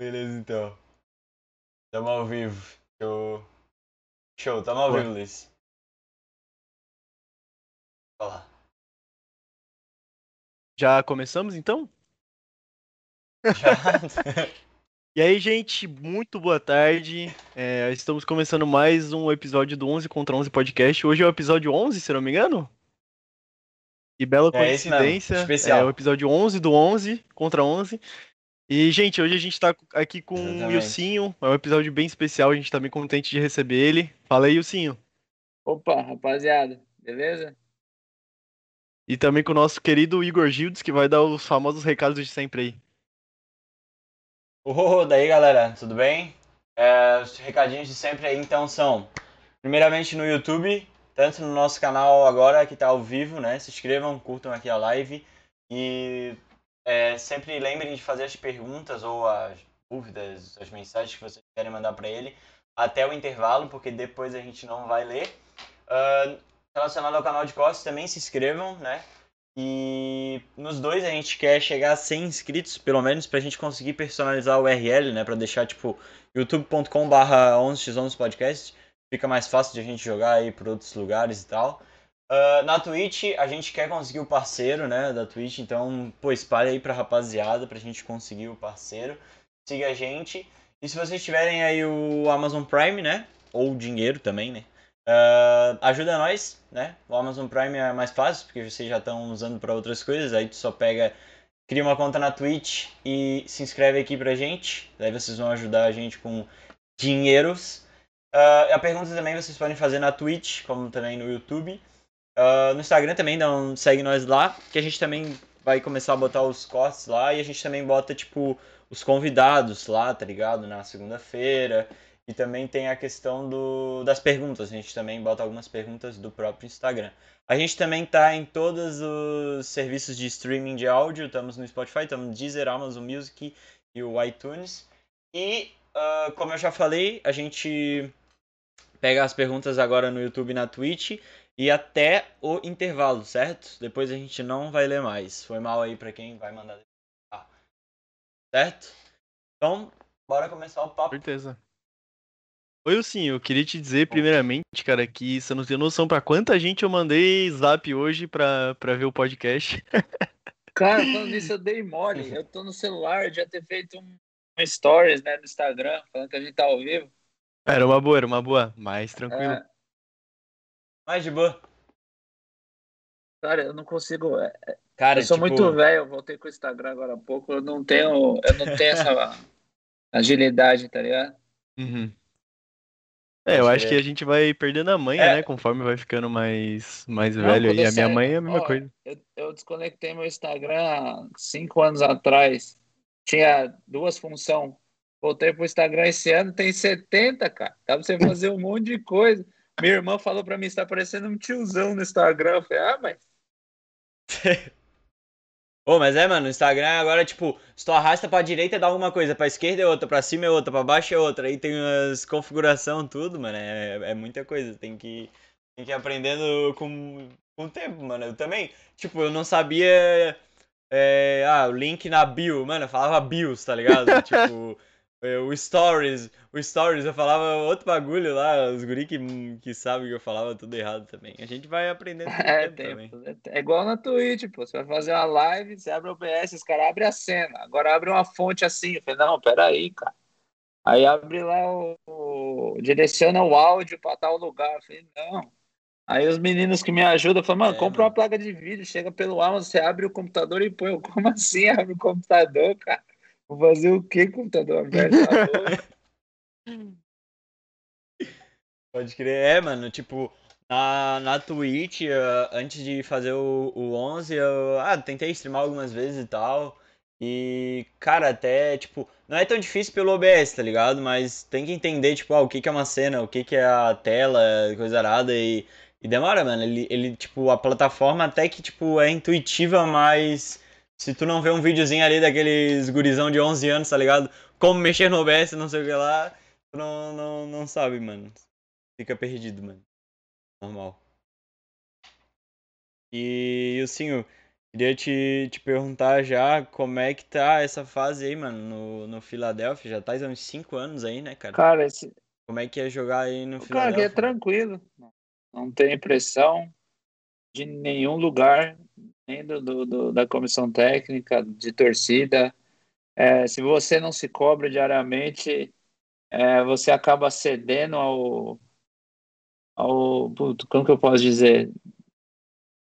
Beleza, então. Tamo ao vivo. Show. Show, tamo ao Ué. vivo, Luiz. Olá. Já começamos então? Já? E aí, gente, muito boa tarde. É, estamos começando mais um episódio do 11 contra 11 podcast. Hoje é o episódio 11, se não me engano. E bela É esse coincidência. especial. É o episódio 11 do 11 contra 11. E, gente, hoje a gente tá aqui com o. Ilcinho. É um episódio bem especial. A gente tá bem contente de receber ele. Fala aí, Ilcinho. Opa, rapaziada, beleza? E também com o nosso querido Igor Gildes, que vai dar os famosos recados de sempre aí. Ô, daí galera, tudo bem? É, os recadinhos de sempre aí então são, primeiramente no YouTube, tanto no nosso canal agora que tá ao vivo, né? Se inscrevam, curtam aqui a live e é, sempre lembrem de fazer as perguntas ou as dúvidas, as mensagens que vocês querem mandar para ele até o intervalo, porque depois a gente não vai ler. Ah, relacionado ao canal de cortes, também se inscrevam, né? E nos dois a gente quer chegar a 100 inscritos, pelo menos, pra gente conseguir personalizar o URL, né? Pra deixar, tipo, youtube.com.br 11x11podcast. Fica mais fácil de a gente jogar aí por outros lugares e tal. Ah, na Twitch, a gente quer conseguir o parceiro, né? Da Twitch, então, pô, espalhe aí pra rapaziada pra gente conseguir o parceiro. Siga a gente. E se vocês tiverem aí o Amazon Prime, né? Ou dinheiro também, né? Ah, ajuda nós, né? O Amazon Prime é mais fácil, porque vocês já estão usando para outras coisas. Aí tu só pega, cria uma conta na Twitch e se inscreve aqui pra gente. Daí vocês vão ajudar a gente com dinheiros. Ah, a pergunta também vocês podem fazer na Twitch, como também no YouTube. Ah, no Instagram também, então segue nós lá, que a gente também vai começar a botar os cortes lá e a gente também bota, tipo, os convidados lá, tá ligado? Na segunda-feira. E também tem a questão do, das perguntas. A gente também bota algumas perguntas do próprio Instagram. A gente também tá em todos os serviços de streaming de áudio. Estamos no Spotify, estamos no Deezer, Amazon Music e o iTunes. E, ah, como eu já falei, a gente pega as perguntas agora no YouTube e na Twitch. E até o intervalo, certo? Depois a gente não vai ler mais. Foi mal aí pra quem vai mandar. Ah, certo? Então, bora começar o papo. certeza. Oi, Ilcinho, eu queria te dizer primeiramente, cara, que você não tem noção pra quanta gente eu mandei zap hoje pra, pra ver o podcast. Cara, falando nisso, eu dei mole. Eu tô no celular, eu já ter feito um, um stories, né, no Instagram, falando que a gente tá ao vivo. Era uma boa, era uma boa, mas tranquilo. É, Mais de boa. cara, eu não consigo. é, Cara, eu sou tipo, muito velho, eu voltei com o Instagram agora há pouco, eu não tenho, eu não tenho essa agilidade, tá ligado? Uhum. É, eu acho que a gente vai perdendo a manha, É. né, conforme vai ficando mais, mais Não, velho eu A minha mãe é a mesma ó, coisa. Eu, eu desconectei meu Instagram há cinco anos atrás. Tinha duas funções. Voltei pro Instagram esse ano, tem 70, cara. Dá pra você fazer um monte de coisa. Minha irmã falou pra mim, você tá parecendo um tiozão no Instagram. Eu falei, ah, mas Ô, mas é, mano, o Instagram agora, tipo, se tu arrasta pra direita dá alguma coisa, pra esquerda é outra, pra cima é outra, pra baixo é outra. Aí tem as configuração, tudo, mano. É, é muita coisa. Tem que, tem que ir aprendendo com, com o tempo, mano. Eu também, tipo, eu não sabia. é, ah, o link na bio, mano, eu falava bios, tá ligado? tipo, o stories, o stories, eu falava outro bagulho lá, os guri que, que sabem que eu falava tudo errado também. A gente vai aprendendo é, tempo tem, também. é igual na Twitch, pô. Você vai fazer uma live, você abre o OBS, os caras abrem a cena. Agora abre uma fonte assim. Eu falei, não, peraí, cara. Aí abre lá o, o- direciona o áudio pra tal lugar. Eu falei, não. Aí os meninos que me ajudam falam, mano, É, compra mano. uma placa de vídeo, chega pelo Amazon, você abre o computador e põe. Eu, Como assim abre o computador, cara? Vou fazer o que computador aberto? Tá? Pode crer, é, mano, tipo, na, na Twitch, eh, antes de fazer o, o 11, eu ah, tentei streamar algumas vezes e tal. E, cara, até, tipo, não é tão difícil pelo OBS, tá ligado? Mas tem que entender, tipo, ah, o que que é uma cena, o que que é a tela, coisa arada e, e demora, mano. Ele, ele, tipo, a plataforma até que, tipo, é intuitiva, mas se tu não vê um videozinho ali daqueles gurizão de 11 anos, tá ligado? Como mexer no OBS, não sei o que lá, tu não, não, não sabe, mano. Fica perdido, mano. Normal. E, Ilcinho, Queria te, te perguntar já como é que tá essa fase aí, mano, no, no Philadelphia. Já tá há uns 5 anos aí, né, cara? Cara, esse, Como é que é jogar aí no cara, é Philadelphia? tranquilo. Não tem pressão de nenhum lugar, do, do- da comissão técnica, de torcida. É, se você não se cobra diariamente, é, você acaba cedendo ao, ao. Como que eu posso dizer?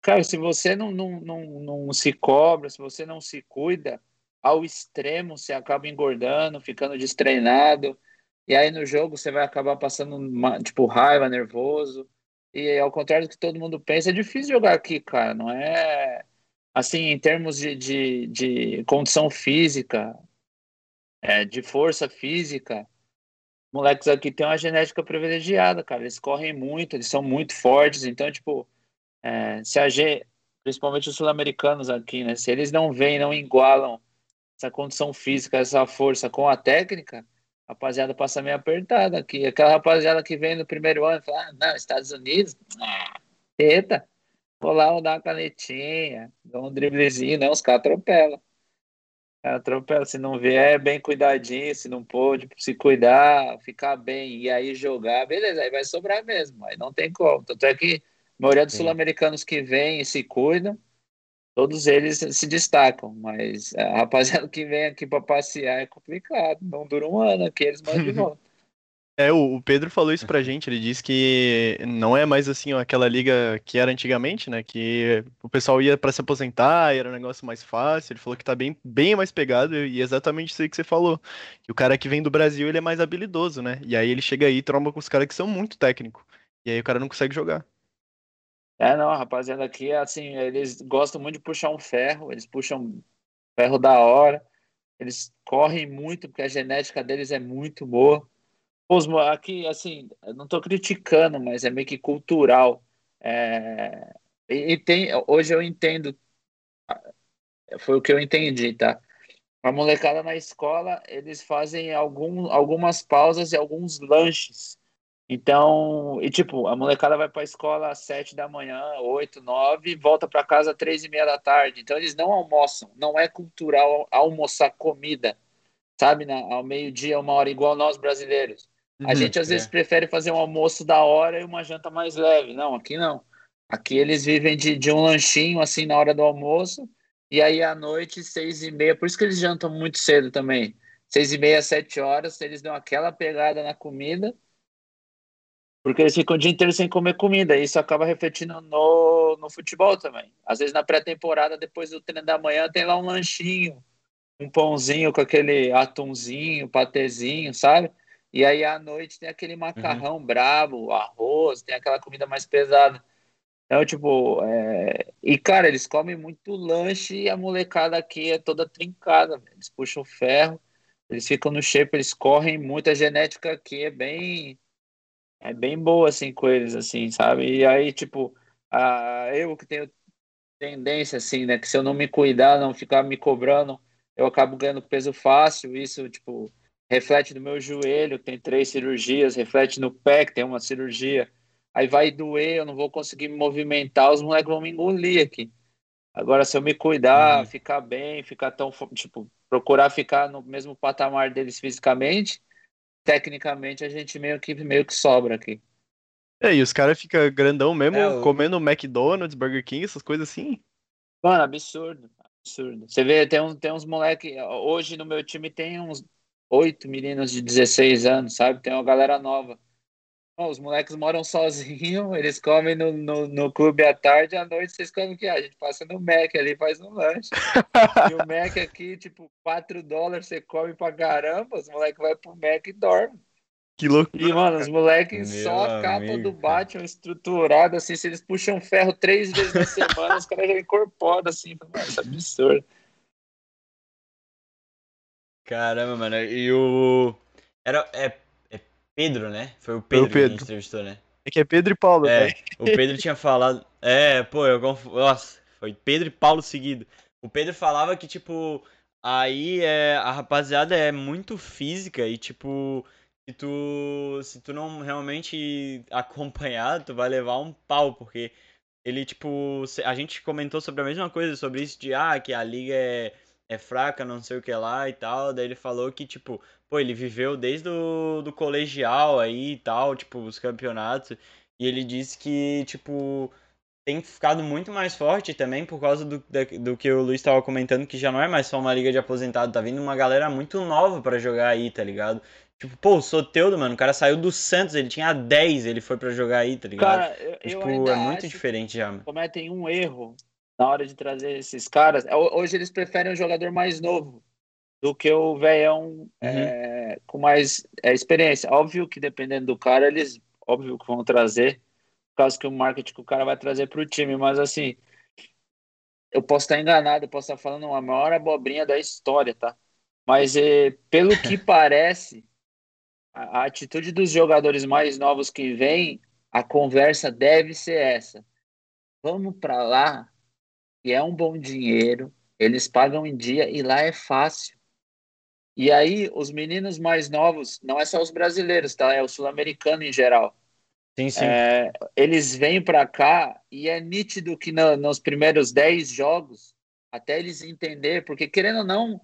Cara, se você não, não, não, não se cobra, se você não se cuida, ao extremo você acaba engordando, ficando destreinado, e aí no jogo você vai acabar passando tipo raiva, nervoso. E ao contrário do que todo mundo pensa, é difícil jogar aqui, cara. Não é assim, em termos de, de, de condição física, é, de força física, moleques aqui têm uma genética privilegiada, cara. Eles correm muito, eles são muito fortes, então, tipo. É, se a gente, principalmente os sul-americanos aqui, né? Se eles não vêm, não igualam essa condição física, essa força com a técnica, rapaziada passa meio apertada aqui. Aquela rapaziada que vem no primeiro ano e fala, ah, não, Estados Unidos, ah, eita, vou lá vou dar uma canetinha, dou um driblezinho, não, os caras atropelam. Cara, atropela, se não vier bem cuidadinho, se não pôde se cuidar, ficar bem e aí jogar, beleza, aí vai sobrar mesmo, aí não tem como. Tanto é que a maioria dos sul-americanos que vêm e se cuidam, todos eles se destacam, mas a rapaziada que vem aqui para passear é complicado, não dura um ano aqui, eles mandam de volta. É, o Pedro falou isso pra gente, ele disse que não é mais assim ó, aquela liga que era antigamente, né? Que o pessoal ia pra se aposentar, era um negócio mais fácil. Ele falou que tá bem, bem mais pegado e é exatamente isso aí que você falou. Que o cara que vem do Brasil, ele é mais habilidoso, né? E aí ele chega aí e tromba com os caras que são muito técnicos. E aí o cara não consegue jogar. É, não, a rapaziada aqui, assim, eles gostam muito de puxar um ferro, eles puxam ferro da hora, eles correm muito, porque a genética deles é muito boa. Os aqui, assim, não tô criticando, mas é meio que cultural. É, E, e tem, hoje eu entendo, foi o que eu entendi, tá? A molecada na escola, eles fazem algum, algumas pausas e alguns lanches. Então, e tipo, a molecada vai pra escola às sete da manhã, oito, nove, volta pra casa às três e meia da tarde. Então, eles não almoçam. Não é cultural almoçar comida, sabe? Na, ao meio-dia, uma hora, igual nós brasileiros. A Uhum. gente às é. vezes prefere fazer um almoço da hora e uma janta mais leve. Não, aqui não. Aqui eles vivem de, de um lanchinho assim na hora do almoço e aí à noite, seis e meia. Por isso que eles jantam muito cedo também. Seis e meia, sete horas, eles dão aquela pegada na comida porque eles ficam o dia inteiro sem comer comida. E isso acaba refletindo no, no futebol também. Às vezes na pré-temporada, depois do treino da manhã, tem lá um lanchinho, um pãozinho com aquele atumzinho, patezinho, sabe? E aí à noite tem aquele macarrão brabo, arroz, tem aquela comida mais pesada. Então, tipo, é... e cara, eles comem muito lanche e a molecada aqui é toda trincada, velho. eles puxam ferro, eles ficam no shape, eles correm muito, a genética aqui é bem é bem boa assim com eles assim, sabe? E aí, tipo, a... eu que tenho tendência assim, né, que se eu não me cuidar, não ficar me cobrando, eu acabo ganhando peso fácil, isso, tipo, reflete no meu joelho, que tem três cirurgias, reflete no pé, que tem uma cirurgia. Aí vai doer, eu não vou conseguir me movimentar, os moleques vão me engolir aqui. Agora, se eu me cuidar, Uhum. ficar bem, ficar tão, tipo, procurar ficar no mesmo patamar deles fisicamente, tecnicamente a gente meio que, meio que sobra aqui. É, e os caras ficam grandão mesmo, É, o- comendo McDonald's, Burger King, essas coisas assim. Mano, absurdo, absurdo. Você vê, tem, um, tem uns moleques, hoje no meu time tem uns oito meninos de 16 anos, sabe? Tem uma galera nova. Os moleques moram sozinhos, eles comem no, no, no clube à tarde, à noite vocês comem o que? A gente passa no Mac ali, faz um lanche. E o Mac aqui, tipo, 4 dólares, você come pra caramba, os moleques vão pro Mac e dormem. Que loucura. E, mano, os moleques só a capa amigo, do. Batman estruturada, assim, se eles puxam ferro três vezes na semana, os caras já incorporam, assim, mano, isso é absurdo. Caramba, mano. E o. Era. É Pedro, né? Foi o Pedro, que a Pedro. gente entrevistou, né? É que é Pedro e Paulo, É, velho. o Pedro tinha falado. É, pô, eu confu... Nossa, foi Pedro e Paulo seguido. O Pedro falava que, tipo, aí é, a rapaziada é muito física e, tipo, se tu, se tu não realmente acompanhar, tu vai levar um pau, porque ele, tipo, a gente comentou sobre a mesma coisa, sobre isso de, ah, que a liga é, é fraca, não sei o que lá e tal. Daí ele falou que, tipo, pô, ele viveu desde o do colegial aí e tal, tipo, os campeonatos. E ele disse que, tipo, tem ficado muito mais forte também por causa do, do que o Luiz estava comentando, que já não é mais só uma liga de aposentado, tá vindo uma galera muito nova para jogar aí, tá ligado? Tipo, pô, o Soteudo, mano, o cara saiu do Santos, ele tinha 10, ele foi para jogar aí, tá ligado? Cara, eu, tipo, eu é muito diferente já. Mano. Cometem um erro na hora de trazer esses caras. Hoje eles preferem um jogador mais novo do que o velhão uhum. é, com mais é, experiência. Óbvio que dependendo do cara, eles óbvio que vão trazer, por causa que o marketing que o cara vai trazer para o time, mas assim, eu posso estar enganado, eu posso estar falando uma maior abobrinha da história, tá? Mas é, pelo que parece, a, a atitude dos jogadores mais novos que vêm, a conversa deve ser essa. Vamos para lá, e é um bom dinheiro, eles pagam em dia e lá é fácil. E aí, os meninos mais novos, não é só os brasileiros, tá? É o sul-americano em geral. Sim, sim. É, eles vêm para cá e é nítido que no, nos primeiros 10 jogos, até eles entender, porque querendo ou não,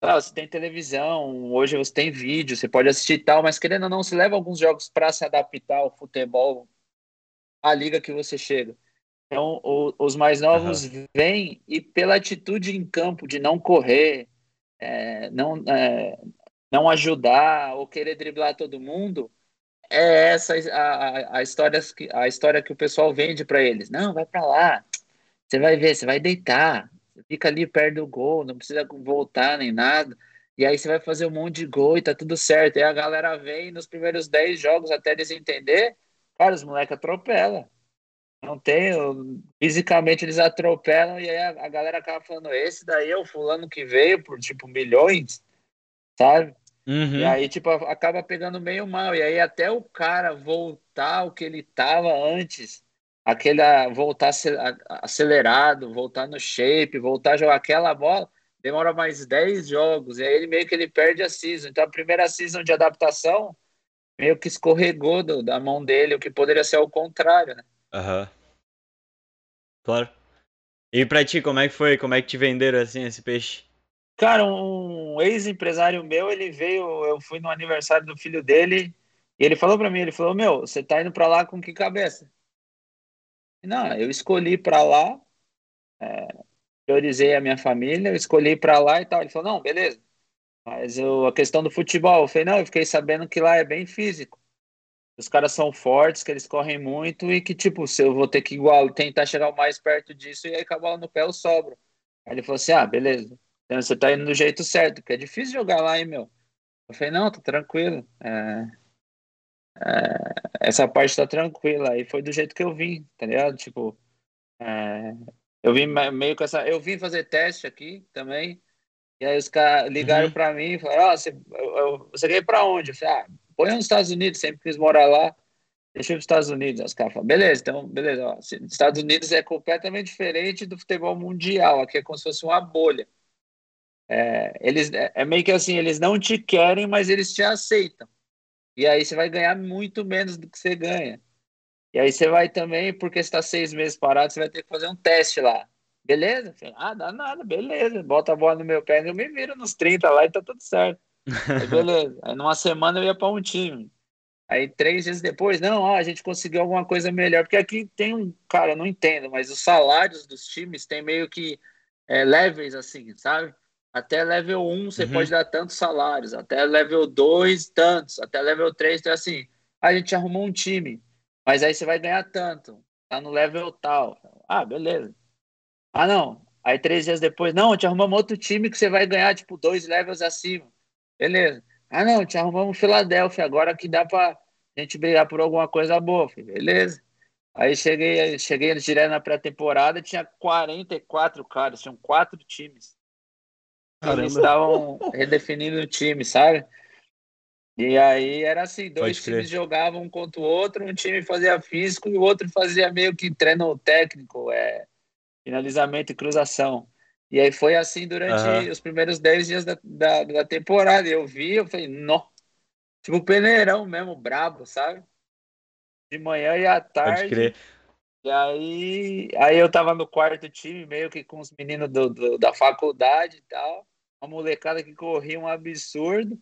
ah, você tem televisão, hoje você tem vídeo, você pode assistir tal, mas querendo ou não, você leva alguns jogos para se adaptar ao futebol, à liga que você chega. Então, o, os mais novos uhum. vêm e pela atitude em campo de não correr, é, não, é, não ajudar ou querer driblar todo mundo, é essa a, a, a, história, a história que o pessoal vende para eles. Não, vai para lá, você vai ver, você vai deitar, fica ali perto do gol, não precisa voltar nem nada. E aí você vai fazer um monte de gol e tá tudo certo. E a galera vem nos primeiros 10 jogos até eles entender, cara, os moleques atropelam. Não tem, fisicamente eles atropelam e aí a, a, galera acaba falando, esse daí é o fulano que veio por tipo milhões, sabe? Uhum. E aí, tipo, acaba pegando meio mal. E aí até o cara voltar ao que ele tava antes, aquele voltar acelerado, voltar no shape, voltar a jogar aquela bola, demora mais 10 jogos. E aí ele meio que ele perde a season. Então a primeira season de adaptação meio que escorregou do, da mão dele, o que poderia ser o contrário, né? Aham. Claro. E pra ti, como é que foi? Como é que te venderam assim esse peixe? Cara, um ex-empresário meu, ele veio, eu fui no aniversário do filho dele, e ele falou para mim, ele falou, meu, você tá indo para lá com que cabeça? Não, eu escolhi para lá, é, priorizei a minha família, eu escolhi para lá e tal. Ele falou, não, beleza. Mas eu, a questão do futebol, eu falei, não, eu fiquei sabendo que lá é bem físico. Os caras são fortes, que eles correm muito e que, tipo, se eu vou ter que igual tentar chegar o mais perto disso e aí acabar no pé eu sobro. Aí ele falou assim, ah, beleza. Então, você tá indo do jeito certo, porque é difícil jogar lá, hein, meu? Eu falei, não, tá tranquilo. É, é, essa parte tá tranquila. E foi do jeito que eu vim, tá ligado? Tipo, é, eu vim meio com essa. Eu vim fazer teste aqui também. E aí os caras ligaram uhum. pra mim e falaram: oh, você, eu, você quer ir pra onde? Eu falei: ah, põe nos Estados Unidos, sempre quis morar lá. Deixa os Estados Unidos. Os caras falam, beleza, então, beleza. Ó, Estados Unidos é completamente diferente do futebol mundial. Aqui é como se fosse uma bolha. É, eles, é, é meio que assim, eles não te querem, mas eles te aceitam. E aí você vai ganhar muito menos do que você ganha. E aí você vai também, porque está seis meses parado, você vai ter que fazer um teste lá. Beleza? Ah, dá nada, beleza. Bota a bola no meu pé e eu me viro nos 30 lá e tá tudo certo. Aí, beleza. Aí numa semana eu ia para um time. Aí três dias depois, não, ó, a gente conseguiu alguma coisa melhor. Porque aqui tem um, cara, eu não entendo, mas os salários dos times tem meio que é, levels assim, sabe? Até level 1 você uhum. pode dar tantos salários, até level 2 tantos, até level 3 então assim, a gente arrumou um time, mas aí você vai ganhar tanto, tá no level tal. Ah, beleza. Ah, não. Aí três dias depois, não, te arrumamos outro time que você vai ganhar, tipo, dois levels acima. Beleza. Ah, não, te arrumamos Filadélfia, agora que dá pra gente brigar por alguma coisa boa, filho. beleza. Aí cheguei, cheguei direto na pré-temporada, tinha 44 caras, tinham quatro times. Caramba. Eles estavam redefinindo o time, sabe? E aí era assim, dois times jogavam um contra o outro, um time fazia físico e o outro fazia meio que treino técnico, é, finalizamento e cruzação. E aí foi assim durante uhum. os primeiros 10 dias da, da, da, temporada. Eu vi, eu falei, não. Tipo, peneirão mesmo, brabo, sabe? De manhã e à tarde. E aí, aí eu tava no quarto time, meio que com os meninos do, do da faculdade e tal. Uma molecada que corria um absurdo.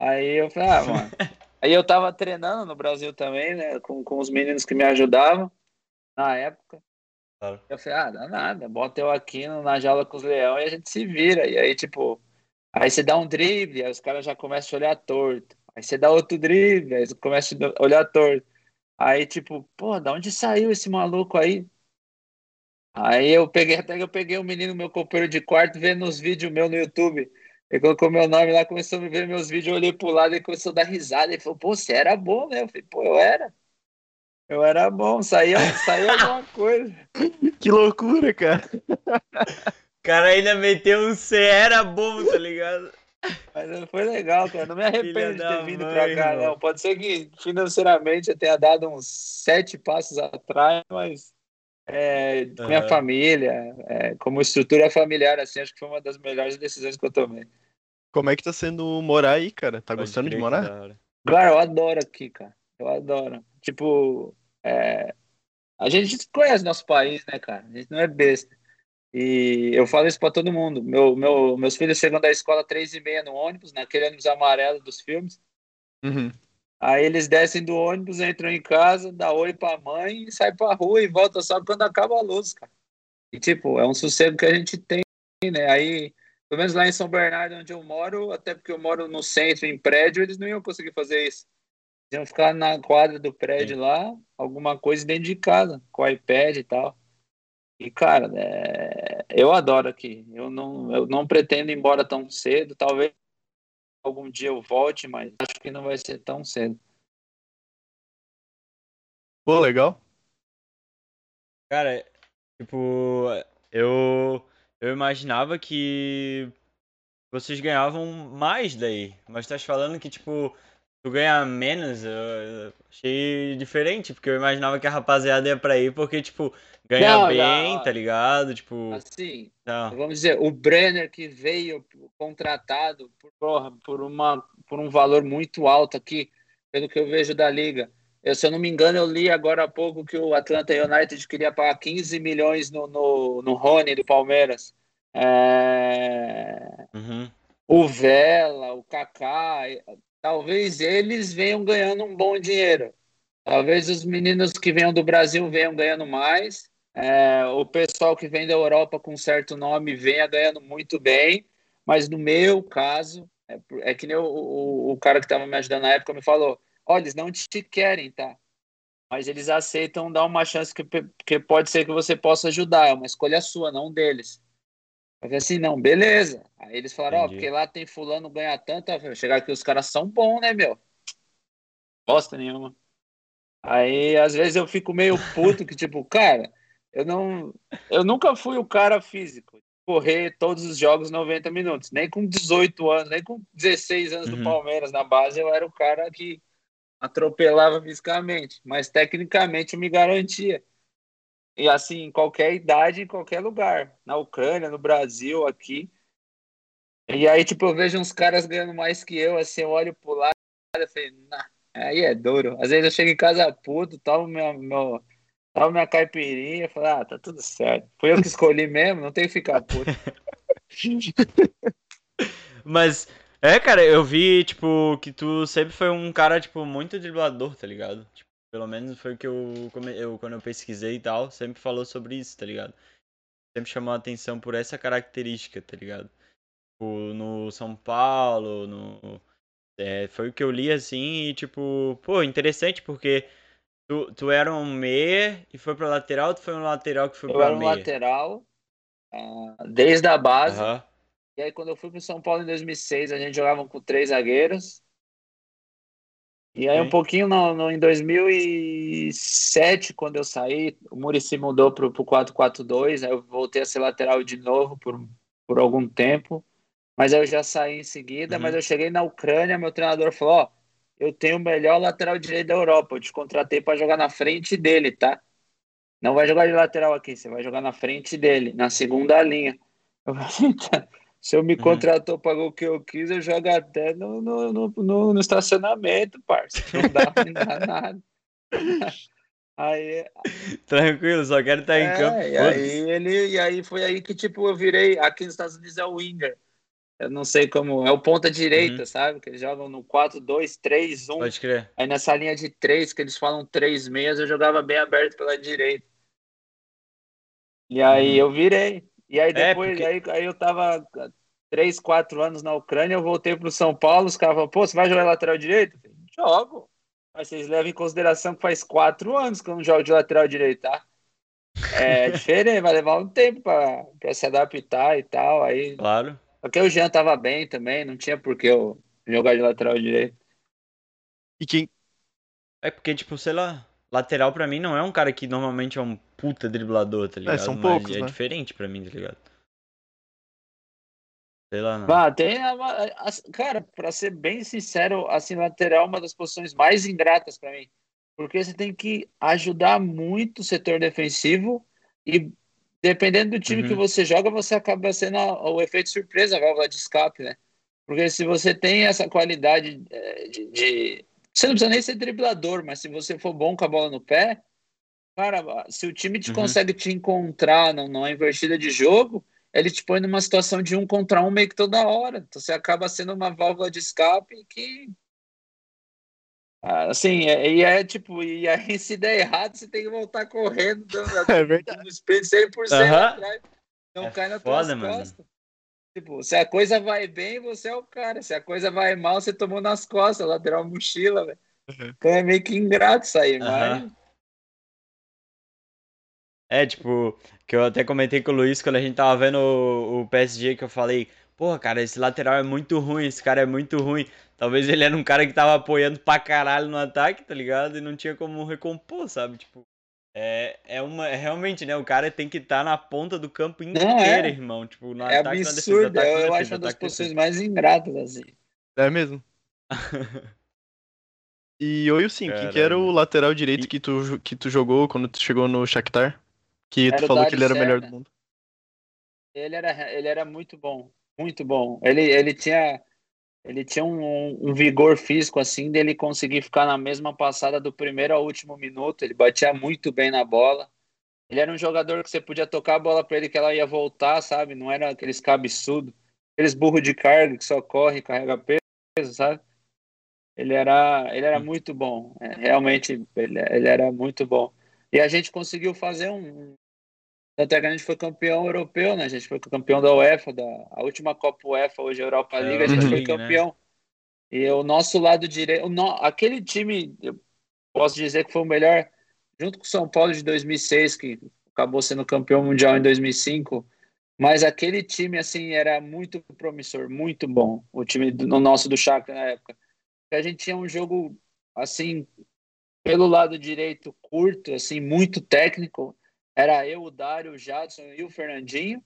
Aí eu falei, ah, mano. aí eu tava treinando no Brasil também, né? Com, com os meninos que me ajudavam na época. Claro. Eu falei, ah, dá nada, bota eu aqui na jaula com os leões e a gente se vira. E aí, tipo, aí você dá um drible, aí os caras já começam a olhar torto. Aí você dá outro drible, aí você começa a olhar torto. Aí, tipo, pô, da onde saiu esse maluco aí? Aí eu peguei, até que eu peguei um menino, meu companheiro de quarto, vendo os vídeos meus no YouTube. Ele colocou meu nome lá, começou a ver meus vídeos, eu olhei pro lado e começou a dar risada. Ele falou, pô, você era bom, né? Eu falei, pô, eu era. Eu era bom, saía, saía alguma coisa. Que loucura, cara. O cara ainda meteu um você era bom, tá ligado? Mas foi legal, cara. Não me arrependo de ter vindo mãe, pra cá, não. Pode ser que financeiramente eu tenha dado uns sete passos atrás, mas é, com minha família, é, como estrutura familiar, assim, acho que foi uma das melhores decisões que eu tomei. Como é que tá sendo morar aí, cara? Tá Pode gostando de morar? Cara, eu adoro aqui, cara. Eu adoro. Tipo, é, a gente conhece nosso país, né, cara? A gente não é besta. E eu falo isso para todo mundo. Meu, meu, meus filhos chegam da escola três e meia no ônibus, naquele ônibus amarelo dos filmes. Uhum. Aí eles descem do ônibus, entram em casa, dá oi pra mãe, sai pra rua e volta só quando acaba a luz, cara. E tipo, é um sossego que a gente tem, né? Aí, pelo menos lá em São Bernardo, onde eu moro, até porque eu moro no centro, em prédio, eles não iam conseguir fazer isso. Iam ficar na quadra do prédio Sim. lá, alguma coisa dentro de casa, com o iPad e tal. E, cara, é... eu adoro aqui. Eu não, eu não pretendo ir embora tão cedo. Talvez algum dia eu volte, mas acho que não vai ser tão cedo. Pô, legal. Cara, tipo, eu, eu imaginava que vocês ganhavam mais daí. Mas tá falando que, tipo, tu ganha menos. Eu achei diferente, porque eu imaginava que a rapaziada ia pra ir, porque, tipo ganha não, bem, não. tá ligado? Tipo. Assim, não. vamos dizer, o Brenner que veio contratado por, porra, por, uma, por um valor muito alto aqui, pelo que eu vejo da liga. Eu, se eu não me engano, eu li agora há pouco que o Atlanta United queria pagar 15 milhões no, no, no Rony do Palmeiras. É... Uhum. O Vela, o Kaká, talvez eles venham ganhando um bom dinheiro. Talvez os meninos que venham do Brasil venham ganhando mais. É, o pessoal que vem da Europa com certo nome venha ganhando muito bem, mas no meu caso, é, é que nem o, o, o cara que estava me ajudando na época me falou: olha, eles não te querem, tá? Mas eles aceitam dar uma chance que, que pode ser que você possa ajudar, é uma escolha sua, não deles. Eu falei assim, não, beleza. Aí eles falaram, ó, oh, porque lá tem fulano ganha tanto, chegar aqui os caras são bons, né, meu? Bosta nenhuma. Aí, às vezes, eu fico meio puto que, tipo, cara, eu não. Eu nunca fui o cara físico. Correr todos os jogos 90 minutos. Nem com 18 anos, nem com 16 anos uhum. do Palmeiras na base, eu era o cara que atropelava fisicamente. Mas tecnicamente eu me garantia. E assim, em qualquer idade, em qualquer lugar. Na Ucrânia, no Brasil, aqui. E aí, tipo, eu vejo uns caras ganhando mais que eu, assim, eu olho pro lado e falei, nah, aí é duro. Às vezes eu chego em casa puto, tomo meu, meu, Tava minha caipirinha, falei, ah, tá tudo certo. Foi eu que escolhi mesmo, não tem que ficar puto. Mas, é, cara, eu vi, tipo, que tu sempre foi um cara, tipo, muito driblador, tá ligado? Tipo, pelo menos foi o que eu, eu, quando eu pesquisei e tal, sempre falou sobre isso, tá ligado? Sempre chamou a atenção por essa característica, tá ligado? Tipo, no São Paulo, no... É, foi o que eu li, assim, e, tipo, pô, interessante, porque Tu, tu era um meia e foi pra lateral ou tu foi um lateral que foi eu pra meia? Eu era um lateral uh, desde a base. Uhum. E aí quando eu fui pro São Paulo em 2006, a gente jogava com três zagueiros. E aí Sim. um pouquinho no, no, em 2007, quando eu saí, o Murici mudou pro, pro 4-4-2, aí eu voltei a ser lateral de novo por, por algum tempo. Mas aí eu já saí em seguida, uhum. mas eu cheguei na Ucrânia, meu treinador falou, ó, eu tenho o melhor lateral direito da Europa. Eu te contratei para jogar na frente dele, tá? Não vai jogar de lateral aqui, você vai jogar na frente dele, na segunda linha. Eu falei, tá. Se eu me uhum. contratou, pagou o que eu quis, eu jogo até no, no, no, no, estacionamento, parça. Não dá, não dá nada. Aí, Tranquilo, só quero estar em é, campo. e aí ele, e aí foi aí que tipo eu virei, aqui nos Estados Unidos é o winger. Eu não sei como, é o ponta direita, Uhum. sabe? Que eles jogam no 4-2-3-1. Pode crer. Aí nessa linha de três, que eles falam três meias, eu jogava bem aberto pela direita. E aí eu virei. E aí. É, depois, porque- aí, aí eu tava três, quatro anos na Ucrânia, eu voltei pro São Paulo, os caras falaram, pô, você vai jogar lateral direito? Eu falei, Jogo. Mas vocês levam em consideração que faz quatro anos que eu não jogo de lateral direito, tá? É diferente, vai levar um tempo pra, pra se adaptar e tal. Aí, Claro. porque o Jean tava bem também, não tinha por que eu jogar de lateral direito. E quem. É porque, tipo, sei lá, lateral pra mim não é um cara que normalmente é um puta driblador, tá ligado? são Mas poucos, É né? diferente pra mim, tá ligado? Sei lá, não. Bah, tem a- a- a- cara, pra ser bem sincero, assim, lateral é uma das posições mais ingratas pra mim. Porque você tem que ajudar muito o setor defensivo e dependendo do time Uhum. que você joga, você acaba sendo a- o efeito surpresa, a válvula de escape, né? Porque se você tem essa qualidade é, de, de- Você não precisa nem ser driblador, mas se você for bom com a bola no pé, cara, se o time te Uhum. consegue te encontrar num- numa invertida de jogo, ele te põe numa situação de um contra um meio que toda hora. Então você acaba sendo uma válvula de escape que. Ah, Assim, é- e é tipo, e aí se der errado, você tem que voltar correndo, dando É verdade. no sprint 100% Aham. atrás. Não É cai na foda, tua mano. costas. Tipo, se a coisa vai bem, você é o cara. Se a coisa vai mal, você tomou nas costas, lateral mochila, velho. Uhum. Então é meio que ingrato isso aí, mas. Aham. É, tipo, que eu até comentei com o Luiz quando a gente tava vendo o, o PSG, que eu falei, porra, cara, esse lateral é muito ruim, esse cara é muito ruim. Talvez ele era um cara que tava apoiando pra caralho no ataque, tá ligado? E não tinha como recompor, sabe? Tipo, é, é uma. é realmente, né? O cara tem que estar na ponta do campo inteiro, é. irmão. Tipo, no É ataque, na defesa, absurdo. ataque, Eu, na eu defesa, acho uma das posições defesa. mais ingratas, assim. É mesmo. E oi, sim, quem que era o lateral direito E- que tu, que tu jogou quando tu chegou no Shakhtar? Que Era tu falou que ele era o melhor do mundo. Ele era, ele era muito bom, muito bom. Ele, ele tinha, ele tinha um, um vigor físico assim dele conseguir ficar na mesma passada do primeiro ao último minuto. Ele batia muito bem na bola. Ele era um jogador que você podia tocar a bola para ele que ela ia voltar, sabe? Não era aqueles cabeçudo, aqueles burro de carga que só corre carrega peso, sabe? Ele era, ele era muito bom. É, realmente, ele, ele era muito bom. E a gente conseguiu fazer um, até que a gente foi campeão europeu, né? A gente foi campeão da UEFA, da a última Copa UEFA, hoje a Europa É, League, a gente foi League, né? campeão. E o nosso lado direito, no- aquele time, eu posso dizer que foi o melhor, junto com o São Paulo de 2006, que acabou sendo campeão mundial em 2005. Mas aquele time, assim, era muito promissor, muito bom. O time do, no nosso do Shakhtar na época. A gente tinha um jogo, assim, pelo lado direito curto, assim, muito técnico. Era eu, o Dário, o Jadson e o Fernandinho.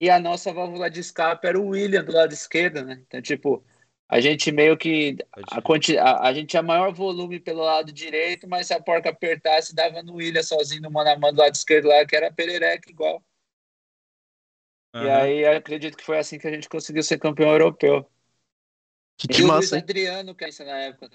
E a nossa válvula de escape era o William do lado esquerdo, né? Então, tipo, a gente meio que. A, a, a gente tinha maior volume pelo lado direito, mas se a porca apertasse, dava no William sozinho no mano a mano do lado esquerdo lá, que era perereca igual. E Aham. aí eu acredito que foi assim que a gente conseguiu ser campeão europeu. Que E time o Luiz massa, hein? Adriano, que é isso na época.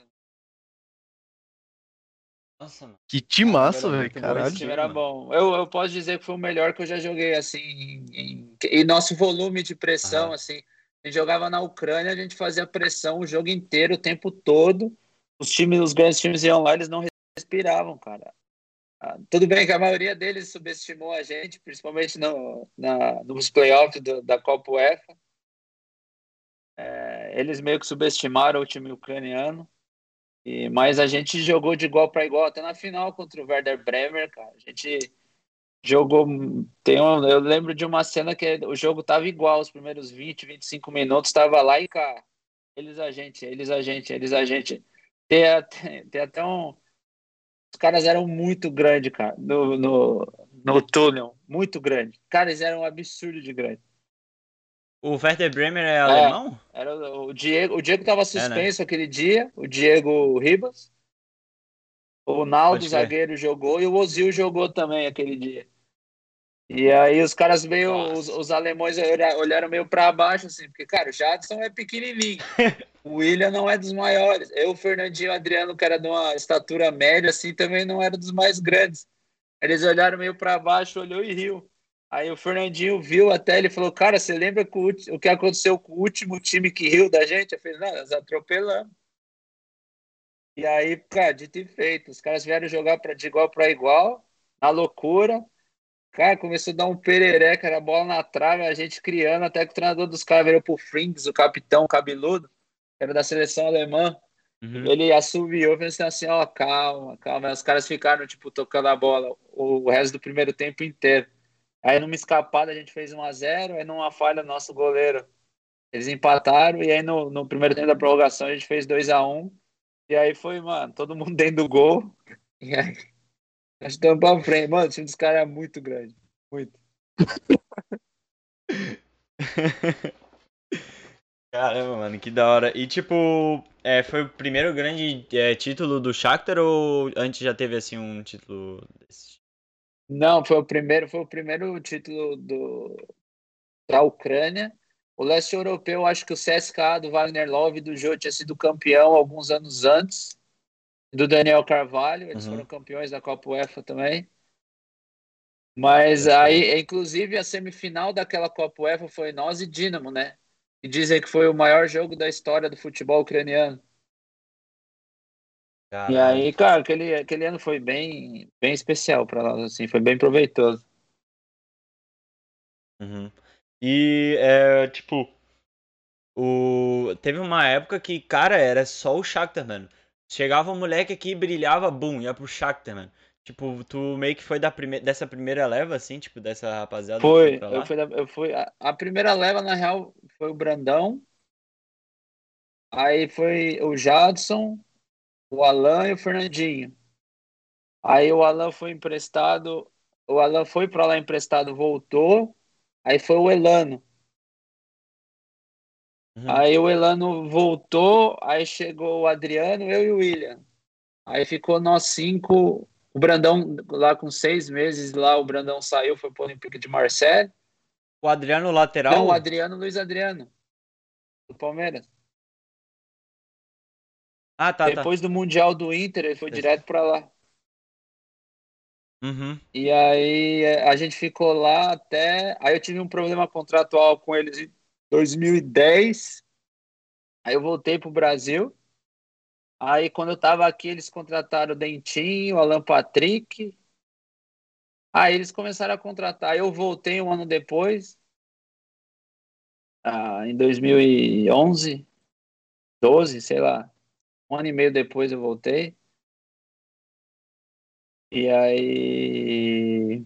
Nossa, mano. Que time massa, Era velho. Caralho. esse time era bom. Eu, eu posso dizer que foi o melhor que eu já joguei, assim, em, em- e nosso volume de pressão, Aham. assim. A gente jogava na Ucrânia, a gente fazia pressão o jogo inteiro, o tempo todo. Os times, os grandes times iam lá, eles não respiravam, cara. Ah, Tudo bem que a maioria deles subestimou a gente, principalmente no, na, nos playoffs do- da Copa UEFA. É, eles meio que subestimaram o time ucraniano. E, mas a gente jogou de igual para igual até na final contra o Werder Bremer, cara. A gente jogou. Tem um, eu lembro de uma cena que o jogo tava igual, os primeiros 20, 25 minutos, tava lá e cá. Eles a gente, eles a gente, eles a gente. Tem, até- tem até um. Os caras eram muito grandes, cara, no, no, no túnel. Muito grande. Cara, eles eram um absurdo de grande. O Werder Bremer é alemão? Era o o Diego, o Diego estava né? suspenso aquele dia, o Diego Ribas. O Naldo, zagueiro, jogou e o Ozil jogou também aquele dia. E aí os caras meio, os, os alemães olha- olharam meio para baixo, assim, porque, cara, o Jadson é pequenininho. o William não é dos maiores. Eu, o Fernandinho e o Adriano, que era de uma estatura média, assim, também não era dos mais grandes. Eles olharam meio para baixo, olhou e riu. Aí o Fernandinho viu até, ele falou, cara, você lembra o que aconteceu com o último time que riu da gente? Eu falei, não, nós atropelamos. E aí, cara, dito e feito, os caras vieram jogar pra, de igual para igual, na loucura. Cara, começou a dar um perereca, era bola na trave, a gente criando, até que o treinador dos caras virou pro Frings, o capitão cabeludo, que era da seleção alemã. Uhum. Ele assobiou, pensando assim, ó, calma, calma. Aí os caras ficaram, tipo, tocando a bola o resto do primeiro tempo inteiro. Aí numa escapada a gente fez 1 a 0 aí numa falha nosso goleiro. Eles empataram e aí no, no primeiro tempo da prorrogação a gente fez 2 a 1 E aí foi, mano, todo mundo dentro do gol. E aí nós estamos pra frente. Mano, o time dos caras é muito grande. Muito. Caramba, mano, que da hora. E tipo, é, foi o primeiro grande é, título do Shakhtar ou antes já teve assim um título desse? Não, foi o primeiro, foi o primeiro título do da Ucrânia. O leste europeu, acho que o CSKA do Wagner Love do Jô tinha sido campeão alguns anos antes do Daniel Carvalho, eles uhum. foram campeões da Copa UEFA também. Mas aí, inclusive, a semifinal daquela Copa UEFA foi nós e Dinamo, né? E dizem que foi o maior jogo da história do futebol ucraniano. Caramba. E aí, cara, aquele, aquele ano foi bem, bem especial para nós, assim, foi bem proveitoso. Uhum. E, é, tipo, o... teve uma época que, cara, era só o Shakhtar, mano. Chegava um moleque aqui, brilhava, bum, ia pro Shakhtar, mano. Tipo, tu meio que foi da prime... dessa primeira leva, assim, tipo, dessa rapaziada? Foi, eu fui, da... eu fui a... a, primeira leva, na real, foi o Brandão. Aí foi o Jadson, o Alan e o Fernandinho. Aí o Alan foi emprestado, o Alan foi para lá emprestado, voltou. Aí foi o Elano. Uhum. Aí o Elano voltou, aí chegou o Adriano, eu e o William. Aí ficou nós cinco. O Brandão, lá com seis meses, lá o Brandão saiu, foi para o Olympique de Marseille. O Adriano lateral? Não, o Adriano, Luiz Adriano. Do Palmeiras. Ah, tá, tá. Depois tá. do Mundial do Inter, ele foi é. direto para lá. Uhum. E aí a gente ficou lá até. Aí eu tive um problema contratual com eles 2010. Aí eu voltei pro Brasil. Aí quando eu tava aqui, eles contrataram o Dentinho, o Alan Patrick. Aí eles começaram a contratar. Eu voltei um ano depois. Ah, em 2011, 12, sei lá. Um ano e meio depois eu voltei. E aí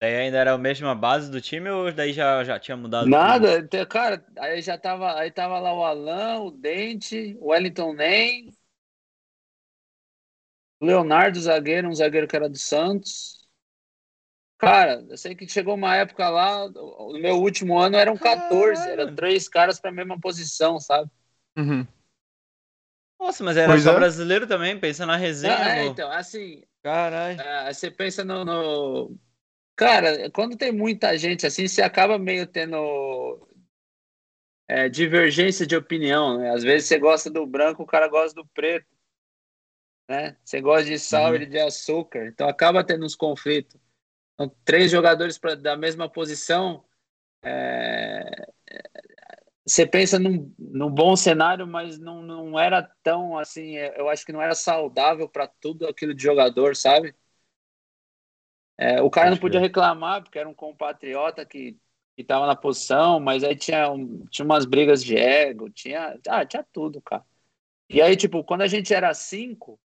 Daí ainda era a mesma base do time ou daí já, já tinha mudado? Nada, cara, aí já tava, aí tava lá o Alan, o Dente, o Wellington Nem, o Leonardo, zagueiro, um zagueiro que era do Santos. Cara, eu sei que chegou uma época lá, no meu último ano eram 14, eram três caras para a mesma posição, sabe? Uhum. Nossa, mas era pois só é? brasileiro também, pensa na resenha. Ah, é, então, assim. Caralho. É, você pensa no, no, Cara, quando tem muita gente assim, você acaba meio tendo é, divergência de opinião, né? Às vezes você gosta do branco, o cara gosta do preto, né? Você gosta de sal, uhum. ele de açúcar, então acaba tendo uns conflitos. Então, três jogadores pra, da mesma posição, é, você pensa num, num bom cenário, mas não, não era tão assim. É, eu acho que não era saudável para tudo aquilo de jogador, sabe? É, o cara não podia reclamar, porque era um compatriota que estava na posição, mas aí tinha, um, tinha umas brigas de ego, tinha, ah, tinha tudo, cara. E aí, tipo, quando a gente era cinco,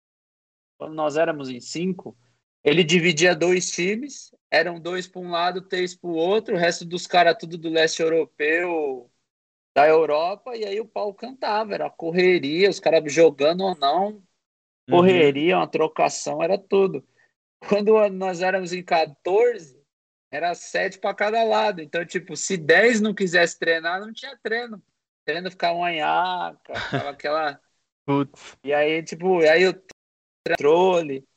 quando nós éramos em cinco, ele dividia dois times, eram dois para um lado, três para o outro, o resto dos caras tudo do leste europeu, da Europa, e aí o pau cantava, era correria, os caras jogando ou não, uhum. correria, uhum. uma trocação, era tudo. Quando nós éramos em 14, era 7 para cada lado. Então, tipo, se 10 não quisesse treinar, não tinha treino. Treino ficava uma nhaca, ficava aquela. Putz. E aí, tipo, aí o controle.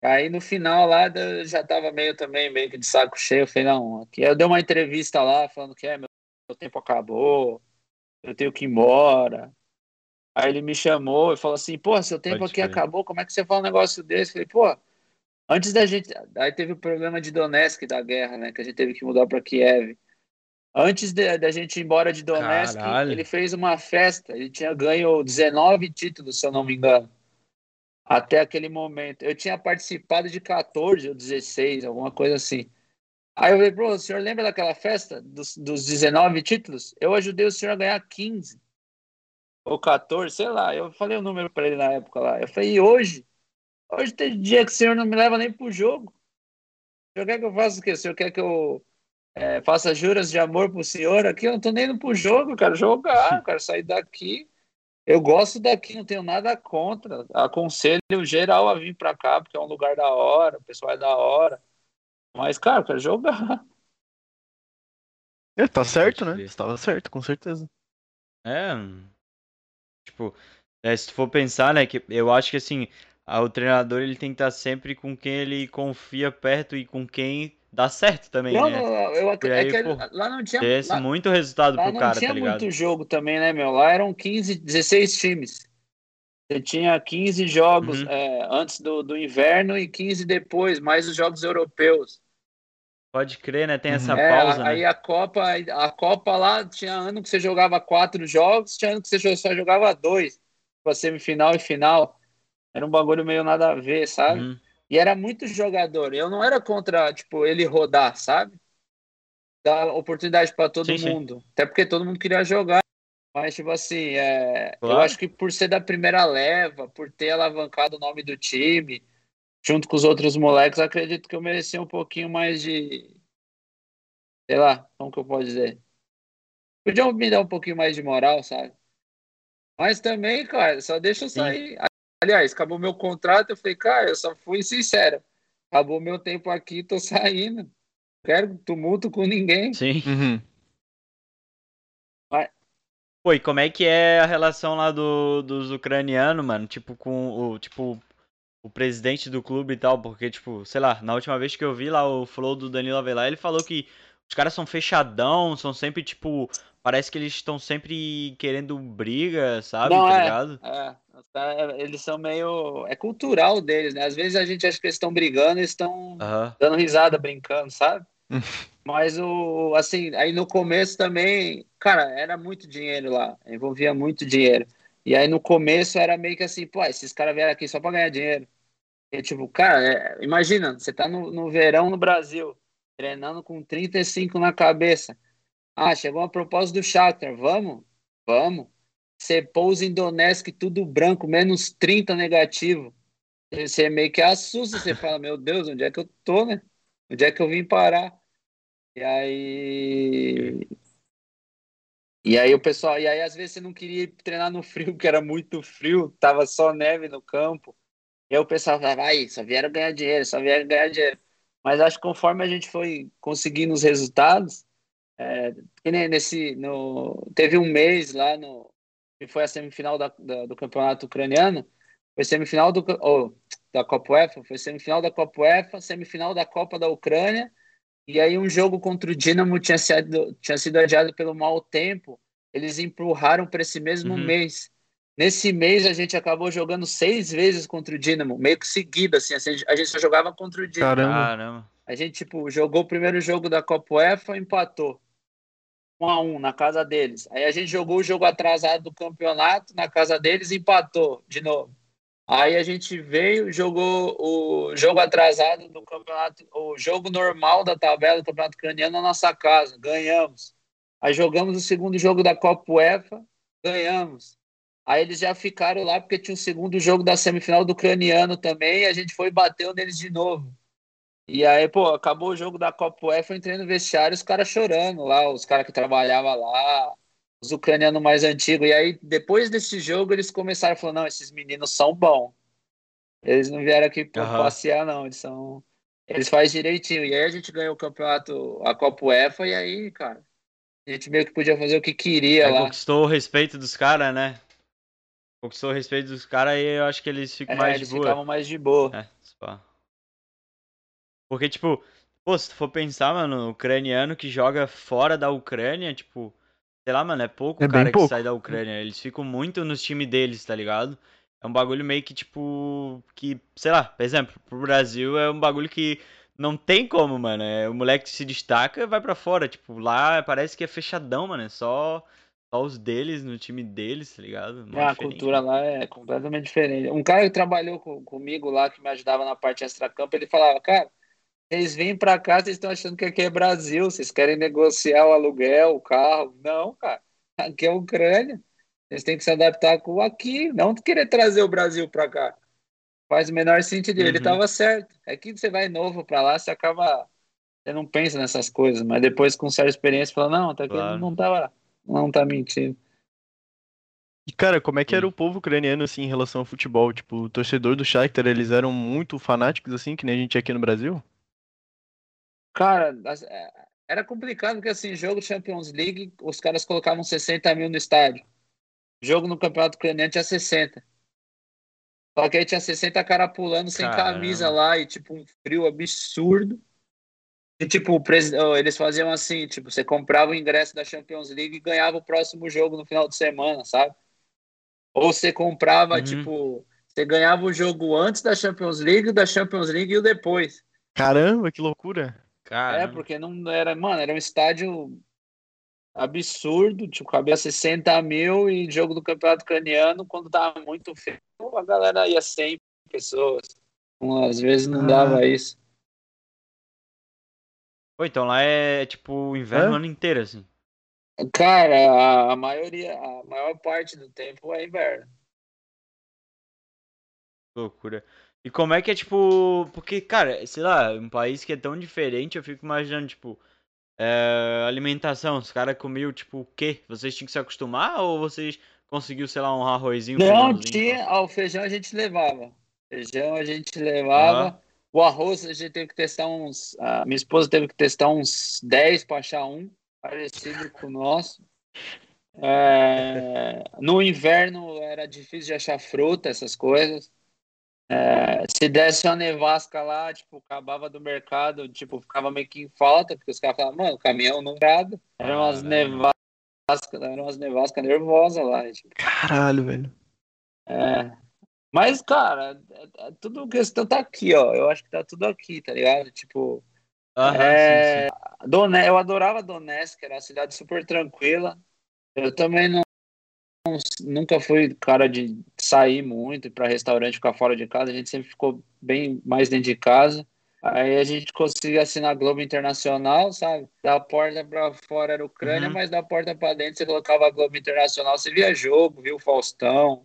Aí no final lá eu já tava meio também, meio que de saco cheio. Eu falei, não, aqui eu dei uma entrevista lá falando que é, meu meu tempo acabou, eu tenho que ir embora. Aí ele me chamou e falou assim, pô, seu tempo Pode aqui crer. acabou, como é que você fala um negócio desse? Eu falei, pô, antes da gente. Aí teve o problema de Donetsk da guerra, né? Que a gente teve que mudar para Kiev. Antes da gente ir embora de Donetsk, Caralho. ele fez uma festa. Ele tinha ganho 19 títulos, se eu não me engano. Até aquele momento. Eu tinha participado de 14 ou 16, alguma coisa assim. Aí eu falei, bro, o senhor lembra daquela festa dos, dos 19 títulos? Eu ajudei o senhor a ganhar 15 ou 14, sei lá. Eu falei o número para ele na época lá. Eu falei, e hoje? Hoje tem dia que o senhor não me leva nem pro jogo. O senhor quer que eu faça o quê? O senhor quer que eu é, faça juras de amor pro senhor aqui? Eu não tô nem indo pro jogo, eu quero jogar, eu quero sair daqui. Eu gosto daqui, não tenho nada contra. Aconselho geral a vir pra cá, porque é um lugar da hora, o pessoal é da hora. Mas, cara, eu quero jogar. É, tá certo, né? crer. Estava certo, com certeza. É. Tipo, é, se tu for pensar, né, que eu acho que assim, a- o treinador ele tem que estar sempre com quem ele confia perto e com quem dá certo também, Não, né? não, eu, é aí, que pô, lá não tinha. Lá, muito resultado lá pro não cara, tinha tá ligado? muito jogo também, né, meu? Lá eram 15, 16 times. Você tinha 15 jogos Uhum. é, antes do, do inverno e 15 depois, mais os jogos europeus. Pode crer, né? Tem Uhum. essa É, pausa, aí né? a Copa, a Copa lá tinha ano que você jogava quatro jogos, tinha ano que você só jogava dois, pra semifinal e final. Era um bagulho meio nada a ver, sabe? Uhum. E era muito jogador. Eu não era contra, tipo, ele rodar, sabe? Dar oportunidade para todo Sim, sim. mundo. Até porque todo mundo queria jogar. Mas, tipo assim, é, eu Claro. acho que por ser da primeira leva, por ter alavancado o nome do time, junto com os outros moleques, acredito que eu merecia um pouquinho mais de. Sei lá, como que eu posso dizer? Podiam me dar um pouquinho mais de moral, sabe? Mas também, cara, só deixa eu Sim. sair. Aliás, acabou meu contrato, eu falei, cara, eu só fui sincero. Acabou meu tempo aqui, tô saindo. Não quero tumulto com ninguém. Sim. Uhum. Pô, e como é que é a relação lá do, dos ucranianos, mano? Tipo, com o, tipo, o presidente do clube e tal, porque, tipo, sei lá, na última vez que eu vi lá o flow do Danilo Avelar, ele falou que os caras são fechadão, são sempre, tipo, parece que eles estão sempre querendo briga, sabe? Não, tá é. ligado? É, os caras, eles são meio. É cultural deles, né? Às vezes a gente acha que eles estão brigando, eles estão Aham. dando risada, brincando, sabe? Mas o assim, aí no começo também, cara, era muito dinheiro lá, envolvia muito dinheiro. E aí no começo era meio que assim, pô, esses caras vieram aqui só pra ganhar dinheiro. E tipo, cara, é, imagina, você tá no, no verão no Brasil, treinando com 35 na cabeça. Ah, chegou uma proposta do Shakhtar, vamos? Vamos. Você pousa em Donetsk, tudo branco, menos 30 negativo. Você meio que assusta, você fala, meu Deus, onde é que eu tô, né? Onde é que eu vim parar? E aí. E aí o pessoal, e aí às vezes você não queria treinar no frio, porque era muito frio, tava só neve no campo. E aí o pessoal falava, aí, só vieram ganhar dinheiro, só vieram ganhar dinheiro. Mas acho que conforme a gente foi conseguindo os resultados, é, nesse, no, teve um mês lá no, que foi a semifinal da, da- do campeonato ucraniano, foi semifinal do, oh, da Copa UEFA, foi semifinal da Copa UEFA, semifinal da Copa da Ucrânia, e aí um jogo contra o Dinamo tinha sido, tinha sido adiado pelo mau tempo, eles empurraram para esse mesmo Uhum. mês. Nesse mês a gente acabou jogando seis vezes contra o Dinamo, meio que seguida, assim, assim, a gente só jogava contra o Dinamo. Caramba. Caramba. A gente, tipo, jogou o primeiro jogo da Copa UEFA, empatou. 1 a 1 na casa deles. Aí a gente jogou o jogo atrasado do campeonato na casa deles e empatou de novo. Aí a gente veio, jogou o jogo atrasado do campeonato, o jogo normal da tabela do campeonato ucraniano na nossa casa, ganhamos. Aí jogamos o segundo jogo da Copa UEFA, ganhamos. Aí eles já ficaram lá porque tinha o segundo jogo da semifinal do ucraniano também, e a gente foi e bateu neles de novo. E aí, pô, acabou o jogo da Copa UEFA, eu entrei no vestiário, os caras chorando lá, os caras que trabalhavam lá, os ucranianos mais antigos. E aí, depois desse jogo, eles começaram a falar, não, esses meninos são bons. Eles não vieram aqui pra Aham. passear, não, eles são... Eles fazem direitinho. E aí a gente ganhou o campeonato, a Copa UEFA, e aí, cara, a gente meio que podia fazer o que queria Aí lá. conquistou o respeito dos caras, né? Conquistou o respeito dos caras e eu acho que eles ficam É, mais de eles boa. ficavam mais de boa. É, só. Porque, tipo, pô, se tu for pensar, mano, o ucraniano que joga fora da Ucrânia, tipo, sei lá, mano, é pouco É cara bem que pouco. sai da Ucrânia. Eles ficam muito nos times deles, tá ligado? É um bagulho meio que, tipo, que, sei lá, por exemplo, pro Brasil é um bagulho que não tem como, mano. É, o moleque se destaca vai pra fora. Tipo, lá parece que é fechadão, mano. É só os deles no time deles, tá ligado? É, a diferente, cultura lá é completamente diferente. Um cara que trabalhou com- comigo lá, que me ajudava na parte extra-campo, ele falava, cara, vocês vêm pra cá, vocês estão achando que aqui é Brasil, vocês querem negociar o aluguel, o carro. Não, cara, aqui é Ucrânia. Vocês têm que se adaptar com aqui, não querer trazer o Brasil pra cá. Faz o menor sentido. Ele Uhum. tava certo. É que você vai novo pra lá, você acaba. Você não pensa nessas coisas, mas depois com certa experiência, fala, não, tá aqui, Claro. não tava. Não tá mentindo. E, cara, como é que era Sim. o povo ucraniano, assim, em relação ao futebol? Tipo, o torcedor do Shakhtar, eles eram muito fanáticos, assim, que nem a gente aqui no Brasil? Cara, é, era complicado porque assim, jogo Champions League, os caras colocavam 60 mil no estádio. Jogo no Campeonato Ucraniano tinha 60. Só que aí tinha 60 cara pulando sem Caramba. camisa lá e tipo um frio absurdo. E tipo, eles faziam assim, tipo, você comprava o ingresso da Champions League e ganhava o próximo jogo no final de semana, sabe? Ou você comprava, Uhum. tipo, você ganhava o jogo antes da Champions League, da Champions League e o depois. Caramba, que loucura! Cara, É, porque não era, mano, era um estádio absurdo, tipo, cabia 60 mil e jogo do campeonato ucraniano, quando tava muito frio, a galera ia 100 pessoas. Então, Às vezes não Ah. dava isso. Pô, então lá é tipo o inverno o ano inteiro, assim. Cara, a, a maioria, a maior parte do tempo é inverno. Loucura. E como é que é, tipo. Porque, cara, sei lá, um país que é tão diferente, eu fico imaginando, tipo. é, alimentação, os caras comiam, tipo, o quê? Vocês tinham que se acostumar ou vocês conseguiu, sei lá, um arrozinho, um Não tinha, o feijão a gente levava. Feijão a gente levava. O arroz a gente teve que testar uns. A minha esposa teve que testar uns 10 para achar um, parecido com o nosso. É, no inverno era difícil de achar fruta, essas coisas. É, se desse uma nevasca lá, tipo, acabava do mercado, tipo, ficava meio que em falta, porque os caras falavam, mano, o caminhão não grada. Eram umas nevascas, eram umas nevascas nervosas lá. Tipo, Caralho, velho. é. Mas, cara, é- é tudo questão tá aqui, ó. Eu acho que tá tudo aqui, tá ligado? Tipo, Aham, É, sim, sim. Eu adorava Donetsk, era uma cidade super tranquila. Eu também não, nunca fui cara de sair muito para restaurante, ficar fora de casa. A gente sempre ficou bem mais dentro de casa. Aí a gente conseguia assinar Globo Internacional, sabe? Da porta para fora era Ucrânia, Uhum. mas da porta para dentro você colocava a Globo Internacional, você via jogo, via o Faustão,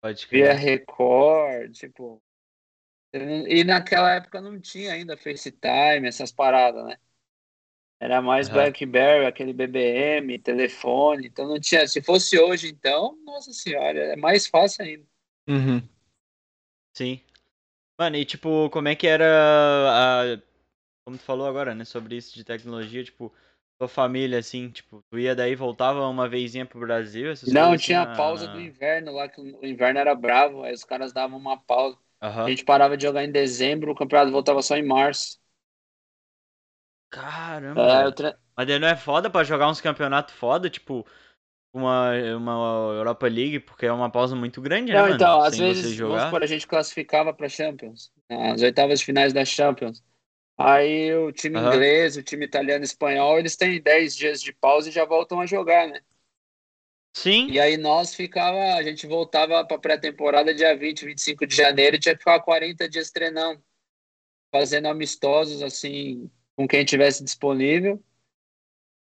Pode via crer. Record, tipo. E naquela época não tinha ainda FaceTime, essas paradas, né? Era mais Aham. BlackBerry, aquele BBM, telefone, então não tinha. Se fosse hoje, então, nossa senhora, é mais fácil ainda. Uhum. Sim. Mano, e tipo, como é que era a. Como tu falou agora, né? Sobre isso de tecnologia, tipo, tua família, assim, tipo, tu ia daí, voltava uma vezinha pro Brasil, Não, coisas assim, tinha na- pausa do inverno lá, que o inverno era bravo, aí os caras davam uma pausa. Aham. A gente parava de jogar em dezembro, o campeonato voltava só em março. Caramba! É, tre- Mas daí não é foda pra jogar uns campeonatos foda, tipo, uma, uma Europa League, porque é uma pausa muito grande, né, Não, mano? então, às Sem vezes, vamos jogar. supor, a gente classificava para Champions, as oitavas finais da Champions. Aí o time Aham. inglês, o time italiano e espanhol, eles têm 10 dias de pausa e já voltam a jogar, né? Sim, E aí nós ficava, a gente voltava para pré-temporada dia 20, 25 de janeiro e tinha que ficar 40 dias treinando, fazendo amistosos assim com quem tivesse disponível.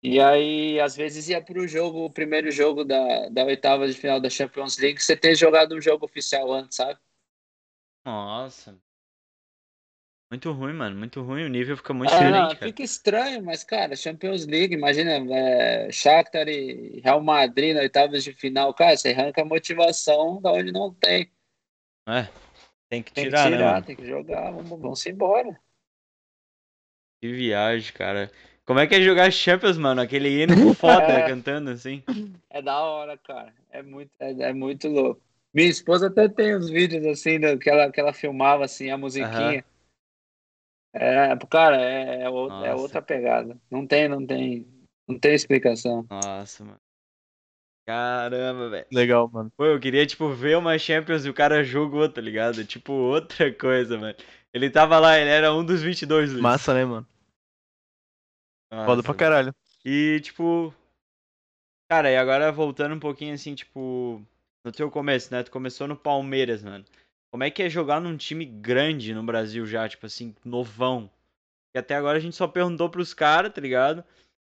E aí às vezes ia para o jogo, o primeiro jogo da, da oitava de final da Champions League, você ter jogado um jogo oficial antes, sabe? Nossa. Muito ruim, mano. Muito ruim. O nível fica muito É, não, diferente, fica estranho, mas cara, Champions League, imagina, é, Shakhtar e Real Madrid na oitavas de final, cara, você arranca a motivação da onde não tem. É. Tem que Tem tirar, que né, tirar, mano? tem que jogar, vamos, vamos embora. Que viagem, cara. Como é que é jogar Champions, mano? Aquele hino foda É. cantando assim. É da hora, cara. É muito, é, é muito louco. Minha esposa até tem uns vídeos assim do, que, ela, que ela filmava assim a musiquinha. É, cara, é, é, ou- é outra pegada. Não tem, não tem. Não tem explicação. Nossa, mano. Caramba, velho. Legal, mano. Pô, eu queria, tipo, ver uma Champions e o cara jogou, tá ligado? Tipo, outra coisa, mano. Ele tava lá, ele era um dos 22, Luiz. Massa, né, mano? Nossa, Foda pra caralho. E, tipo. Cara, e agora voltando um pouquinho assim, tipo. No teu começo, né? Tu começou no Palmeiras, mano. Como é que é jogar num time grande no Brasil já, tipo assim, novão? E até agora a gente só perguntou pros caras, tá ligado?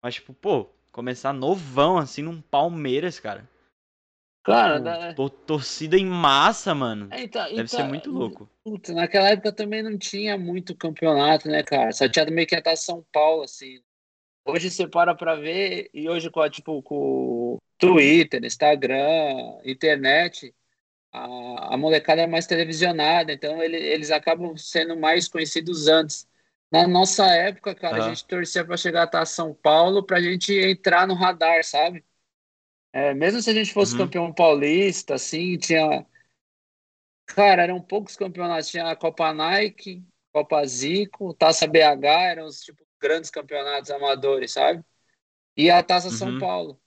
Mas, tipo, pô, começar novão, assim, num Palmeiras, cara. Cara, da- tor- torcida em massa, mano. é, então, Deve ser então, muito louco. Puta, naquela época também não tinha muito campeonato, né, cara? Só tinha meio que até São Paulo, assim. Hoje você para pra ver, e hoje com, tipo, com Twitter, Instagram, internet, a, a molecada é mais televisionada, então ele- eles acabam sendo mais conhecidos antes. Na nossa época, cara, a gente torcia pra chegar até São Paulo pra gente entrar no radar, sabe? É, mesmo se a gente fosse Uhum. campeão paulista, assim, tinha. Cara, eram poucos campeonatos. Tinha a Copa Nike, Copa Zico, Taça BH, eram os tipo, grandes campeonatos amadores, sabe? E a Taça São Uhum. Paulo.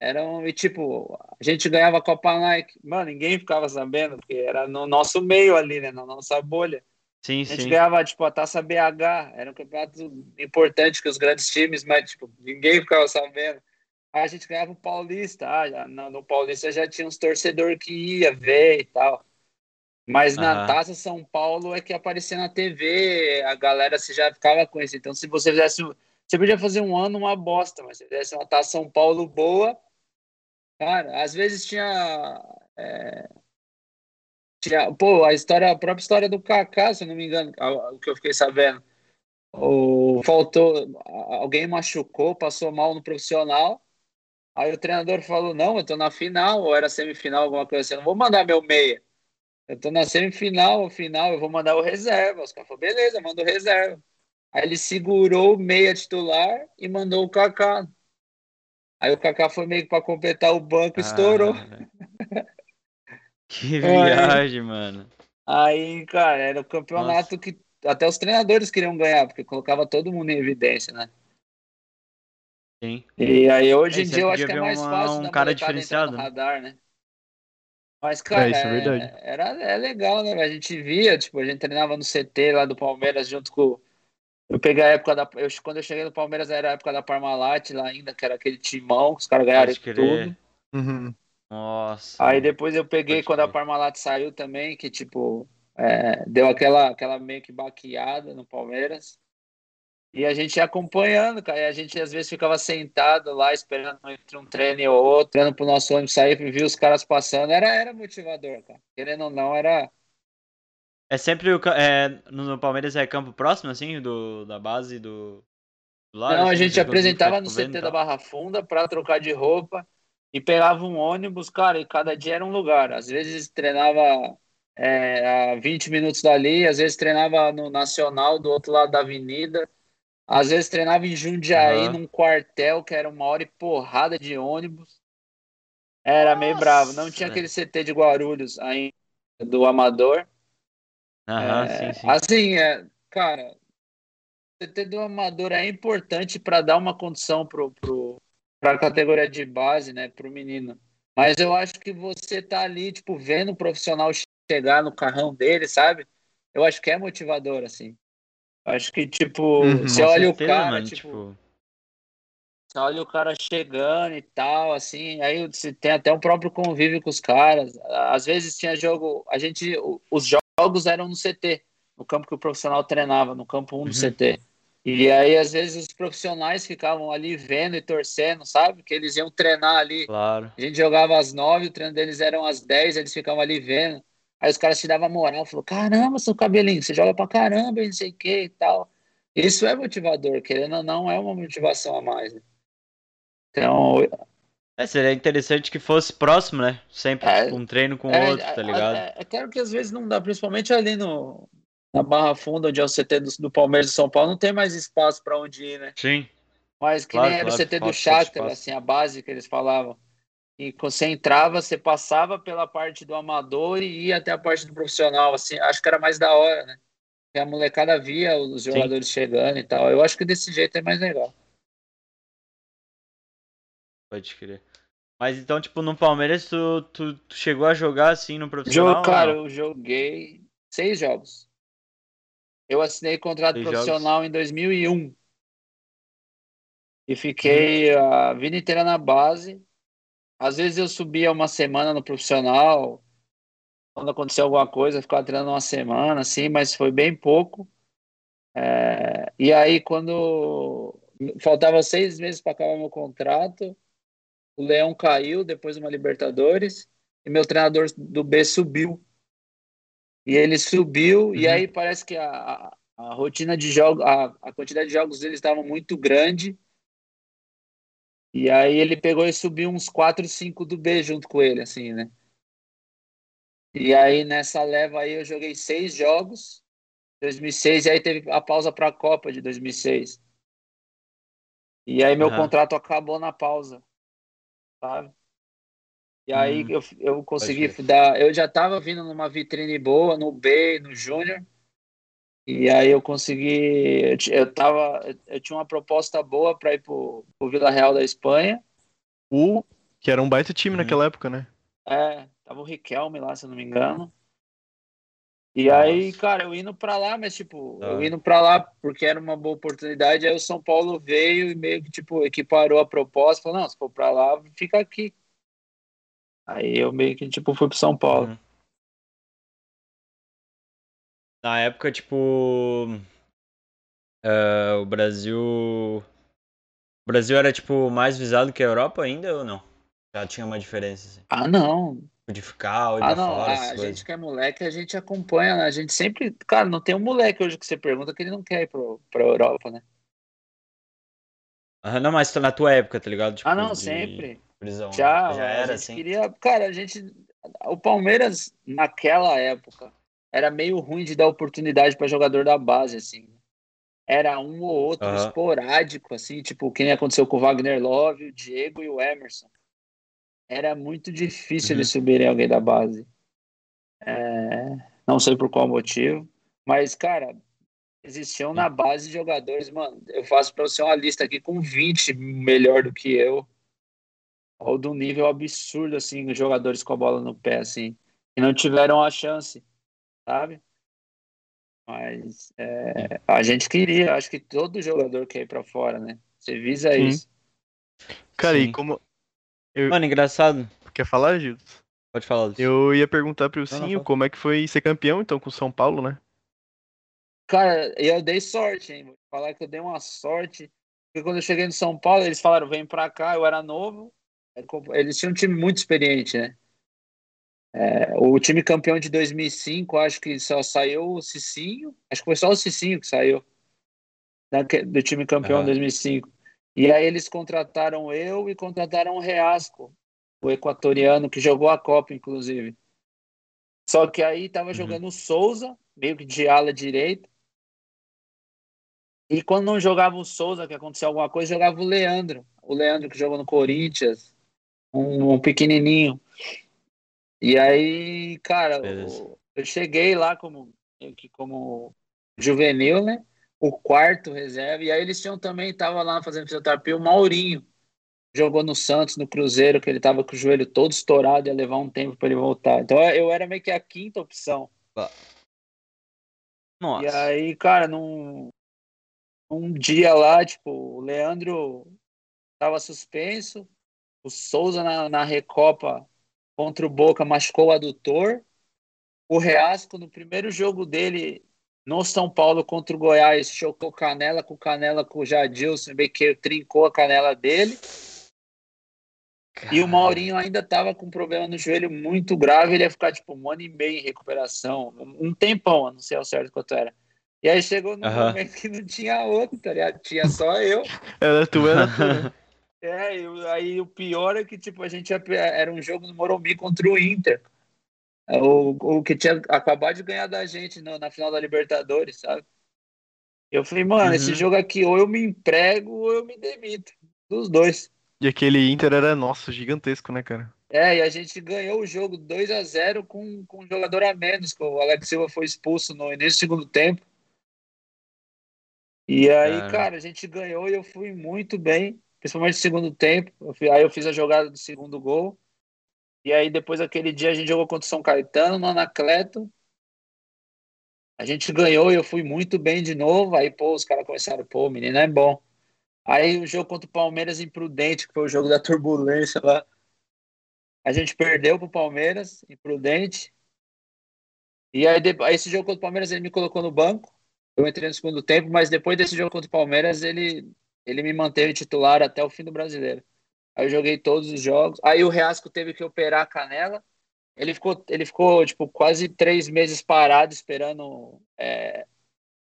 Eram, e tipo, a gente ganhava a Copa Nike. Mano, ninguém ficava sabendo, porque era no nosso meio ali, né? Na nossa bolha. Sim, A gente sim. ganhava, tipo, a Taça BH. Era um campeonato importante que os grandes times, mas, tipo, ninguém ficava sabendo. Aí a gente ganhava o Paulista. Ah, já, no, no Paulista já tinha uns torcedores que ia ver e tal. Mas na Aham. Taça São Paulo é que aparecia na TV, a galera se já ficava com isso. Então, se você fizesse. Você podia fazer um ano uma bosta, mas se fizesse uma Taça São Paulo boa, cara, às vezes tinha. é, tinha pô, a história, a própria história do Kaká, se eu não me engano, o que eu fiquei sabendo. O, faltou. Alguém machucou, passou mal no profissional. Aí o treinador falou: Não, eu tô na final, ou era semifinal, alguma coisa assim. Eu não vou mandar meu meia. Eu tô na semifinal, final, eu vou mandar o reserva. Os caras falaram, beleza, manda o reserva. Aí ele segurou o meia titular e mandou o Kaká. Aí o Kaká foi meio pra completar o banco e estourou. Ah, velho. que Aí- viagem, mano. Aí, cara, era o campeonato que até os treinadores queriam ganhar, porque colocava todo mundo em evidência, né? Sim. E aí hoje É, em dia eu acho que é mais uma- fácil um cara diferenciado, no né? radar, né? Mas, cara, isso é verdade. era, é legal, né? A gente via, tipo, a gente treinava no CT lá do Palmeiras junto com. Eu peguei a época da. Eu, quando eu cheguei no Palmeiras era a época da Parmalat lá ainda, que era aquele timão, que os caras ganharam tudo. Uhum. Nossa. Aí depois eu peguei quando a. Parmalat saiu também, que tipo, é, deu aquela, aquela meio que baqueada no Palmeiras. E a gente ia acompanhando, cara. E a gente às vezes ficava sentado lá, esperando entre um treino e outro, olhando pro nosso ônibus sair e via os caras passando. Era, era motivador, cara. Querendo ou não, era. É sempre o. É, no Palmeiras é campo próximo, assim, do, da base do. do lado, Não, a assim, gente apresentava ficar, no CT da? Barra Funda pra trocar de roupa e pegava um ônibus, cara, e cada dia era um lugar. Às vezes treinava é, a 20 minutos dali, às vezes treinava no Nacional, do outro lado da avenida, às vezes treinava em Jundiaí, Aham. num quartel que era uma hora e porrada de ônibus. Era meio bravo. Não tinha Nossa, aquele CT de Guarulhos ainda, do Amador. Aham, É, sim, sim. Assim, é, cara, o CT do Amador é importante para dar uma condição pro, pro, pra categoria de base, né, pro menino. Mas eu acho que você tá ali, tipo, vendo o profissional chegar no carrão dele, sabe? Eu acho que é motivador, assim. Eu acho que, tipo, Uhum. você olha o certeza, cara, mano, tipo, tipo. você olha o cara chegando e tal, assim, aí você tem até o próprio convívio com os caras. Às vezes tinha jogo, a gente, o- os jogos eram no CT, no campo que o profissional treinava, no campo 1 do Uhum. CT. E aí, às vezes, os profissionais ficavam ali vendo e torcendo, sabe? Que eles iam treinar ali. Claro. A gente jogava às 9, o treino deles eram às 10, eles ficavam ali vendo. Aí os caras te davam moral, falou: caramba, seu cabelinho, você joga pra caramba, e não sei o que e tal. Isso é motivador, querendo ou não, é uma motivação a mais. né? Então, É, seria interessante que fosse próximo, né? Sempre, É, tipo, um treino com o é, outro, tá é, ligado? É, é claro que às vezes não dá, principalmente ali no, na Barra Funda, onde é o CT do, do Palmeiras de São Paulo, não tem mais espaço para onde ir, né? Sim. Mas que Claro, nem era claro, o CT do Shakhtar, espaço. assim, a base que eles falavam. E você entrava, você passava pela parte do amador e ia até a parte do profissional, assim, acho que era mais da hora, né? Que a molecada via os jogadores chegando e tal. Eu acho que desse jeito é mais legal. Pode crer. Mas então, tipo, no Palmeiras, tu, tu, tu chegou a jogar assim no profissional? Jogo, cara, eu joguei seis jogos. Eu assinei contrato seis profissional jogos. em 2001. E fiquei a vida inteira na base. Às vezes eu subia uma semana no profissional. Quando aconteceu alguma coisa, eu ficava treinando uma semana, assim, mas foi bem pouco. É... E aí, quando faltava seis meses para acabar meu contrato, o Leão caiu depois de uma Libertadores e meu treinador do B subiu. E ele subiu, uhum. e aí parece que a, a, a rotina de jogos, a, a quantidade de jogos dele estava muito grande. E aí ele pegou e subiu uns 4, 5 do B junto com ele, assim, né? E aí nessa leva aí eu joguei seis jogos, 2006, e aí teve a pausa para a Copa de 2006. E aí meu uhum. contrato acabou na pausa sabe? E aí hum, eu, eu consegui dar. Eu já estava vindo numa vitrine boa, no B, no Júnior. E aí eu consegui. Eu, tava, eu tinha uma proposta boa para ir pro, pro Vila Real da Espanha. O que era um baita time hum. naquela época, né? É, tava o Riquelme lá, se eu não me engano. E Nossa. aí, cara, eu indo pra lá, mas tipo, ah. eu indo pra lá porque era uma boa oportunidade, aí o São Paulo veio e meio que, tipo, equiparou a proposta, falou, não, se for pra lá, fica aqui. Aí eu meio que, tipo, fui pro São Paulo. Uhum. Na época, tipo, uh, o Brasil... O Brasil era, tipo, mais visado que a Europa ainda ou não? Já tinha uma diferença, assim? Ah, não de ficar, ou ah, não, fora, a gente que é moleque, a gente acompanha, né? A gente sempre. Cara, não tem um moleque hoje que você pergunta que ele não quer ir pro, pra Europa, né? Ah, não, mas na tua época, tá ligado? Tipo, ah, não, sempre. Prisão, já, já era assim. Queria, cara, a gente. O Palmeiras, naquela época, era meio ruim de dar oportunidade para jogador da base, assim. Era um ou outro uhum. esporádico, assim, tipo, que nem aconteceu com o Wagner Love, o Diego e o Emerson era muito difícil uhum. eles subirem alguém da base. É, não sei por qual motivo, mas, cara, existiam na base jogadores, mano. Eu faço para você uma lista aqui com 20 melhor do que eu, ou de um nível absurdo, assim, jogadores com a bola no pé, assim, e não tiveram a chance, sabe? Mas é, a gente queria, acho que todo jogador quer ir para fora, né? Você visa Sim. isso. Cara, Sim. e como, eu... Mano, engraçado. Quer falar, Gildo? Pode falar, Lúcio. Eu ia perguntar pro Sim como é que foi ser campeão, então, com o São Paulo, né? Cara, eu dei sorte, hein? Vou falar que eu dei uma sorte. Porque quando eu cheguei no São Paulo, eles falaram, vem pra cá, eu era novo. Eles tinham um time muito experiente, né? É, o time campeão de 2005, acho que só saiu o Cicinho. Acho que foi só o Cicinho que saiu né, do time campeão de 2005. E aí eles contrataram eu e contrataram o Reasco, o equatoriano, que jogou a Copa, inclusive. Só que aí tava uhum. jogando o Souza, meio que de ala direita. E quando não jogava o Souza, que aconteceu alguma coisa, jogava o Leandro. O Leandro que jogou no Corinthians, um, um pequenininho. E aí, cara, eu, eu cheguei lá como, como juvenil, né? O quarto reserva. E aí eles tinham também, tava lá fazendo fisioterapia, o Maurinho. Jogou no Santos, no Cruzeiro, que ele tava com o joelho todo estourado, ia levar um tempo para ele voltar. Então eu era meio que a quinta opção. Nossa. E aí, cara, num, um dia lá, tipo, o Leandro tava suspenso, o Souza na, na Recopa contra o Boca machucou o adutor. O Reasco, no primeiro jogo dele, no São Paulo contra o Goiás, chocou canela com canela com o Jadilson, bem que trincou a canela dele. E o Maurinho ainda estava com um problema no joelho muito grave, ele ia ficar tipo um ano e meio em recuperação, um tempão, não sei ao certo quanto era. E aí chegou no uhum. momento que não tinha outro, tá ligado? Tinha só eu. Era tu, era tu. Né? É, eu, aí o pior é que tipo, a gente ia, era um jogo no Morumbi contra o Inter. O, o que tinha acabado de ganhar da gente no, na final da Libertadores, sabe? Eu falei, mano, uhum. esse jogo aqui ou eu me emprego ou eu me demito. Dos dois. E aquele Inter era, nosso gigantesco, né, cara? É, e a gente ganhou o jogo 2 a 0 com, com um jogador a menos, que o Alex Silva foi expulso no início do segundo tempo. E aí, cara, a gente ganhou e eu fui muito bem. principalmente no segundo tempo. Eu fui- aí eu fiz a jogada do segundo gol. E aí depois daquele dia a gente jogou contra o São Caetano no Anacleto. A gente ganhou e eu fui muito bem de novo. Aí, pô, os caras começaram, pô, o menino é bom. Aí o jogo contra o Palmeiras imprudente, que foi o jogo da turbulência lá. A gente perdeu pro Palmeiras, imprudente. E aí esse jogo contra o Palmeiras ele me colocou no banco. Eu entrei no segundo tempo, mas depois desse jogo contra o Palmeiras, ele, ele me manteve titular até o fim do brasileiro. Aí eu joguei todos os jogos. Aí o Reasco teve que operar a canela. Ele ficou, ele ficou tipo, quase três meses parado esperando é,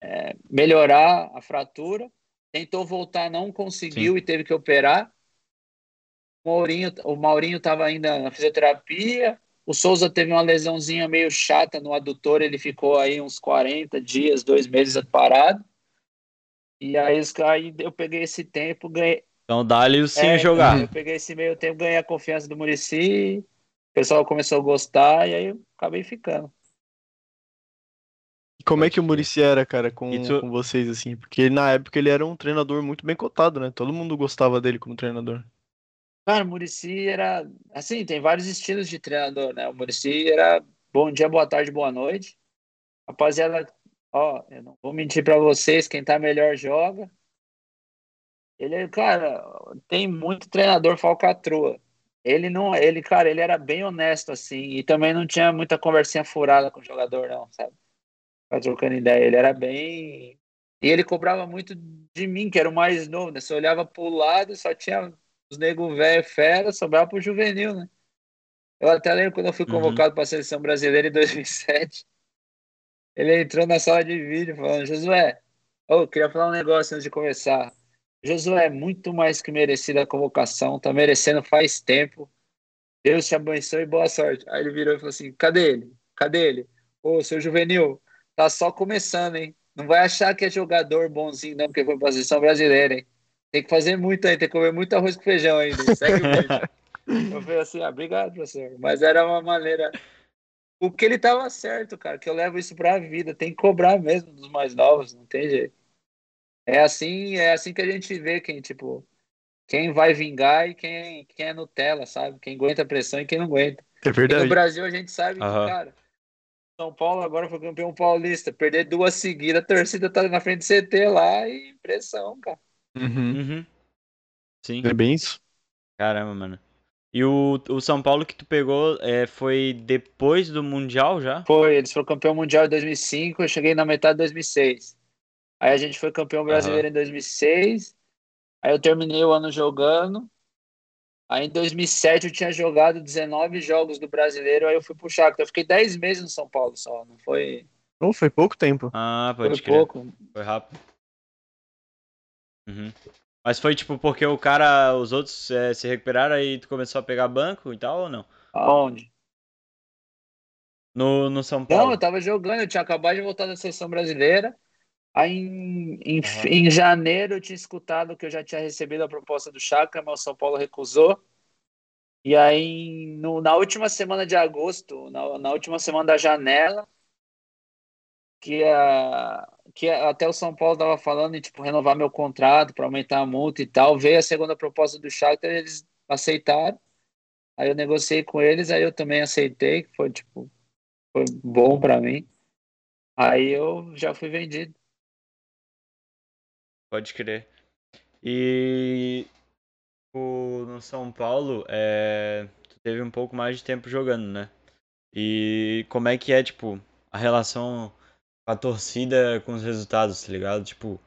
é, melhorar a fratura. Tentou voltar, não conseguiu e teve que operar. O Maurinho, o Maurinho estava ainda na fisioterapia. O Souza teve uma lesãozinha meio chata no adutor, ele ficou aí uns 40 dias, dois meses parado. E aí, aí eu peguei esse tempo, ganhei. Então dá-lhe o sim é, jogar. Eu peguei esse meio tempo, ganhei a confiança do Murici, o pessoal começou a gostar e aí eu acabei ficando. E como é que o. Murici era, cara, com, tu- com vocês, assim? Porque na época ele era um treinador muito bem cotado, né? Todo mundo gostava dele como treinador. Cara, o Murici era. Assim, tem vários estilos de treinador, né? O Murici era bom dia, boa tarde, boa noite. Rapaziada, ó, eu não vou mentir pra vocês, quem tá melhor joga. Ele, cara, tem muito treinador falcatrua. Ele não, ele, cara, ele era bem honesto assim e também não tinha muita conversinha furada com o jogador não, sabe? Pra trocando ideia, ele era bem e ele cobrava muito de mim, que era o mais novo, né? Você olhava pro lado, só tinha os nego velho fera, sobrava pro juvenil, né? Eu até lembro quando eu fui Uhum. convocado para a seleção brasileira em 2007. Ele entrou na sala de vídeo falando: Josué, eu queria falar um negócio antes de começar. Josué é muito mais que merecida a convocação, tá merecendo faz tempo. Deus te abençoe e boa sorte. Aí ele virou e falou assim: cadê ele? Cadê ele? Ô, seu juvenil, tá só começando, hein? Não vai achar que é jogador bonzinho, não, porque foi pra seleção brasileira, hein? Tem que fazer muito aí, tem que comer muito arroz com feijão ainda. hein? Segue o vídeo. Eu falei assim, ah, obrigado, professor. Mas era uma maneira. O que ele tava certo, cara, que eu levo isso pra vida. Tem que cobrar mesmo dos mais novos, não tem jeito. É assim, é assim que a gente vê quem, tipo, quem vai vingar e quem, quem é Nutella, sabe? Quem aguenta a pressão e quem não aguenta. É E no verdade. Brasil a gente sabe que, cara, São Paulo agora foi campeão paulista. Perder duas seguidas, a torcida tá na frente do CT lá e pressão, cara. Uhum. Uhum. Sim. É bem isso. Caramba, mano. E o, o São Paulo que tu pegou é, foi depois do Mundial já? Foi, eles foram campeão mundial em 2005, eu cheguei na metade de 2006. Aí a gente foi campeão brasileiro em 2006. Aí eu terminei o ano jogando. Aí em 2007 eu tinha jogado 19 jogos do brasileiro, aí eu fui pro Shakhtar. Eu fiquei 10 meses no São Paulo só, não foi, Não, foi pouco tempo. Ah, foi pode crer. pouco. Foi rápido. Uhum. Mas foi tipo porque o cara, os outros é, se recuperaram aí tu começou a pegar banco e tal ou não? Aonde? No, no São Não, Paulo. eu tava jogando, eu tinha acabado de voltar da seleção brasileira. Aí em, em, Aham. em janeiro eu tinha escutado que eu já tinha recebido a proposta do Chakra, mas o São Paulo recusou. E aí no- na última semana de agosto, na, na última semana da janela, que, a, que a- até o São Paulo tava falando em tipo, renovar meu contrato para aumentar a multa e tal, veio a segunda proposta do Shakhtar, eles aceitaram. Aí eu negociei com eles, aí eu também aceitei, que foi tipo foi bom para mim. Aí eu já fui vendido. Pode crer. E o, no São Paulo, é, tu teve um pouco mais de tempo jogando, né? E como é que é, tipo, a relação com a torcida com os resultados, tá ligado? Tipo,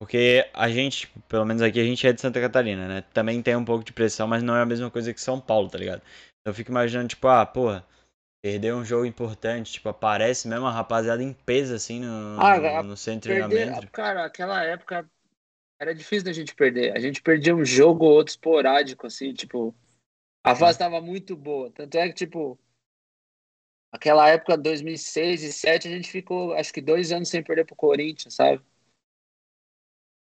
porque a gente, tipo, pelo menos aqui, a gente é de Santa Catarina, né? Também tem um pouco de pressão, mas não é a mesma coisa que São Paulo, tá ligado? Eu fico imaginando, tipo, ah, porra, perdeu um jogo importante, tipo, aparece mesmo a rapaziada em peso, assim, no, Ah, no, a- no centro de treinamento. cara, aquela época era difícil da gente perder. A gente perdia um jogo ou outro esporádico, assim, tipo, a fase tava muito boa. Tanto é que, tipo, aquela época, 2006 e 2007, a gente ficou, acho que dois anos sem perder pro Corinthians, sabe?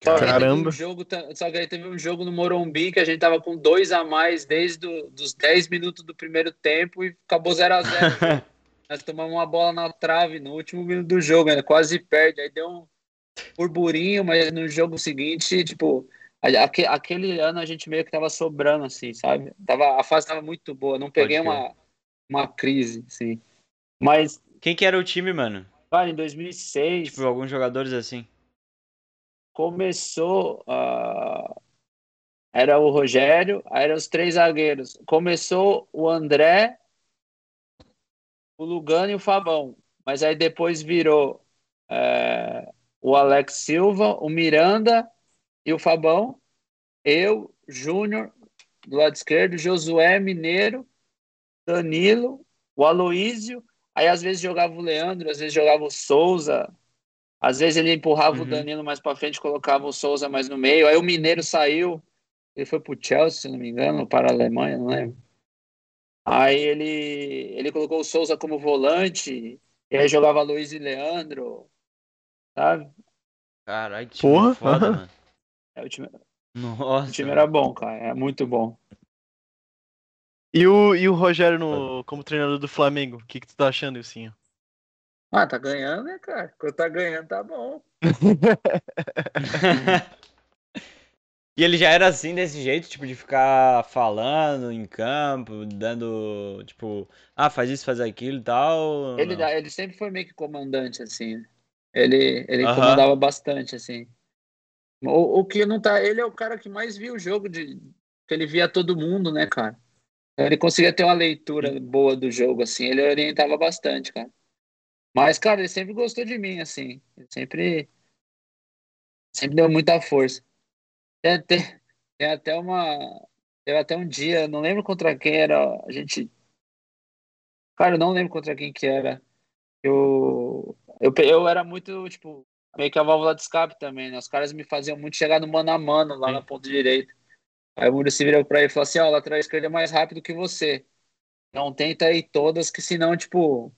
Caramba. um jogo, só que aí teve um jogo no Morumbi que a gente tava com dois a mais desde os 10 minutos do primeiro tempo e acabou 0 a 0 Nós tomamos uma bola na trave no último minuto do jogo, ainda quase perde. Aí deu um burburinho, mas no jogo seguinte, tipo, Aque- Aquele ano a gente meio que tava sobrando, assim, sabe? Tava, a fase tava muito boa, não peguei uma, uma crise, assim. Mas, Quem que era o time, mano? cara, em 2006 Tipo, alguns jogadores assim. Começou. ah, era o Rogério, aí eram os três zagueiros. Começou o André, o Lugano e o Fabão. Mas aí depois virou é, o Alex Silva, o Miranda e o Fabão. Eu, Júnior, do lado esquerdo, Josué Mineiro, Danilo, o Aloísio. Aí às vezes jogava o Leandro, às vezes jogava o Souza. Às vezes ele empurrava o Uhum. Danilo mais pra frente, colocava o Souza mais no meio. Aí o Mineiro saiu, ele foi pro Chelsea, se não me engano, ou para a Alemanha, não lembro. Aí ele, ele colocou o Souza como volante, e aí jogava Luiz e Leandro, sabe? Caralho, que time Porra. foda, mano. É, o, time, Nossa. o time era bom, cara, é muito bom. E o, e o Rogério no, como treinador do Flamengo? O que, que tu tá achando, Ilcinho? Ah, tá ganhando, né, cara? Quando tá ganhando, tá bom. E ele já era assim, desse jeito, tipo, de ficar falando em campo, dando, tipo, ah, faz isso, faz aquilo e tal. Ele, não? ele sempre foi meio que comandante, assim. né? Ele, ele comandava bastante, assim. O, o que não tá. Ele é o cara que mais viu o jogo de. Que ele via todo mundo, né, cara? Ele conseguia ter uma leitura boa do jogo, assim. Ele orientava bastante, cara. Mas, cara, ele sempre gostou de mim, assim. Ele sempre. Sempre deu muita força. Tem até, tem até uma. Teve até um dia, não lembro contra quem era. A gente. Cara, eu não lembro contra quem que era. Eu, eu, eu era muito, tipo, meio que a válvula de escape também, né? Os caras me faziam muito chegar no mano a mano lá Sim. na ponta direita. Aí o Muricy virou pra ele e falou assim: Ó, o lateral esquerdo é mais rápido que você. Não tenta ir todas, que senão, tipo,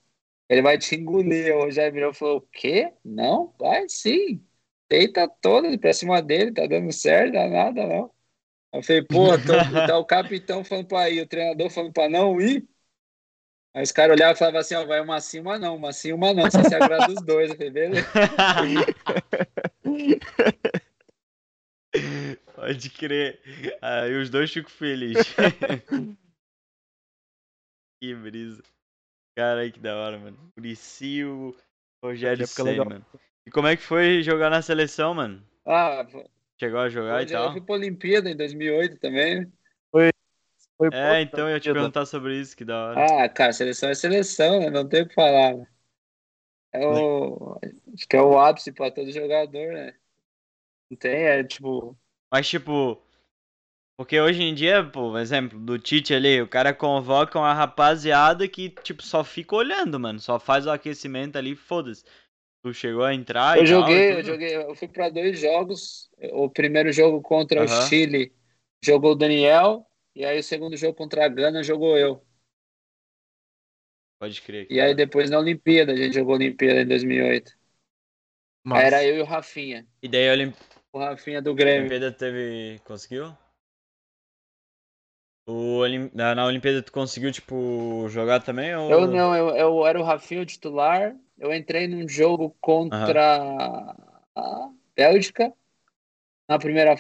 ele vai te engolir. O virou e falou: O quê? Não? Vai sim. Tenta todas pra cima dele, tá dando certo, dá nada, não. Eu falei, pô, tô, tá o capitão falando pra ir, o treinador falando pra não ir. Aí os caras olhavam e falavam assim, ó, vai uma sim, uma não, uma sim, uma não, você se agrada dos dois. Eu falei, beleza. Pode crer. Aí os dois ficam felizes. que brisa. Caralho, que da hora, mano. Muricy, Rogério legal. mano. E como é que foi jogar na seleção, mano? Ah, foi- Chegou a jogar e eu tal? fui pra Olimpíada em 2008 também. né? Foi É, então eu ia te perguntar sobre isso, que da hora. Ah, cara, seleção é seleção, né? Não tem o que falar. né? É o... Acho que é o ápice pra todo jogador, né? Não tem, é tipo... Mas tipo, porque hoje em dia, pô, um exemplo do Tite ali, o cara convoca uma rapaziada que, tipo, só fica olhando, mano. Só faz o aquecimento ali, foda-se. Tu chegou a entrar Eu e tal, joguei, e eu joguei, eu fui para dois jogos. O primeiro jogo contra o Aham. Chile jogou o Daniel, e aí o segundo jogo contra a Gana jogou eu. Pode crer. E aí depois na Olimpíada, a gente jogou a Olimpíada em 2008. Aí Massa. era eu e o Rafinha. E daí a Olim- O Rafinha do a Grêmio. Olimpíada teve. Conseguiu? O Olim- Na na Olimpíada tu conseguiu, tipo, jogar também? Ou... Eu não, eu, eu era o Rafinha o titular. Eu entrei num jogo contra a Bélgica. Na primeira,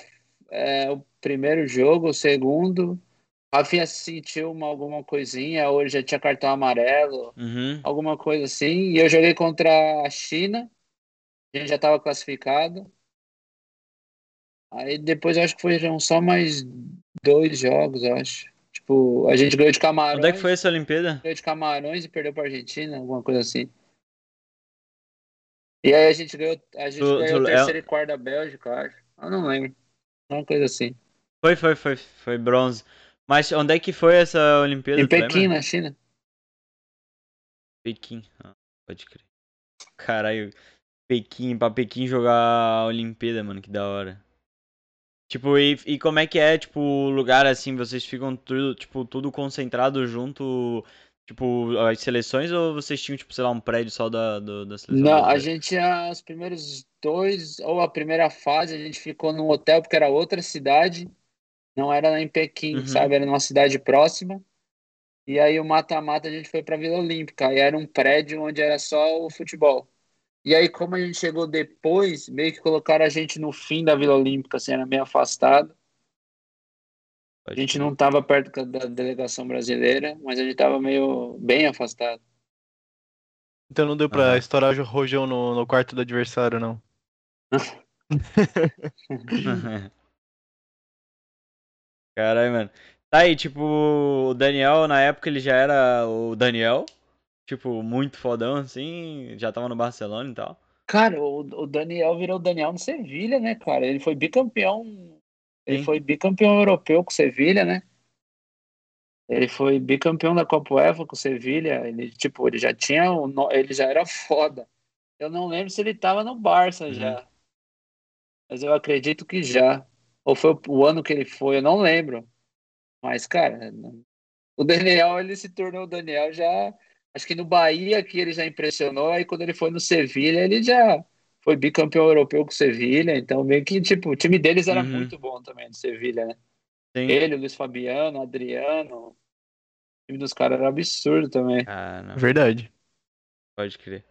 é, o primeiro jogo, o segundo. Rafinha sentiu uma, alguma coisinha, hoje já tinha cartão amarelo. Uhum. alguma coisa assim. E eu joguei contra a China. A gente já estava classificado. Aí depois eu acho que foram só mais dois jogos, eu acho. Tipo, a gente ganhou de Camarões. Onde é que foi essa Olimpíada? Ganhou de Camarões e perdeu para Argentina, alguma coisa assim. E aí a gente ganhou, a gente Tu- ganhou tu- o é- terceiro e quarto da Bélgica, eu acho. Eu não lembro. Uma coisa assim. Foi, foi, foi. Foi bronze. Mas onde é que foi essa Olimpíada? Em tu lembra? Pequim, na China. Pequim. Ah, pode crer. Caralho. Pequim, pra Pequim jogar a Olimpíada, mano, que da hora. Tipo, e, e como é que é, tipo, o lugar assim, vocês ficam tudo, tipo, tudo concentrado junto, tipo, as seleções ou vocês tinham, tipo, sei lá, um prédio só da, do- da seleção? Não, a gente tinha os primeiros dois, ou a primeira fase, a gente ficou num hotel porque era outra cidade, não era em Pequim, Uhum. sabe? Era numa cidade próxima. E aí o mata-mata a gente foi pra Vila Olímpica, e era um prédio onde era só o futebol. E aí, como a gente chegou depois, meio que colocaram a gente no fim da Vila Olímpica, assim, era meio afastado. A gente não estava perto da delegação brasileira, mas a gente estava meio bem afastado. Então não deu pra estourar o rojão no, no quarto do adversário, não. Caralho, mano. Tá aí, tipo, o Daniel, na época ele já era o Daniel. Tipo, muito fodão, assim. Já tava no Barcelona e tal. Cara, o, o Daniel virou o Daniel no Sevilha, né, cara? Ele foi bicampeão. Ele Sim. foi bicampeão europeu com o Sevilha, né? Ele foi bicampeão da Copa UEFA com o Sevilha. Ele, tipo, ele já tinha. Ele já era foda. Eu não lembro se ele tava no Barça Uhum. já. Mas eu acredito que já. Ou foi o ano que ele foi, eu não lembro. Mas, cara, o Daniel, ele se tornou o Daniel já. Acho que no Bahia que ele já impressionou. Aí quando ele foi no Sevilha, ele já foi bicampeão europeu com o Sevilha. Então, meio que, tipo, o time deles era Uhum. muito bom também, do Sevilha, né? Sim. Ele, o Luiz Fabiano, o Adriano. O time dos caras era absurdo também. Ah, não. Verdade. Pode crer.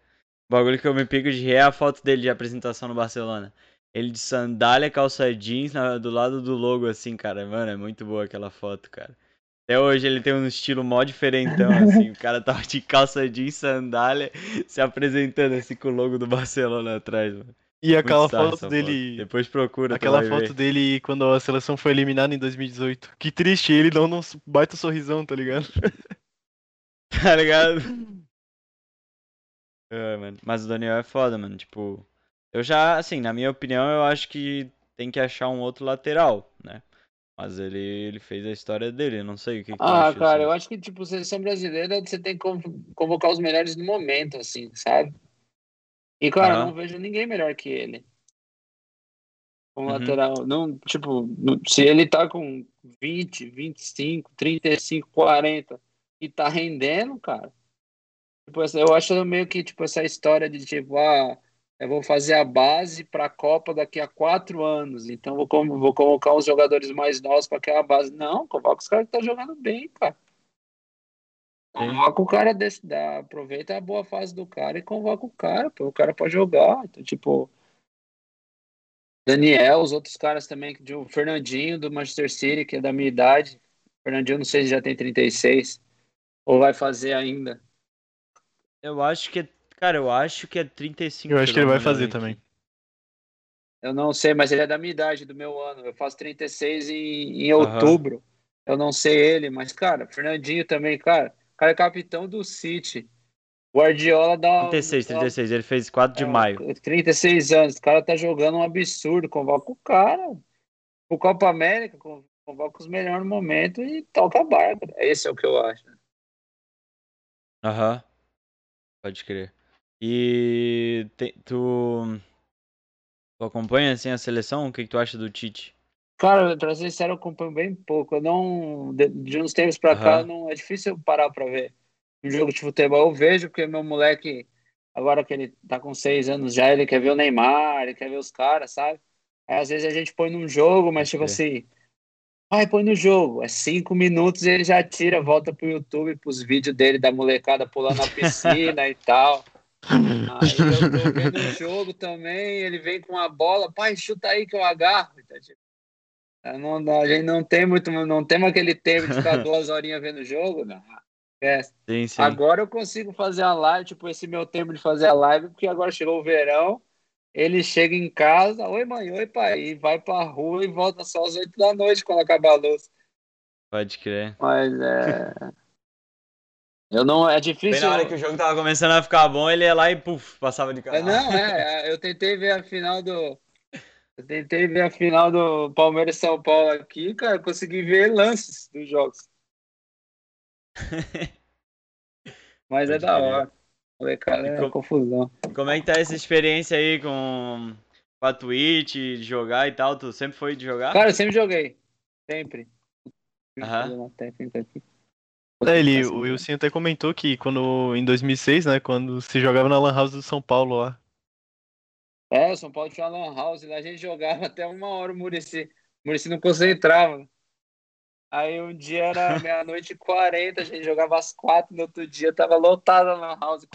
O bagulho que eu me pico de rir é a foto dele de apresentação no Barcelona. Ele de sandália, calça jeans, na- do lado do logo, assim, cara. Mano, é muito boa aquela foto, cara. Até hoje ele tem um estilo mó diferentão, assim. O cara tava de calça jeans, sandália, se apresentando assim com o logo do Barcelona atrás, mano. E aquela foto dele. Depois procura, Aquela foto ver. dele quando a seleção foi eliminada em 2018. Que triste, ele dando um baita sorrisão, tá ligado? Tá ligado? É, mano. Mas o Daniel é foda, mano. Tipo, eu já, assim, na minha opinião, eu acho que tem que achar um outro lateral, né? Mas ele, ele fez a história dele, não sei o que, que Ah, cara, assim. eu acho que, tipo, seleção brasileira você tem que conv- convocar os melhores no momento, assim, sabe? E, cara, eu Aham. não vejo ninguém melhor que ele. Como Uhum. lateral. Não, tipo, se ele tá com 20, 25, 35, 40 e tá rendendo, cara. Tipo, eu acho meio que, tipo, essa história de, tipo, ah, eu vou fazer a base pra Copa daqui a quatro anos, então vou, com- vou colocar os jogadores mais novos pra aquela base. Não, convoca os caras que estão jogando bem, cara. Convoca o cara desse, dá, aproveita a boa fase do cara e convoca o cara, pô, o cara pode jogar. Então, tipo, Daniel, os outros caras também, o Fernandinho do Manchester City, que é da minha idade. Fernandinho, não sei se já tem 36 ou vai fazer ainda. Eu acho que é. Cara, eu acho que é 35. Eu acho que ele vai fazer também. Eu não sei, mas ele é da minha idade, do meu ano. Eu faço 36 em, em Aham. outubro. Eu não sei ele, mas, cara, Fernandinho também, cara. O cara é capitão do City. Guardiola dá. 36, dá- 36. Ele fez 4 de é, maio. 36 anos. O cara tá jogando um absurdo. Convoca o cara. O Copa América, con- convoca os melhores no momento e toca a barca. Esse é o que eu acho. Aham. Pode crer. E te- tu, tu acompanha assim a seleção? O que, que tu acha do Tite? Cara, pra ser sincero, eu acompanho bem pouco. Eu não. De, de uns tempos pra cá, Aham. não, é difícil eu parar pra ver um jogo de futebol. Eu vejo porque meu moleque, agora que ele tá com seis anos já, ele quer ver o Neymar, ele quer ver os caras, sabe? Aí, às vezes a gente põe num jogo, mas tipo Pode assim. Ai, põe no jogo. É cinco minutos e ele já tira, volta pro YouTube, pros vídeos dele da molecada pulando na piscina e tal. Aí eu tô vendo o jogo também, ele vem com a bola, pai, chuta aí que eu agarro. Então, tipo, não, a gente não tem muito, não temos aquele tempo de ficar duas horinhas vendo o jogo, não. Esquece. Sim, sim. Agora eu consigo fazer a live, tipo, esse meu tempo de fazer a live, porque agora chegou o verão, ele chega em casa, oi mãe, oi pai, e vai pra rua e volta só às oito da noite quando acabar a luz. Pode crer. Mas é. Eu não. É Bem difícil. na hora que o jogo tava começando a ficar bom, ele ia lá e puf, passava de É, canal. não, é, é, eu tentei ver a final do. Eu tentei ver a final do Palmeiras e São Paulo aqui, cara, consegui ver lances dos jogos. Mas é da hora. Molecada, E é com- confusão. Como é que tá essa experiência aí com, com a Twitch, de jogar e tal? Tu sempre foi de jogar? Cara, eu sempre joguei. Sempre. Aham. Uma técnica aqui. É, ele, o Wilson até comentou que quando, em 2006, né, quando se jogava na Lan House do São Paulo lá. É, o São Paulo tinha uma lan house, lá a gente jogava até uma hora o Murici. O Murici não concentrava. Aí um dia era meia-noite e quarenta, a gente jogava às quatro, no outro dia tava lotada a lan house,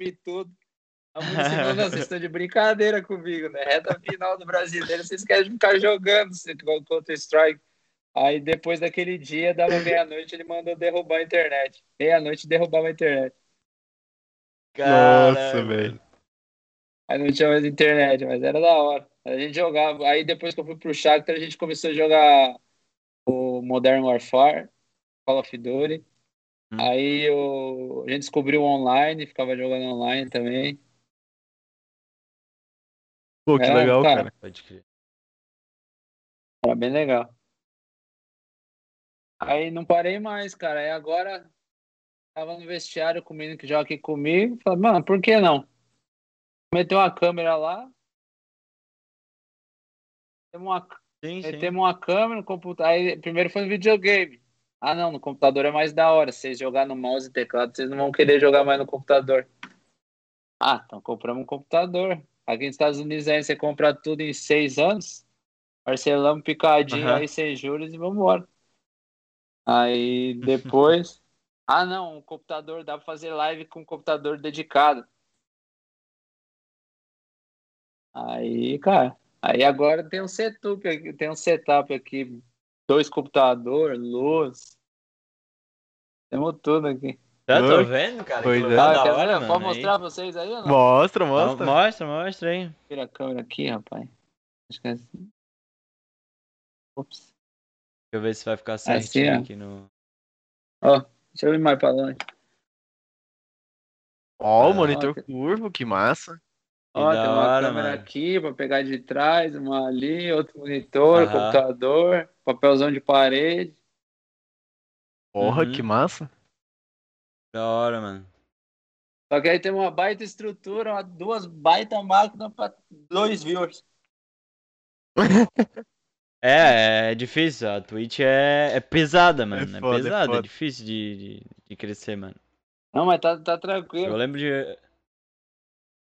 e tudo. A falou, não, vocês estão de brincadeira comigo, né? Reta final do brasileiro, vocês querem ficar jogando Counter-Strike. Aí depois daquele dia, dava meia-noite, ele mandou derrubar a internet. Meia-noite derrubava a internet. Nossa, velho. Aí não tinha mais internet, mas era da hora. A gente jogava. Aí depois que eu fui pro Shakhtar, a gente começou a jogar o Modern Warfare, Call of Duty. Hum. Aí eu, a gente descobriu online, ficava jogando online também. Pô, que era, legal, cara. cara. Pode crer. Era bem legal. Aí não parei mais, cara. Aí agora tava no vestiário com o menino que joga aqui comigo. Falei, mano, por que não? Meteu uma câmera lá. Temos uma, sim, sim. uma câmera no computador. Aí primeiro foi no videogame. Ah, não, no computador é mais da hora. Vocês jogar no mouse e teclado, vocês não vão querer jogar mais no computador. Ah, então compramos um computador. Aqui nos Estados Unidos aí você compra tudo em seis anos. Parcelamos picadinho uhum. aí sem juros e vamos embora. Aí depois. ah, não, um computador dá pra fazer live com um computador dedicado. Aí, cara. Aí agora tem um setup aqui, tem um setup aqui, dois computadores, luz. Temos tudo aqui. Já tô vendo, cara. Pois é. Ah, da hora, Pode mostrar aí. pra vocês aí ou não? Mostra, mostra. Mostra, mostra aí. Tira a câmera aqui, rapaz. Acho que é assim. Ops. Deixa eu ver se vai ficar certinho assim, aqui no. Ó, deixa eu ir mais pra longe. Ó, o ah, monitor ó, curvo, que massa. Ó, tem uma hora, câmera mano. aqui pra pegar de trás, uma ali, outro monitor, Aham. computador, papelzão de parede. Porra, uhum. que massa. Da hora, mano. Só que aí tem uma baita estrutura, duas baita máquinas pra dois viewers. É, é difícil. A Twitch é, é pesada, mano. É, foda, é pesada, é, é, difícil de, de, de, crescer, mano. Não, mas tá, tá tranquilo. Eu lembro de.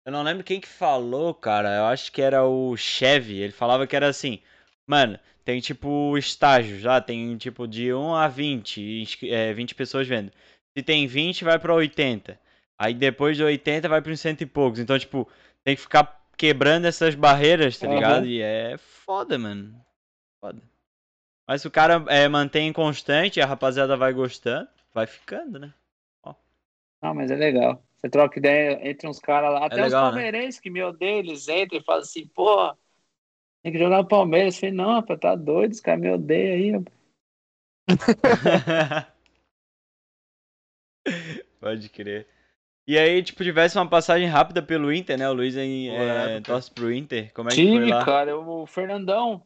Eu não lembro quem que falou, cara. Eu acho que era o Chevy. Ele falava que era assim. Mano, tem tipo estágios já. Tem tipo de 1 a 20. É, 20 pessoas vendo. Se tem 20, vai pra 80. Aí depois de 80 vai pra uns cento e poucos. Então, tipo, tem que ficar quebrando essas barreiras, tá ligado? Uhum. E é foda, mano. Foda. Mas se o cara é, mantém constante, a rapaziada vai gostando, vai ficando, né? Ó. Não, mas é legal. Você troca ideia entre uns caras lá. É até é legal, os né? palmeirenses né? que me odeiam, eles entram e falam assim, pô, tem que jogar no Palmeiras. Eu falei, não, rapaz, tá doido, os caras me odeiam aí, Pode crer. E aí, tipo, tivesse uma passagem rápida pelo Inter, né? O Luiz aí é, torce pro Inter. Como é que Time, foi lá? cara, o Fernandão,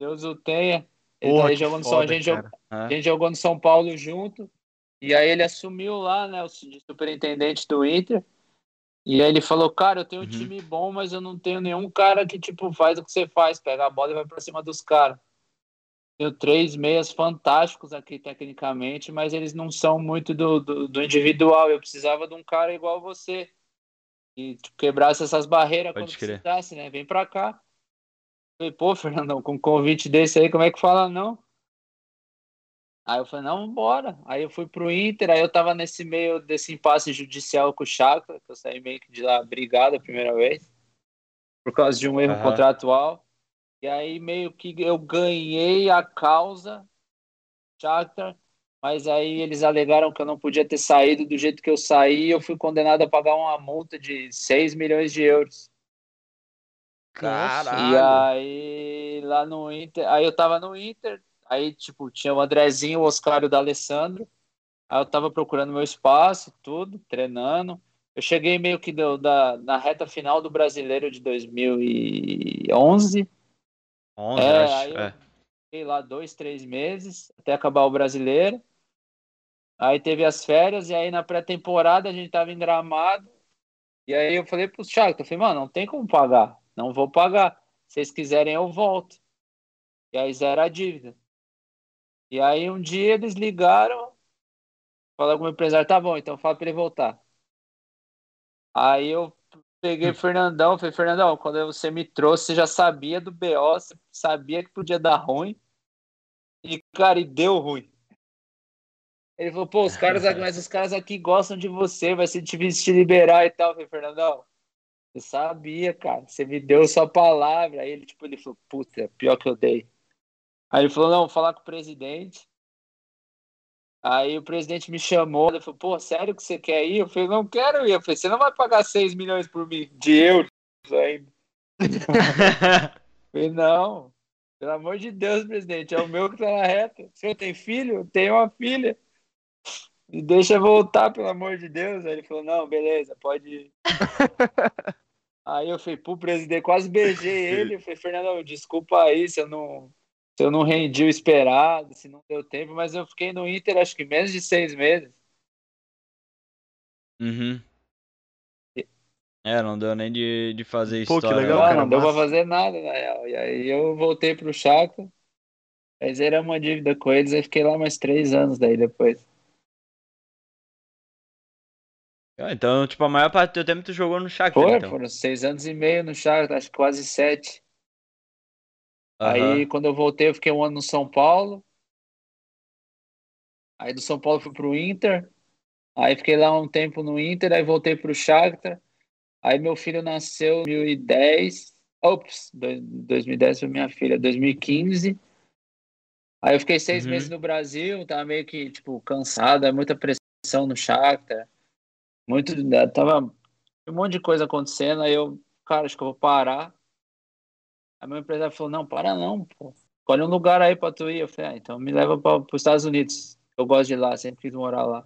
Deus o tenha. Ele Porra, tá jogou no foda, São, a, gente jogou, a gente jogou no São Paulo junto. E aí ele assumiu lá, né, o superintendente do Inter. E aí ele falou, cara, eu tenho um uhum. time bom, mas eu não tenho nenhum cara que, tipo, faz o que você faz, pega a bola e vai pra cima dos caras. Tenho três meias fantásticos aqui tecnicamente, mas eles não são muito do, do, do individual. Eu precisava de um cara igual você. E tipo, quebrasse essas barreiras Pode quando crer. precisasse, né? Vem pra cá. Falei, pô, Fernandão, com um convite desse aí, como é que fala não? Aí eu falei, não, bora. Aí eu fui pro Inter, aí eu tava nesse meio desse impasse judicial com o Chakra, que eu saí meio que de lá brigado a primeira vez, por causa de um erro uhum. contratual. E aí meio que eu ganhei a causa, Shakhtar, mas aí eles alegaram que eu não podia ter saído do jeito que eu saí e eu fui condenado a pagar uma multa de 6 milhões de euros. Caralho. E aí lá no Inter, aí eu tava no Inter, aí tipo, tinha o Andrezinho, o Oscar e o D'Alessandro. Aí eu tava procurando meu espaço, tudo, treinando. Eu cheguei meio que do, da, na reta final do Brasileiro de 2011. 11, é, acho. Aí é. fiquei lá dois, três meses até acabar o brasileiro. Aí teve as férias, e aí na pré-temporada a gente tava em gramado. E aí eu falei pro Thiago, eu falei, mano, não tem como pagar. Não vou pagar. Se vocês quiserem, eu volto. E aí zero a dívida. E aí um dia eles ligaram, falaram com o empresário, tá bom, então fala para ele voltar. Aí eu peguei o Fernandão, falei, Fernandão, quando você me trouxe, você já sabia do BO, você sabia que podia dar ruim. E, cara, e deu ruim. Ele falou, pô, os caras, mas os caras aqui gostam de você, vai ser difícil te liberar e tal. Eu falei, Fernandão, Eu sabia, cara. Você me deu sua palavra. Aí ele, tipo, ele falou, puta, pior que eu dei. Aí ele falou, não, vou falar com o presidente. Aí o presidente me chamou, ele falou, pô, sério que você quer ir? Eu falei, não quero ir. Eu falei, você não vai pagar 6 milhões por mim, de euros ainda. falei, não, pelo amor de Deus, presidente, é o meu que tá na reta. O senhor tem filho? Eu tenho uma filha. Me deixa voltar, pelo amor de Deus. Aí ele falou, não, beleza, pode ir. aí eu falei, pro presidente, quase beijei ele. Eu falei, Fernando, desculpa aí se eu não se eu não rendi o esperado, se não deu tempo, mas eu fiquei no Inter acho que menos de seis meses. Uhum. É, não deu nem de, de fazer Pô, que história. legal, não, cara, não deu pra fazer nada, na real. E aí eu voltei pro Shakhtar, mas era uma dívida com eles, aí fiquei lá mais três anos daí depois. Então, tipo, a maior parte do teu tempo tu jogou no Shakhtar, Foi, então. foram seis anos e meio no Shakhtar, acho que quase sete. Aham. Aí quando eu voltei, eu fiquei um ano no São Paulo. Aí do São Paulo fui pro Inter. Aí fiquei lá um tempo no Inter, aí voltei pro Shakhtar. Aí meu filho nasceu em 2010. Ops, dois- 2010 foi minha filha, 2015. Aí eu fiquei seis Uhum. meses no Brasil, tava meio que, tipo, cansado, é muita pressão no Shakhtar. Muito, tava um monte de coisa acontecendo, aí eu, cara, acho que eu vou parar. Aí meu empresário falou, não, para não, pô. Escolhe um lugar aí pra tu ir. Eu falei, ah, então me leva para os Estados Unidos. Eu gosto de lá, sempre quis morar lá.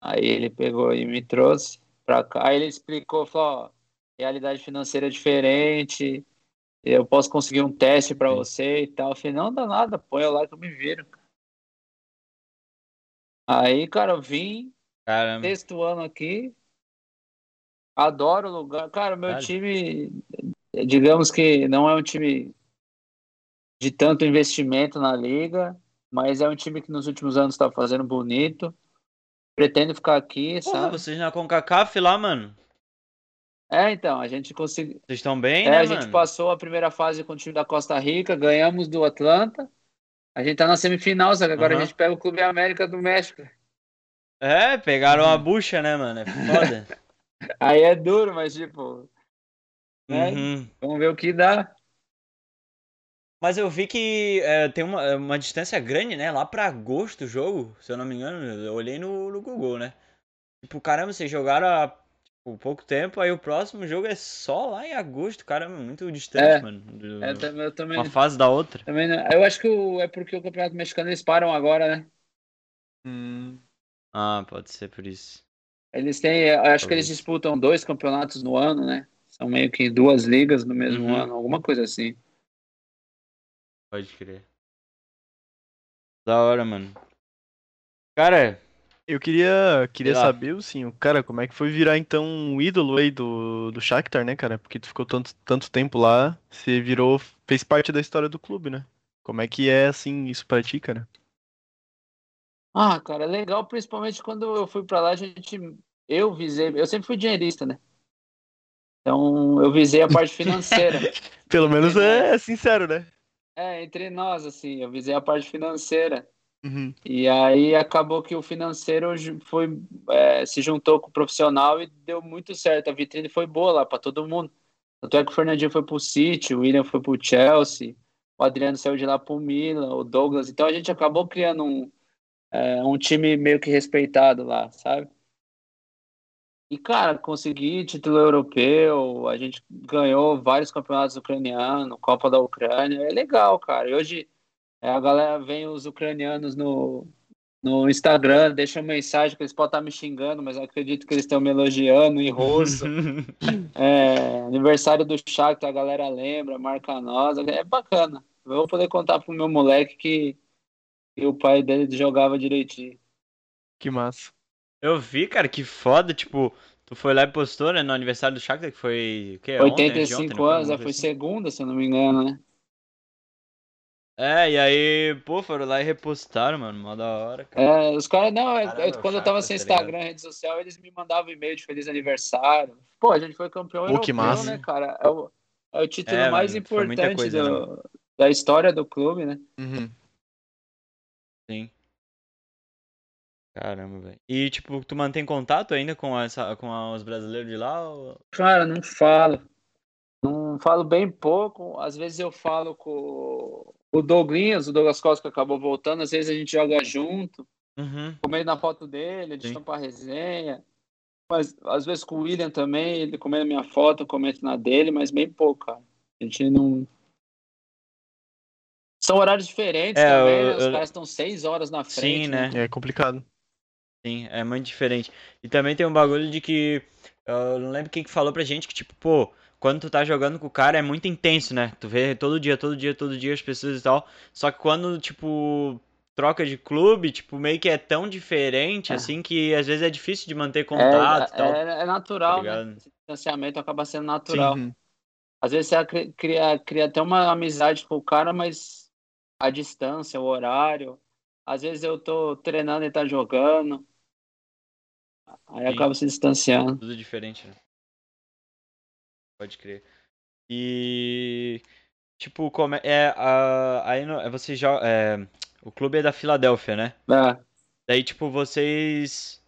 Aí ele pegou e me trouxe pra cá. Aí ele explicou, falou, ó, realidade financeira é diferente, eu posso conseguir um teste pra Sim. você e tal. Eu falei, não dá nada, põe eu lá que eu me viro. Aí, cara, eu vim, Caramba. sexto ano aqui. Adoro o lugar. Cara, meu Caralho. time, digamos que não é um time de tanto investimento na liga, mas é um time que nos últimos anos está fazendo bonito. Pretendo ficar aqui, Porra, sabe? vocês na CONCACAF lá, mano. É, então, a gente conseguiu. Vocês estão bem, É, né, a gente mano? passou a primeira fase com o time da Costa Rica, ganhamos do Atlanta. A gente tá na semifinal, só que agora Aham. a gente pega o Clube América do México. É, pegaram Uhum. a bucha, né, mano? É foda. Aí é duro, mas tipo, né? Uhum. Vamos ver o que dá. Mas eu vi que é, tem uma, uma distância grande, né? Lá pra agosto o jogo, se eu não me engano, eu olhei no, no Google, né? Tipo, caramba, vocês jogaram há tipo, pouco tempo, aí o próximo jogo é só lá em agosto, caramba, muito distante, É. mano. do- É, eu também, uma fase da outra. também não- Eu acho que o- é porque o Campeonato Mexicano eles param agora, né? Hum, Ah, pode ser por isso. Eles têm, acho que eles disputam dois campeonatos no ano, né? São meio que duas ligas no mesmo Uhum. ano, alguma coisa assim. Pode crer. Da hora, mano. Cara, eu queria, queria Sei saber, assim, o cara, como é que foi virar então um ídolo aí do, do Shakhtar, né, cara? Porque tu ficou tanto, tanto tempo lá, você virou, fez parte da história do clube, né? Como é que é, assim, isso pra ti, cara? Ah, cara, é legal, principalmente quando eu fui pra lá, a gente, eu visei, eu sempre fui dinheirista, né? Então, eu visei a parte financeira. Pelo menos é, é sincero, né? É, entre nós, assim, eu visei a parte financeira. Uhum. E aí acabou que o financeiro foi, é, se juntou com o profissional e deu muito certo. A vitrine foi boa lá para todo mundo. Tanto é que o Fernandinho foi pro City, o William foi pro Chelsea, o Adriano saiu de lá pro Milan, o Douglas. Então a gente acabou criando um, é, um time meio que respeitado lá, sabe? E, cara, consegui título europeu, a gente ganhou vários campeonatos ucranianos, Copa da Ucrânia. É legal, cara. E hoje é, a galera vem os ucranianos no, no Instagram, deixam mensagem que eles podem estar me xingando, mas acredito que eles estão me elogiando em russo. É, aniversário do Shakhtar, a galera lembra, marca nós. É bacana. Eu vou poder contar pro meu moleque que, que o pai dele jogava direitinho. Que massa. eu vi, cara, que foda, tipo, tu foi lá e postou, né, no aniversário do Shakhtar, que foi, o quê? Ontem, antes de 85 ontem, não foi? anos, foi coisa assim? segunda, se eu não me engano, né? É, e aí, pô, foram lá e repostaram, mano, mó da hora, cara. É, os caras, não, é- Caramba, é, quando eu tava sem tá? Instagram, rede social, eles me mandavam e-mail de feliz aniversário. Pô, a gente foi campeão Pô, que europeu, massa. né, cara? É o, é o título É, mais mano, foi importante coisa, né, do- da história do clube, né? Uhum. Sim. Caramba, velho. E, tipo, tu mantém contato ainda com, essa, com os brasileiros de lá? Ou... Cara, não falo. Não falo bem pouco. Às vezes eu falo com o Douglas, o Douglas Costa que acabou voltando. Às vezes a gente joga junto. Uhum. Comendo na foto dele, de Sim. estampar resenha. Mas às vezes com o William também, ele comendo minha foto, eu comento na dele, mas bem pouco, cara. A gente não. São horários diferentes É, também, eu- né? Os eu- caras estão seis horas na frente. Sim, né? É complicado. Sim, é muito diferente. E também tem um bagulho de que. Eu não lembro quem que falou pra gente que, tipo, pô, quando tu tá jogando com o cara é muito intenso, né? Tu vê todo dia, todo dia, todo dia as pessoas e tal. Só que quando, tipo, troca de clube, tipo, meio que é tão diferente, É. assim, que às vezes é difícil de manter É, contato e tal. é, é natural, tá né? Esse distanciamento acaba sendo natural. Sim. Às vezes você cria, cria, cria até uma amizade com o cara, mas a distância, o horário. Às vezes eu tô treinando e tá jogando. Aí Sim. acaba se distanciando. Tudo diferente, né? Pode crer. E. Tipo, como é. é, a- aí no, você joga. É, o clube é da Filadélfia, né? É. Daí, tipo, vocês.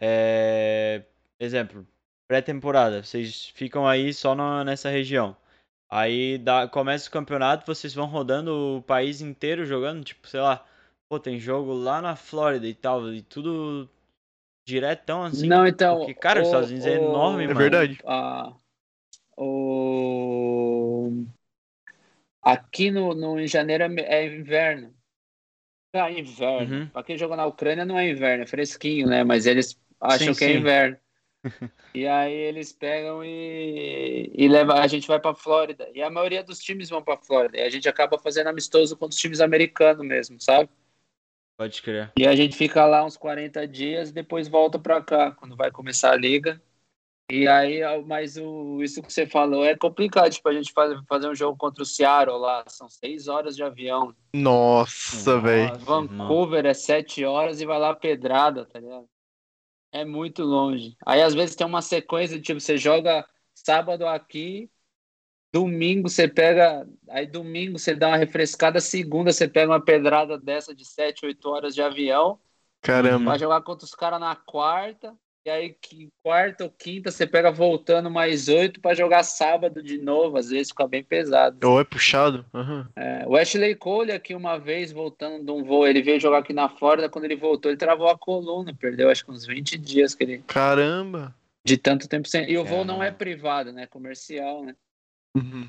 É, exemplo, pré-temporada. Vocês ficam aí só no- nessa região. Aí dá, começa o campeonato, vocês vão rodando o país inteiro jogando, tipo, sei lá. Pô, tem jogo lá na Flórida e tal. E tudo diretão assim. Não, então. Porque, cara, os Estados Unidos é enorme, É mano. verdade. a- o... Aqui no, no, em janeiro é, é inverno. Ah, inverno. Uhum. Pra quem joga na Ucrânia não é inverno, é fresquinho, né? Mas eles acham Sim, que é sim. inverno. E aí eles pegam e, e leva, a gente vai pra Flórida. E a maioria dos times vão pra Flórida. E a gente acaba fazendo amistoso com os times americanos mesmo, sabe? Pode crer. E a gente fica lá uns 40 dias, depois volta pra cá, quando vai começar a liga. E aí, mas o, isso que você falou é complicado, tipo, a gente fazer, fazer um jogo contra o Seattle lá, são seis horas de avião. Nossa, Nossa. velho. Vancouver é sete horas e vai lá pedrada, tá ligado? É muito longe. Aí às vezes tem uma sequência, tipo, você joga sábado aqui, domingo você pega, aí domingo você dá uma refrescada, segunda você pega uma pedrada dessa de sete, oito horas de avião, Caramba. vai jogar contra os caras na quarta, e aí que- quarta ou quinta você pega voltando mais oito pra jogar sábado de novo, às vezes fica bem pesado. Ou é puxado? Aham. É, o Ashley Cole aqui uma vez voltando de um voo, ele veio jogar aqui na Flórida, quando ele voltou ele travou a coluna, perdeu acho que uns 20 dias que ele Caramba. de tanto tempo sem. E o voo não é privado, né? Comercial, né? Uhum.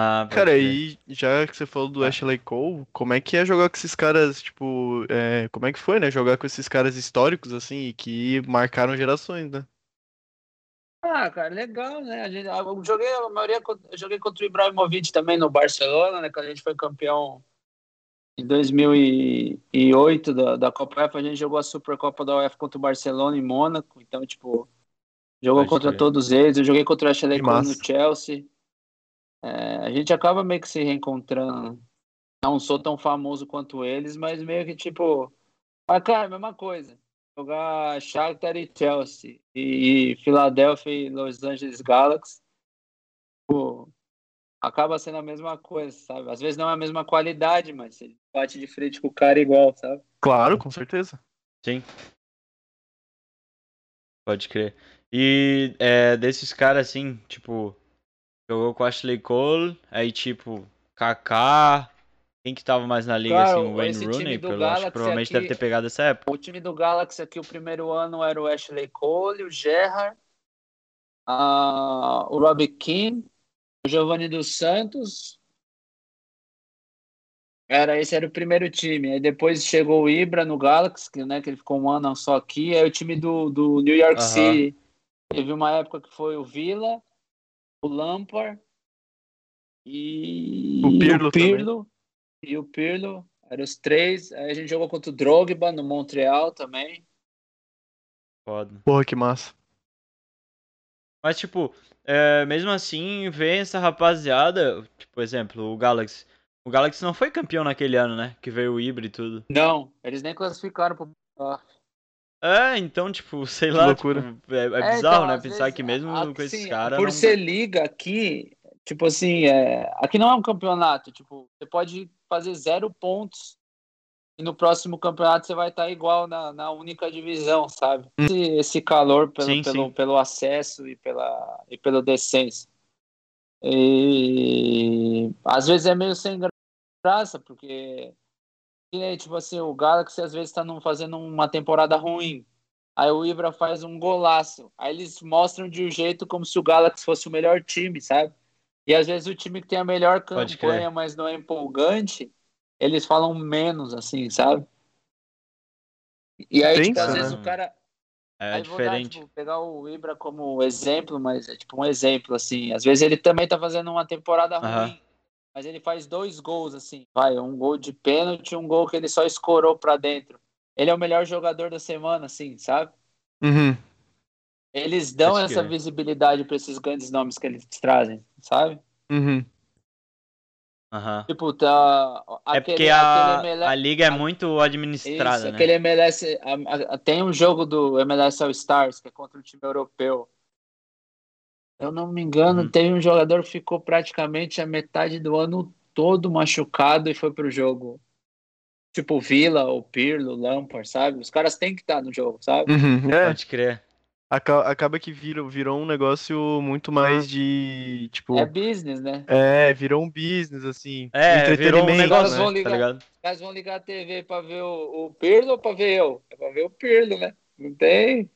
Ah, Cara, aí já que você falou do Ah. Ashley Cole, como é que é jogar com esses caras, tipo, é, como é que foi, né? Jogar com esses caras históricos, assim, e que marcaram gerações, né? Ah, cara, legal, né? A gente, eu joguei a maioria, eu joguei contra o Ibrahimovic também no Barcelona, né? Quando a gente foi campeão em 2008 da, da Copa UEFA, a gente jogou a Supercopa da UEFA contra o Barcelona em Mônaco, então, tipo, jogou Pode contra crer. todos eles. Eu joguei contra o Ashley Cole no Chelsea. É, a gente acaba meio que se reencontrando. Não sou tão famoso quanto eles, mas meio que, tipo... Ah, cara, mesma coisa jogar Shakhtar e Chelsea e Philadelphia e Los Angeles Galaxy, pô, acaba sendo a mesma coisa, sabe? Às vezes não é a mesma qualidade, mas você bate de frente com o cara igual, sabe? Claro, com certeza. Sim. Pode crer. E é, desses caras assim, tipo, jogou com Ashley Cole, aí tipo, Kaká, quem que tava mais na liga Cara, assim, o Wayne Rooney, pelo, acho que provavelmente aqui- deve ter pegado essa época. O time do Galaxy aqui, o primeiro ano era o Ashley Cole, o Gerrard, a- o Robbie Keane, o Giovanni dos Santos. Era, esse era o primeiro time. Aí depois chegou o Ibra no Galaxy, que, né, que ele ficou um ano só aqui. Aí o time do, do New York Aham. City. Teve uma época que foi o Villa, o Lampard e O Pirlo Pirlo e o Pirlo. Eram os três. Aí a gente jogou contra o Drogba no Montreal também. Foda. Porra, que massa. Mas tipo, é, mesmo assim, vem essa rapaziada, tipo, por exemplo, o Galaxy. O Galaxy não foi campeão naquele ano, né? Que veio o Ibra e tudo. Não, eles nem classificaram pro playoff. É, então, tipo, sei lá, loucura. tipo, é, é É, bizarro, então, né? Pensar vezes, que mesmo a- com esses caras. Por não- ser liga aqui, tipo assim, é, aqui não é um campeonato. Tipo, você pode fazer zero pontos e no próximo campeonato você vai estar igual na, na única divisão, sabe? Esse, esse calor pelo, Sim, pelo, sim. pelo acesso e pela e pelo decência. E às vezes é meio sem graça, porque nem, tipo assim, o Galaxy às vezes tá num- fazendo uma temporada ruim. Aí o Ibra faz um golaço. Aí eles mostram de um jeito como se o Galaxy fosse o melhor time, sabe? E às vezes o time que tem a melhor campanha, mas não é empolgante, eles falam menos, assim, sabe? E aí, Tem tipo, às isso, vezes né? o cara. É aí vou dar, diferente. tipo, pegar o Ibra como exemplo, mas é tipo um exemplo, assim. Às vezes ele também tá fazendo uma temporada ruim, mas ele faz dois gols, assim. Vai, um gol de pênalti e um gol que ele só escorou pra dentro. Ele é o melhor jogador da semana, assim, sabe? Uhum. Eles dão Pode essa crer. visibilidade pra esses grandes nomes que eles trazem, sabe? Uhum. Aham. Tipo, tá. É aquele- porque a, aquele ML a liga é a- muito administrada, Isso, né? aquele MLS. a- a- tem um jogo do MLS All Stars, que é contra um time europeu. Eu não me engano, Uhum. teve um jogador que ficou praticamente a metade do ano todo machucado e foi pro jogo. Tipo Vila, o Pirlo, o Lampard, sabe? Os caras têm que estar no jogo, sabe? Uhum. É, Pode crer. aca- acaba que virou, virou um negócio muito mais de, tipo, É business, né? é, virou um business, assim, É, virou um entretenimento, negócio, né? vão tá ligar. ligado? Os caras vão ligar a TV pra ver o, o Pirlo ou pra ver eu? É pra ver o Pirlo, né? Não tem?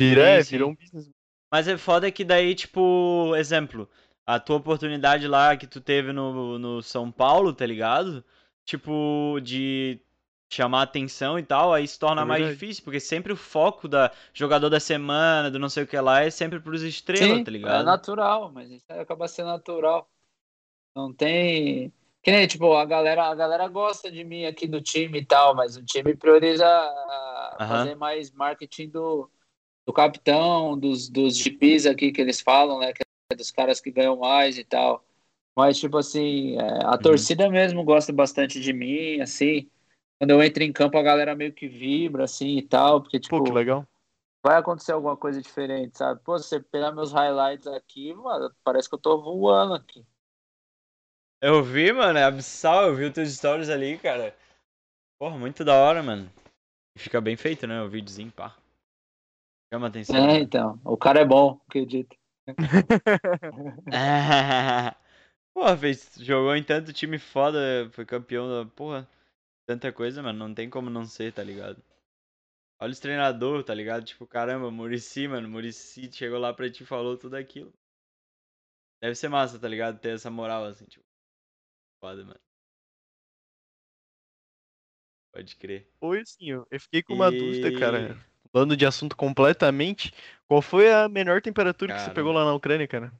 Vira, é, virou um business. Mas é foda que daí, tipo, exemplo, a tua oportunidade lá que tu teve no, no São Paulo, tá ligado? Tipo, de chamar atenção e tal, aí se torna É mais difícil, porque sempre o foco da jogador da semana, do não sei o que lá, é sempre pros estrelas, Sim, tá é ligado? natural, mas isso aí acaba sendo natural. Não tem. Que nem, tipo, a galera, a galera gosta de mim aqui do time e tal, mas o time prioriza fazer mais marketing do, do capitão, dos, dos GPs aqui que eles falam, né? Que é dos caras que ganham mais e tal. Mas, tipo assim, é, a torcida mesmo gosta bastante de mim, assim. Quando eu entro em campo, a galera meio que vibra, assim, e tal, porque, tipo, Pô, que legal. vai acontecer alguma coisa diferente, sabe? Pô, você pegar meus highlights aqui, mano, parece que eu tô voando aqui. Eu vi, mano, é abissal, eu vi os teus stories ali, cara. Porra, muito da hora, mano. E fica bem feito, né, o videozinho, pá. Chama atenção. É, então. O cara é bom, acredito. Porra, fez, jogou em tanto time foda, foi campeão da. Porra, tanta coisa, mano. Não tem como não ser, tá ligado? Olha os treinadores, tá ligado? Tipo, caramba, Murici, mano. Murici chegou lá pra ti e falou tudo aquilo. Deve ser massa, tá ligado? Ter essa moral assim, tipo. Foda, mano. Pode crer. Foi assim, eu fiquei com uma dúvida, E- cara. Mudando de assunto completamente, qual foi a menor temperatura que você pegou lá na Ucrânia, cara?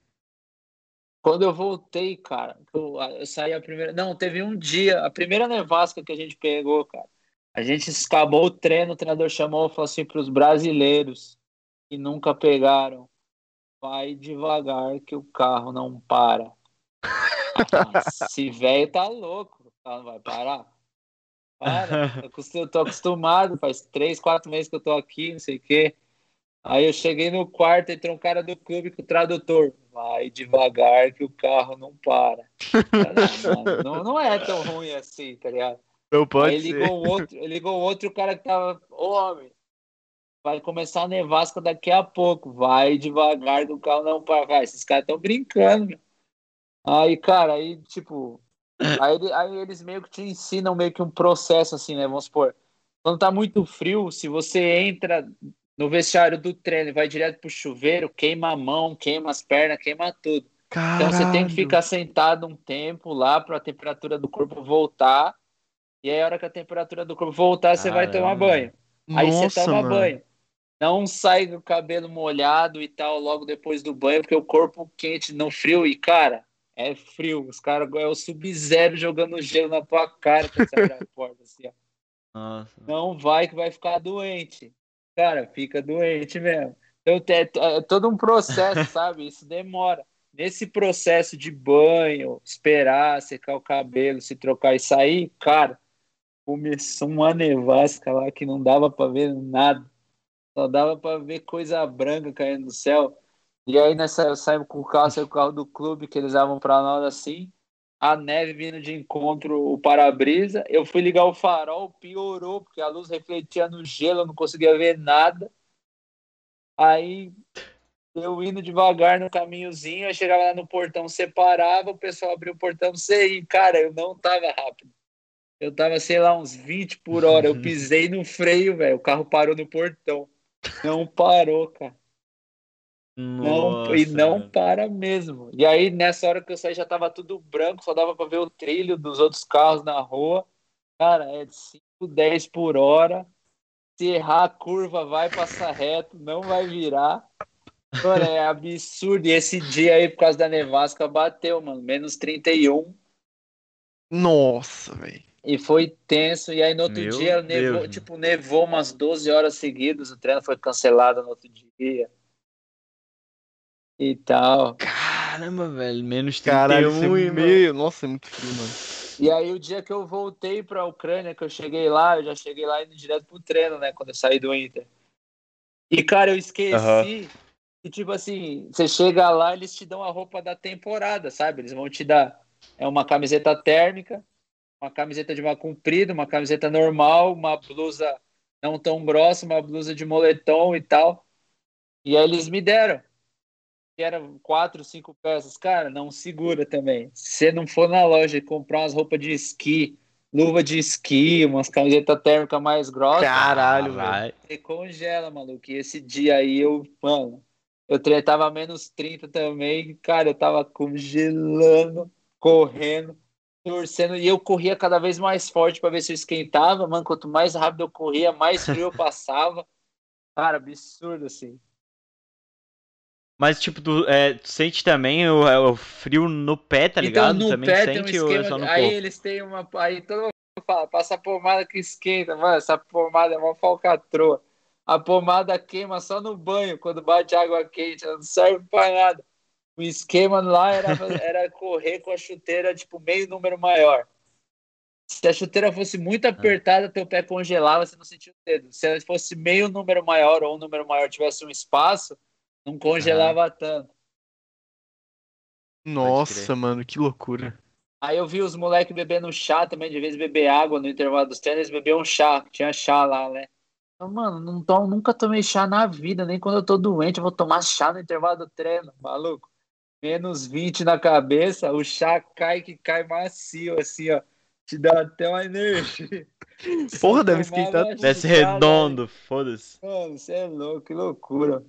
Quando eu voltei, cara, eu, eu saí a primeira. Não, teve um dia, a primeira nevasca que a gente pegou, cara. A gente acabou o treino, o treinador chamou e falou assim para os brasileiros que nunca pegaram: vai devagar que o carro não para. Ah, Esse velho tá louco, o carro não vai parar. Para, eu eu tô acostumado, faz três, quatro meses que eu tô aqui, não sei o quê. Aí eu cheguei no quarto, entrou um cara do clube com o tradutor. Vai devagar que o carro não para. Não, não, não é tão ruim assim, tá ligado? Não pode Aí ser. ligou o outro, ligou outro cara que tava. Ô homem, vai começar a nevasca daqui a pouco. Vai devagar que o carro não para. Vai, esses caras estão brincando, meu. Aí, cara, aí, tipo. Aí, aí eles meio que te ensinam meio que um processo assim, né? Vamos supor. Quando tá muito frio, se você entra no vestiário do treino e vai direto pro chuveiro, queima a mão, queima as pernas, queima tudo. Então você tem Caralho. que ficar sentado um tempo lá para a temperatura do corpo voltar. E aí, a hora que a temperatura do corpo voltar, você vai tomar banho. Aí você Nossa, toma mano. banho. Não sai com o cabelo molhado e tal logo depois do banho, porque o corpo quente no frio. E, cara, é frio. Os caras é o sub-zero jogando gelo na tua cara quando você abre a porta. Assim, ó. Nossa. Não vai que vai ficar doente. Cara, fica doente mesmo. Então é, é todo um processo, sabe? Isso demora. Nesse processo de banho, esperar secar o cabelo, se trocar e sair, cara, começou uma nevasca lá que não dava pra ver nada. Só dava pra ver coisa branca caindo do céu. E aí nessa eu saímos com o carro, saiu o carro do clube que eles davam pra nós assim. a neve vindo de encontro o para-brisa. Eu fui ligar o farol, piorou, porque a luz refletia no gelo, eu não conseguia ver nada. Aí eu indo devagar no caminhozinho, eu chegava lá no portão, separava, o pessoal abria o portão, você ir. Cara, eu não tava rápido. Eu tava, sei lá, uns 20 por hora. Eu pisei no freio, velho. O carro parou no portão. Não parou, cara. Não, e não para mesmo. E aí, nessa hora que eu saí, já tava tudo branco, só dava para ver o trilho dos outros carros na rua. Cara, é de 5, 10 por hora. Se errar a curva, vai passar reto, não vai virar. Mano, é absurdo. E esse dia aí, por causa da nevasca, bateu, mano. Menos 31. Nossa, velho. E foi tenso. E aí no outro Meu dia, nevou, tipo, nevou umas 12 horas seguidas. O treino foi cancelado no outro dia. E tal. Caramba, velho. Menos 31 Caralho, e meio. Nossa, é muito frio, mano. E aí o dia que eu voltei pra Ucrânia, que eu cheguei lá, eu já cheguei lá indo direto pro treino, né? Quando eu saí do Inter. E, cara, eu esqueci. Uhum. E, tipo assim, você chega lá, eles te dão a roupa da temporada, sabe? Eles vão te dar é uma camiseta térmica, uma camiseta de uma comprida, uma camiseta normal, uma blusa não tão grossa, uma blusa de moletom e tal. E aí eles me deram. Que eram quatro, cinco peças. Cara, não segura também. Se você não for na loja e comprar umas roupas de esqui, luva de esqui, umas camisetas térmicas mais grossas. Caralho, velho. Você congela, maluco. E esse dia aí eu, mano, eu tava menos 30 também. Cara, eu tava congelando, correndo torcendo e eu corria cada vez mais forte para ver se eu esquentava, mano. Quanto mais rápido eu corria, mais frio eu passava. Cara, absurdo assim. Mas, tipo, tu, é, tu sente também o, é, o, frio no pé, tá então, ligado? Então, no também pé sente tem um esquema, ou é Aí corpo? eles têm uma. Aí todo mundo fala, passa pomada que esquenta, mano. Essa pomada é uma falcatrua. A pomada queima só no banho, quando bate água quente, ela não serve pra nada o esquema lá era, era correr com a chuteira, tipo, meio número maior. Se a chuteira fosse muito ah. apertada, teu pé congelava, você não sentia o dedo. Se ela fosse meio número maior ou um número maior tivesse um espaço, não congelava ah. tanto. Nossa, mano, que loucura. Aí eu vi os moleques bebendo chá também, de vez beber água no intervalo dos treinos, bebiam chá, tinha chá lá, né? Mano, não tomo, nunca tomei chá na vida, nem quando eu tô doente eu vou tomar chá no intervalo do treino, maluco menos 20 na cabeça, o chá cai que cai macio, assim, ó. Te dá até uma energia. Porra, deve esquentar. Desce redondo, foda-se. Mano, você é louco, que loucura.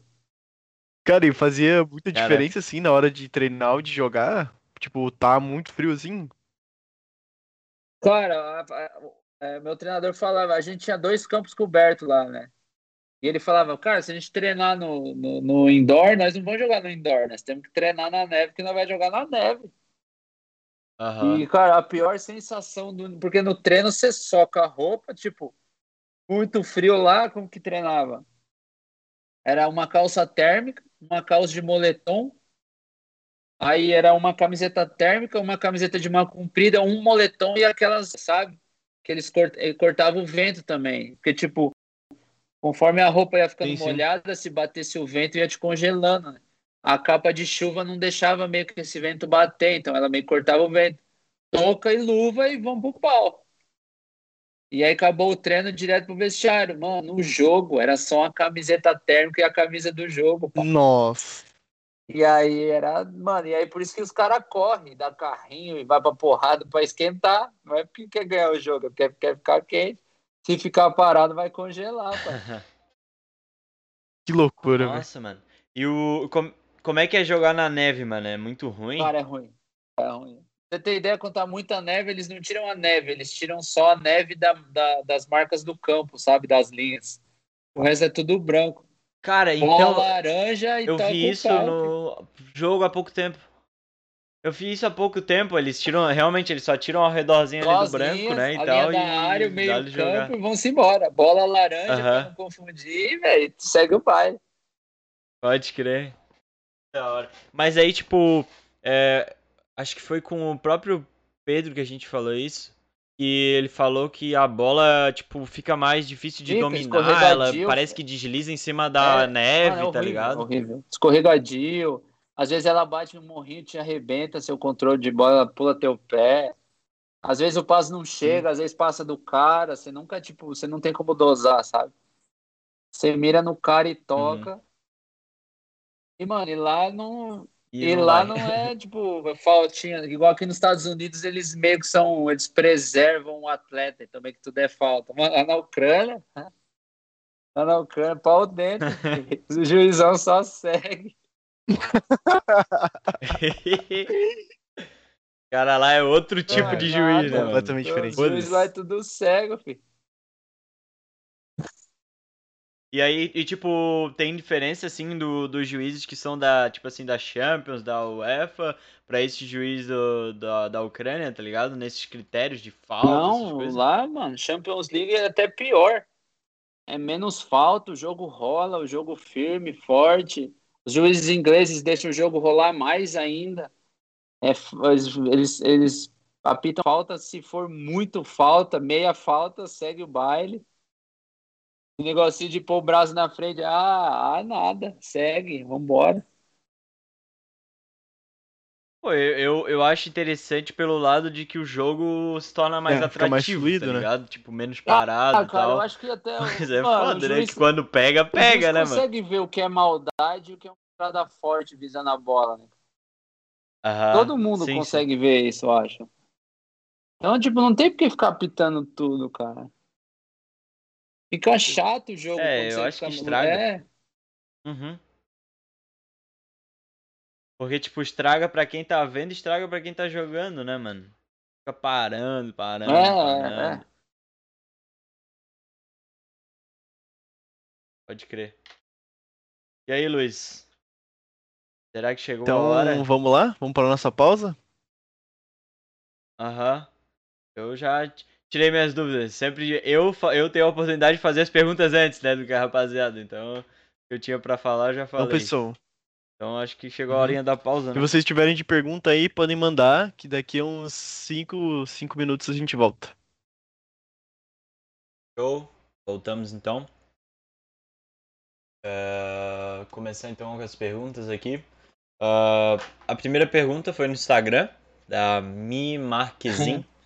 Cara, e fazia muita Cara. diferença, assim, na hora de treinar ou de jogar? Tipo, tá muito friozinho? Cara, a, a, a, é, meu treinador falava, a gente tinha dois campos cobertos lá, né? E ele falava, cara, se a gente treinar no, no, no, indoor, nós não vamos jogar no indoor, nós temos que treinar na neve, que nós vai jogar na neve. Uhum. E, cara, a pior sensação do. Porque no treino você soca a roupa, tipo, muito frio lá, como que treinava? Era uma calça térmica, uma calça de moletom, aí era uma camiseta térmica, uma camiseta de manga comprida, um moletom e aquelas, sabe? Que eles cortavam o vento também. Porque, tipo, Conforme a roupa ia ficando sim, molhada, sim. se batesse o vento ia te congelando. Né? A capa de chuva não deixava meio que esse vento bater, então ela meio que cortava o vento. Toca e luva e vamos pro pau. E aí acabou o treino direto pro vestiário. Mano, no jogo era só a camiseta térmica e a camisa do jogo. Pô. Nossa. E aí era, mano, e aí por isso que os caras correm, dá carrinho e vai pra porrada pra esquentar. Não é porque quer ganhar o jogo, é porque quer ficar quente. Se ficar parado, vai congelar, pai. que loucura, Nossa, mano. E o. Como, como é que é jogar na neve, mano? É muito ruim? Cara, é ruim. É ruim. Você tem ideia, quando tá muita neve, eles não tiram a neve, eles tiram só a neve da, da, das marcas do campo, sabe? Das linhas. O resto é tudo branco. Cara, então. laranja e Eu vi isso no jogo há pouco tempo. Eu fiz isso há pouco tempo, eles tiram, realmente, eles só tiram ao redorzinho ali do branco, né, e tal, da área, o meio campo jogar. e vão-se embora. Bola laranja, uhum. pra não confundir, velho, segue o baile. Pode crer. Da hora. Mas aí, tipo, é, acho que foi com o próprio Pedro que a gente falou isso, que ele falou que a bola, tipo, fica mais difícil de fica, dominar, ela parece que desliza em cima da é, neve, mano, é tá horrível, tá ligado? Horrível. Escorregadio, Às vezes ela bate no morrinho, te arrebenta seu controle de bola, pula teu pé. Às vezes o passo não chega, às vezes passa do cara, você nunca, tipo, você não tem como dosar, sabe? Você mira no cara e toca. Uhum. E, mano, e lá não. E, e lá vai. não é, tipo, faltinha. Igual aqui nos Estados Unidos, eles meio que são. Eles preservam o atleta, então meio que tudo é falta. Mas lá na Ucrânia. Lá na Ucrânia, pau dentro. o juizão só segue. cara lá é outro tipo ah, de juiz, né? Completamente diferente. O juiz lá é tudo cego, filho. E aí, e, tipo, tem diferença, assim, do, dos juízes que são da, tipo assim, da Champions, da UEFA, pra esse juiz do, da, da Ucrânia, tá ligado? Nesses critérios de falta, Não, lá, mano, Champions League é até pior. É menos falta, o jogo rola, o jogo firme, forte. Os juízes ingleses deixam o jogo rolar mais ainda. É, eles, eles apitam falta se for muito falta, meia falta, segue o baile. O negocinho de pôr o braço na frente, ah, ah nada, segue, vambora. Pô, eu, eu, eu acho interessante pelo lado de que o jogo se torna mais é, atrativo, mais fluido, tá né? ligado? Né? Tipo, menos parado ah, cara, eu acho que até... Mas é mano, foda, né? Que quando pega, pega, né, mano? consegue ver o que é maldade e o que é uma entrada forte visando a bola, né? Aham, Todo mundo sim, consegue sim. ver isso, eu acho. Então, tipo, não tem por que ficar pitando tudo, cara. Fica chato o jogo. É, eu acho que estraga. É. Uhum. Porque, tipo, estraga pra quem tá vendo, estraga pra quem tá jogando, né, mano? Fica parando, parando, é, parando. É. Pode crer. E aí, Luiz? Será que chegou então, a hora? Então, vamos lá? Vamos pra nossa pausa? Aham. Uhum. Eu já tirei minhas dúvidas. Sempre eu, eu tenho a oportunidade de fazer as perguntas antes, né, do que a rapaziada. Então, eu tinha para falar, já falei. Então, pessoal, então acho que chegou a horinha da pausa, né? Se vocês tiverem de pergunta aí, podem mandar, que daqui a uns 5 cinco, minutos a gente volta. Show. Voltamos então. Uh, começar então com as perguntas aqui. Uh, a primeira pergunta foi no Instagram, da Mi Marquezin.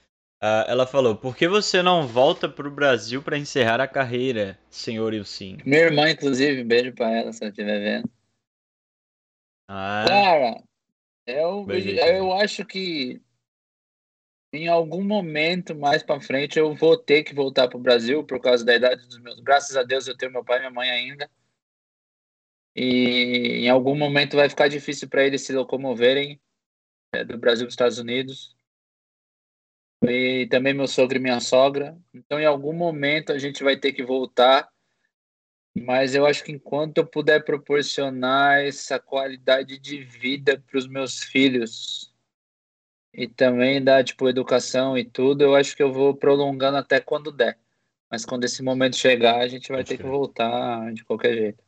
uh, ela falou: Por que você não volta para o Brasil para encerrar a carreira, senhor Ilcim? Minha irmã, inclusive, beijo para ela se ela estiver vendo. Ah, Cara, eu, eu acho que em algum momento mais para frente eu vou ter que voltar para o Brasil por causa da idade dos meus. Graças a Deus eu tenho meu pai e minha mãe ainda. E em algum momento vai ficar difícil para eles se locomoverem é, do Brasil para os Estados Unidos. E também meu sogro e minha sogra. Então, em algum momento a gente vai ter que voltar mas eu acho que enquanto eu puder proporcionar essa qualidade de vida para os meus filhos e também dar tipo educação e tudo, eu acho que eu vou prolongando até quando der. Mas quando esse momento chegar, a gente vai ter que voltar de qualquer jeito.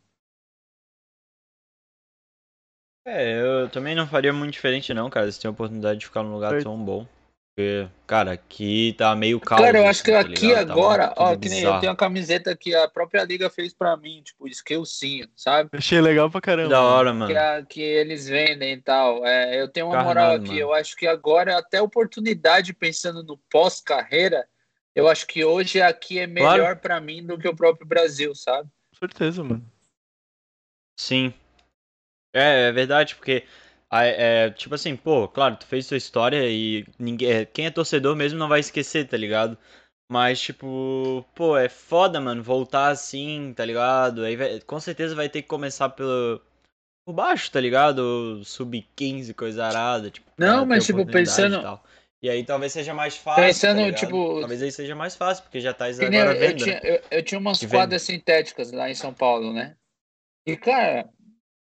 É, eu também não faria muito diferente não, cara. Se tem a oportunidade de ficar num lugar tão bom. Porque, cara, aqui tá meio calmo. Cara, eu acho que assim, tá aqui tá agora, tá ó, que nem eu tenho uma camiseta que a própria liga fez pra mim, tipo, esqueucinho, sabe? Achei legal pra caramba. Da hora, mano. Que, a, que eles vendem e tal. É, eu tenho uma Carnado, moral aqui, mano. eu acho que agora, até oportunidade, pensando no pós-carreira, eu acho que hoje aqui é melhor claro. pra mim do que o próprio Brasil, sabe? Com certeza, mano. Sim. É, é verdade, porque é, tipo assim, pô, claro, tu fez sua história e ninguém, é, quem é torcedor mesmo não vai esquecer, tá ligado? Mas, tipo, pô, é foda, mano, voltar assim, tá ligado? Aí vai, com certeza vai ter que começar pelo, por baixo, tá ligado? Sub-15, coisa arada, tipo. Não, mas, tipo, pensando. E, e aí talvez seja mais fácil. Pensando, tá tipo. Talvez aí seja mais fácil, porque já tá agora eu, vendo. Eu tinha, eu, eu tinha umas quadras sintéticas lá em São Paulo, né? E, cara,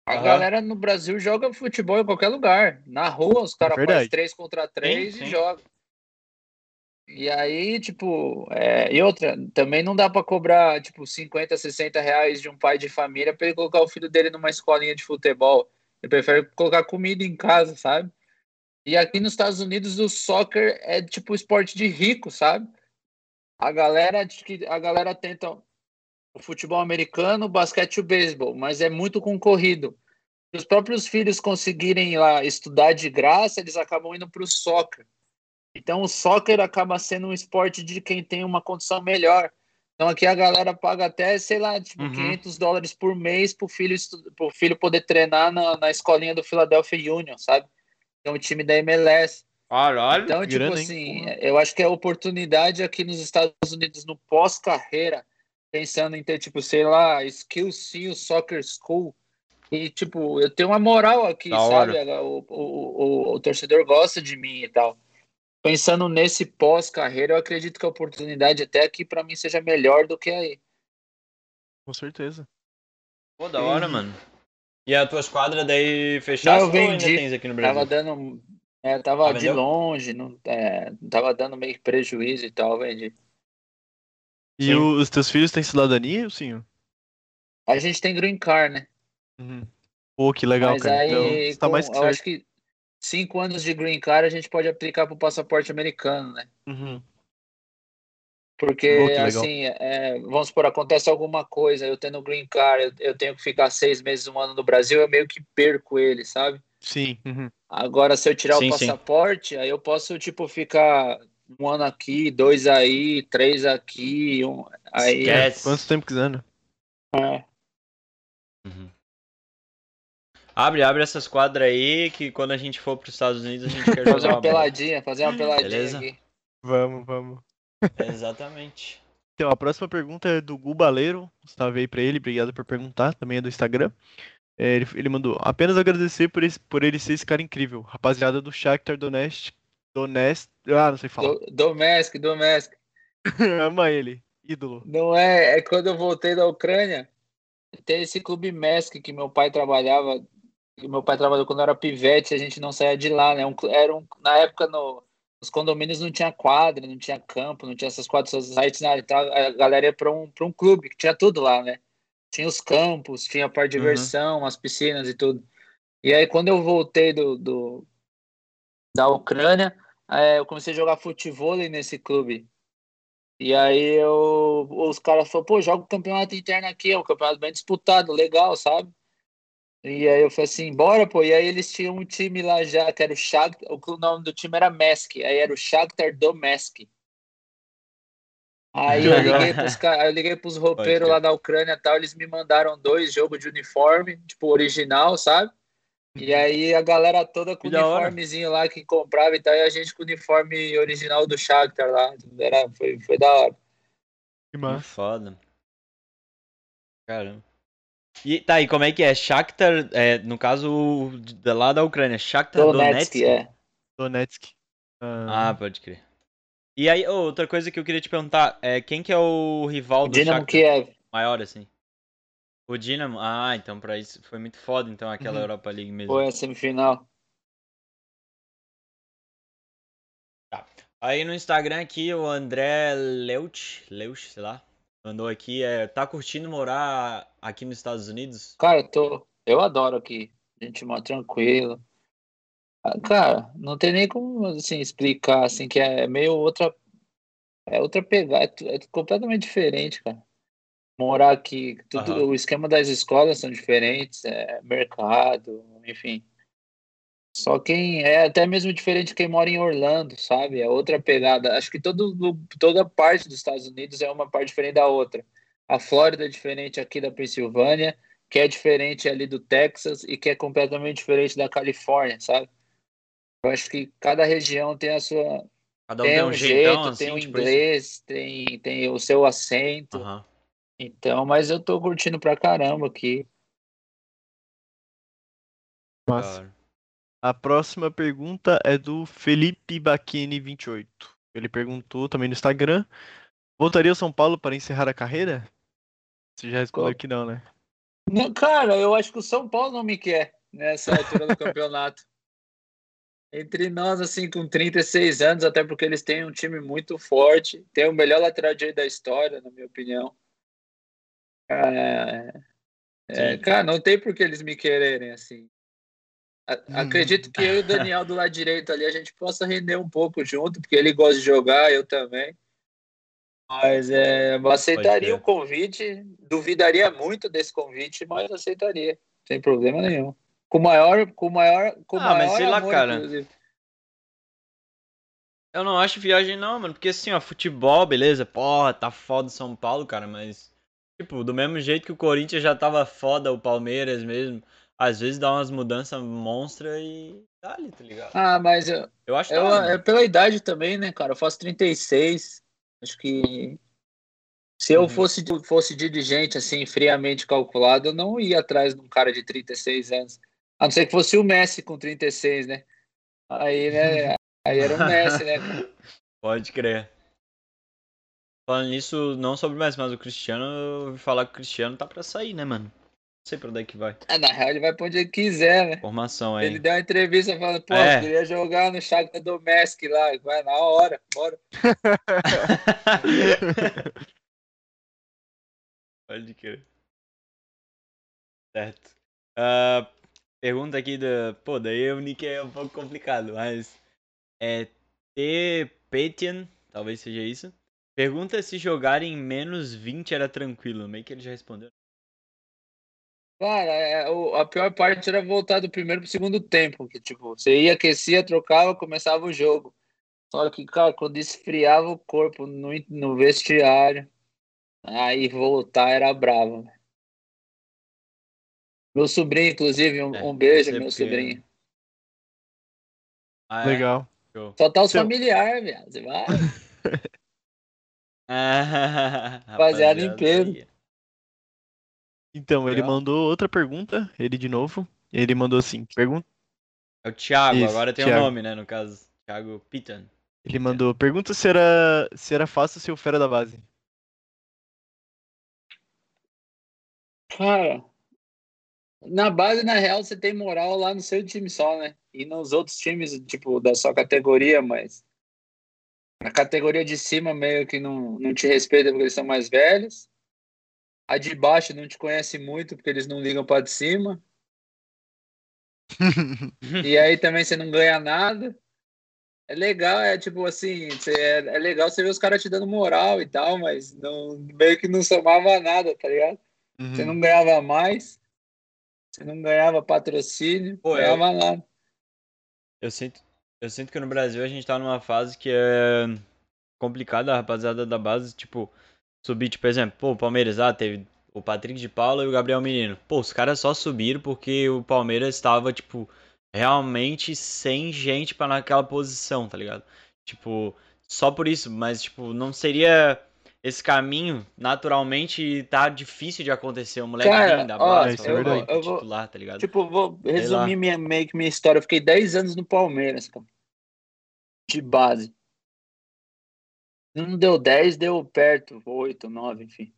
a uhum. galera no Brasil joga futebol em qualquer lugar. Na rua, os caras fazem 3 contra 3 e jogam. E aí, tipo, é... e outra, também não dá para cobrar, tipo, 50, 60 reais de um pai de família para ele colocar o filho dele numa escolinha de futebol. Ele prefere colocar comida em casa, sabe? E aqui nos Estados Unidos o soccer é tipo esporte de rico, sabe? A galera, a galera tenta o futebol americano, o basquete e o beisebol, mas é muito concorrido. os próprios filhos conseguirem lá estudar de graça, eles acabam indo para o soccer. Então o soccer acaba sendo um esporte de quem tem uma condição melhor. Então aqui a galera paga até, sei lá, tipo, Uhum. 500 dólares por mês pro filho, estu- pro filho poder treinar na, na escolinha do Philadelphia Union, sabe? É um time da MLS. Caralho. Então, tipo grana, hein? assim, eu acho que é oportunidade aqui nos Estados Unidos, no pós-carreira, pensando em ter, tipo, sei lá, Skill Seal Soccer School. E, tipo, eu tenho uma moral aqui, Da sabe? O, o, o, o torcedor gosta de mim e tal. Pensando nesse pós-carreira, eu acredito que a oportunidade até aqui pra mim seja melhor do que aí. Com certeza. Pô, da hora, mano. E as tuas quadras daí fechaste Não, eu vendi. tens aqui no Brasil? Tava dando. É, tava Ah, de longe, não, é, tava dando meio que prejuízo e tal, vendi. E Sim. os teus filhos têm cidadania, sim? A gente tem green card, né? Uhum. Pô, que legal, Mas cara. aí, então, tá com- mais que eu certo. acho que cinco anos de green card a gente pode aplicar pro passaporte americano, né? Uhum. Porque, Pô, assim, é, vamos supor, acontece alguma coisa, eu tendo green card, eu, eu tenho que ficar seis meses, um ano no Brasil, eu meio que perco ele, sabe? Sim. uhum. Agora, se eu tirar Sim, o sim. passaporte, aí eu posso, tipo, ficar um ano aqui, dois aí, três aqui, um, aí... Esquece. Quanto tempo quiser, né? É. Uhum. Abre, abre essas quadras aí que quando a gente for pros Estados Unidos a gente quer Fazer jogar uma uma peladinha, fazer uma peladinha Beleza. aqui. Vamos, vamos. Exatamente. Então, a próxima pergunta é do Gu Baleiro. Salve aí pra ele, obrigado por perguntar. Também é do Instagram. É, ele, ele mandou apenas agradecer por, esse- por ele ser esse cara incrível. Rapaziada do Shakhtar Donetsk. Donetsk. Ah, não sei falar. Do, Domestic, Domestic. Ama ele. Ídolo. Não é, é quando eu voltei da Ucrânia, tem esse clube Mesk que meu pai trabalhava, que meu pai trabalhou quando eu era pivete, a gente não saía de lá, né? Um era um, na época no, nos condomínios não tinha quadra, não tinha campo, não tinha essas quadras sites nada, então a galera ia para um, pra um clube que tinha tudo lá, né? Tinha os campos, tinha a parte de Uhum. diversão, as piscinas e tudo. E aí quando eu voltei do, do da Ucrânia, é, eu comecei a jogar futebol nesse clube. E aí eu, os caras falaram, pô, joga o campeonato interno aqui, é um campeonato bem disputado, legal, sabe? E aí eu falei assim, bora, pô. E aí eles tinham um time lá já, que era o Shakhtar, o nome do time era Mesk, aí era o Shakhtar Donetsk. Aí eu liguei pros, ca- eu liguei pros roupeiros lá da Ucrânia e tal, eles me mandaram dois jogos de uniforme, tipo, original, sabe? E aí a galera toda com Que da hora. uniformezinho lá que comprava e tal, e a gente com o uniforme original do Shakhtar lá. Era, foi, foi da hora. Que massa. foda. Caramba. E tá, e como é que é? Shakhtar, é, no caso, o de lá da Ucrânia, Shakhtar Donetsk, Donetsk? é. Donetsk. Ah, Ah, pode crer. E aí, outra coisa que eu queria te perguntar, é quem que é o rival do Dinamo Shakhtar Kiev. maior, assim? O Dinamo? Ah, então pra isso foi muito foda, então, aquela Uhum. Europa League mesmo. Foi a semifinal. Aí no Instagram aqui, o André Leuch, Leuch, sei lá, mandou aqui, é, tá curtindo morar aqui nos Estados Unidos? Cara, eu tô. Eu adoro aqui. Gente mó tranquilo. Ah, Cara, não tem nem como assim explicar assim que é meio outra é outra pegada, é é completamente diferente, cara. Morar aqui, tudo, Aham. o esquema das escolas são diferentes, é mercado, enfim. Só quem é até mesmo diferente quem mora em Orlando, sabe? É outra pegada. Acho que todo, toda parte dos Estados Unidos é uma parte diferente da outra. A Flórida é diferente aqui da Pensilvânia, que é diferente ali do Texas e que é completamente diferente da Califórnia, sabe? Eu acho que cada região tem a sua. Cada um Tem um jeito, jeitão, tem assim, o tipo inglês, tem, tem o seu acento. Aham. Então, mas eu tô curtindo pra caramba aqui. massa. A próxima pergunta é do Felipe Bacchini28. Ele perguntou também no Instagram: Voltaria ao São Paulo para encerrar a carreira? Você já respondeu que não, né? Não, cara, eu acho que o São Paulo não me quer nessa altura do campeonato. Entre nós, assim, com 36 anos, até porque eles têm um time muito forte, tem o melhor lateral direito da história, na minha opinião. É, é, Sim. cara, não tem por que eles me quererem, assim. A- Hum. Acredito que eu e o Daniel do lado direito ali, a gente possa render um pouco junto, porque ele gosta de jogar, eu também. Mas é, eu aceitaria o convite, duvidaria muito desse convite, mas aceitaria, sem problema nenhum. Com o maior, com o maior, com Ah, mas maior sei lá, amor, cara. inclusive. Eu não acho viagem não, mano. Porque assim, ó, futebol, beleza. Porra, tá foda São Paulo, cara. Mas, tipo, do mesmo jeito que o Corinthians já tava foda, o Palmeiras mesmo. Às vezes dá umas mudanças monstras e dá-lhe, tá ligado? Ah, mas eu, Eu acho que eu, tá, é pela idade também, né, cara? Eu faço 36. Acho que se eu Uhum. fosse, fosse dirigente, assim, friamente calculado, eu não ia atrás de um cara de 36 anos. A não ser que fosse o Messi com 36, né? Aí, né? Aí era o Messi, né? Pode crer. Falando nisso, não sobre o Messi, mas o Cristiano, eu ouvi falar que o Cristiano tá pra sair, né, mano? Não sei pra onde é que vai. Ah, Na real, ele vai pra onde ele quiser, né? Formação aí. Ele deu uma entrevista falando, pô, É. queria jogar no Shakhtar Donetsk lá. Vai na hora, bora. Pode crer. Certo. Ah, pergunta aqui da. Pô, daí o nick é um pouco complicado, mas. É. T. Petian, talvez seja isso. Pergunta se jogar em menos 20 era tranquilo. Meio que ele já respondeu. Cara, é, o- a pior parte era voltar do primeiro pro segundo tempo, que tipo, você ia, aquecia, trocava, começava o jogo. Só que, cara, quando esfriava o corpo no, no vestiário, aí voltar era bravo. né? Meu sobrinho, inclusive, um, É, um beijo, você meu porque- sobrinho. Ah, é? Legal. Só tá os Seu- familiares, viado. Você vai. Ah, Rapaziada em peso. aí. Então, ele Legal. mandou outra pergunta, ele de novo. Ele mandou assim, pergunta, É o Thiago, Isso, agora tem o Thiago. nome, né? No caso, Thiago Pitan. ele mandou, pergunta se era, se era fácil ser o fera da base. Cara, na base, na real, você tem moral lá no seu time só, né? E nos outros times, tipo, da sua categoria, mas a categoria de cima meio que não, não te respeita porque eles são mais velhos. A de baixo não te conhece muito porque eles não ligam pra de cima. E aí também você não ganha nada. É legal, é tipo assim, você- é, é legal você ver os caras te dando moral e tal, mas não, meio que não somava nada, tá ligado? Você Uhum. não ganhava mais, você não ganhava patrocínio, Pô, não eu- ganhava nada. Eu sinto, eu sinto que no Brasil a gente tá numa fase que é complicada, a rapaziada da base, tipo, subir, tipo, por exemplo, pô, o Palmeiras, ah, teve o Patrick de Paula e o Gabriel Menino. Pô, os caras só subiram porque o Palmeiras estava, tipo, realmente sem gente pra naquela posição, tá ligado? Tipo, só por isso, mas, tipo, não seria esse caminho, naturalmente, tá difícil de acontecer. O moleque Cara, vem da ó, base, fala, verdade. "Vou Eu vou- titular, tá ligado? Tipo, vou resumir minha, meio que minha história. Eu fiquei 10 anos no Palmeiras, cara. De base. Não deu 10, deu perto, 8, 9, enfim.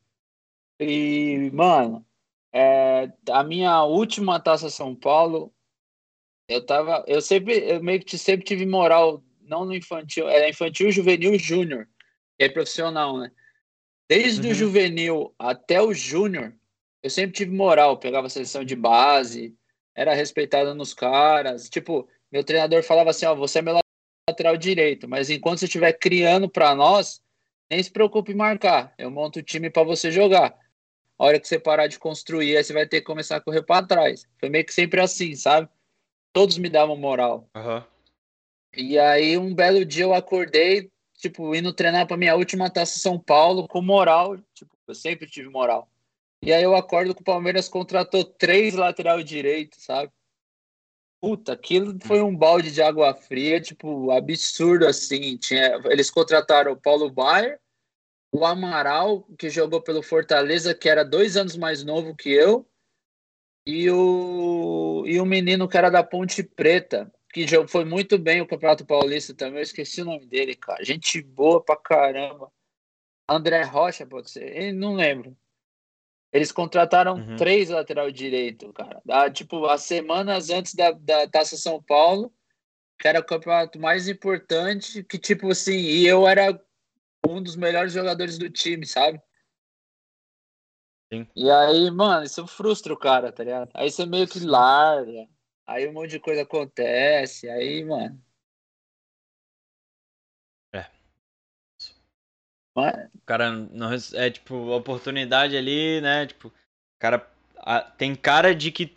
E, mano, é, a minha última taça São Paulo, eu tava. Eu sempre, eu meio que sempre tive moral, não no infantil, era infantil, juvenil, júnior. E é profissional, né? Desde o Uhum. juvenil até o júnior, eu sempre tive moral, pegava seleção de base, era respeitado nos caras. Tipo, meu treinador falava assim: Ó, você é meu lateral direito, mas enquanto você estiver criando pra nós, nem se preocupe em marcar. Eu monto o time pra você jogar. A hora que você parar de construir, aí você vai ter que começar a correr pra trás. Foi meio que sempre assim, sabe? Todos me davam moral. Aham. E aí, um belo dia eu acordei, tipo, indo treinar pra minha última taça São Paulo com moral. Tipo, eu sempre tive moral. E aí eu acordo que o Palmeiras contratou três lateral direito, sabe? Puta, aquilo foi um balde de água fria, tipo, absurdo assim. Tinha, eles contrataram o Paulo Baier, o Amaral, que jogou pelo Fortaleza, que era dois anos mais novo que eu, e o, e o menino que era da Ponte Preta, que foi muito bem o Campeonato Paulista também. Eu esqueci o nome dele, cara. Gente boa pra caramba. André Rocha, pode ser? Ele não lembro. Eles contrataram Uhum. três lateral direito, cara. Da, tipo, as semanas antes da, da Taça São Paulo, que era o campeonato mais importante, que, tipo assim, e eu era um dos melhores jogadores do time, sabe? Sim. E aí, mano, isso frustra o cara, tá ligado? Aí você meio que larga, aí um monte de coisa acontece, aí, mano. Mas, O cara não é tipo a oportunidade ali, né? Tipo, o cara a- tem cara de que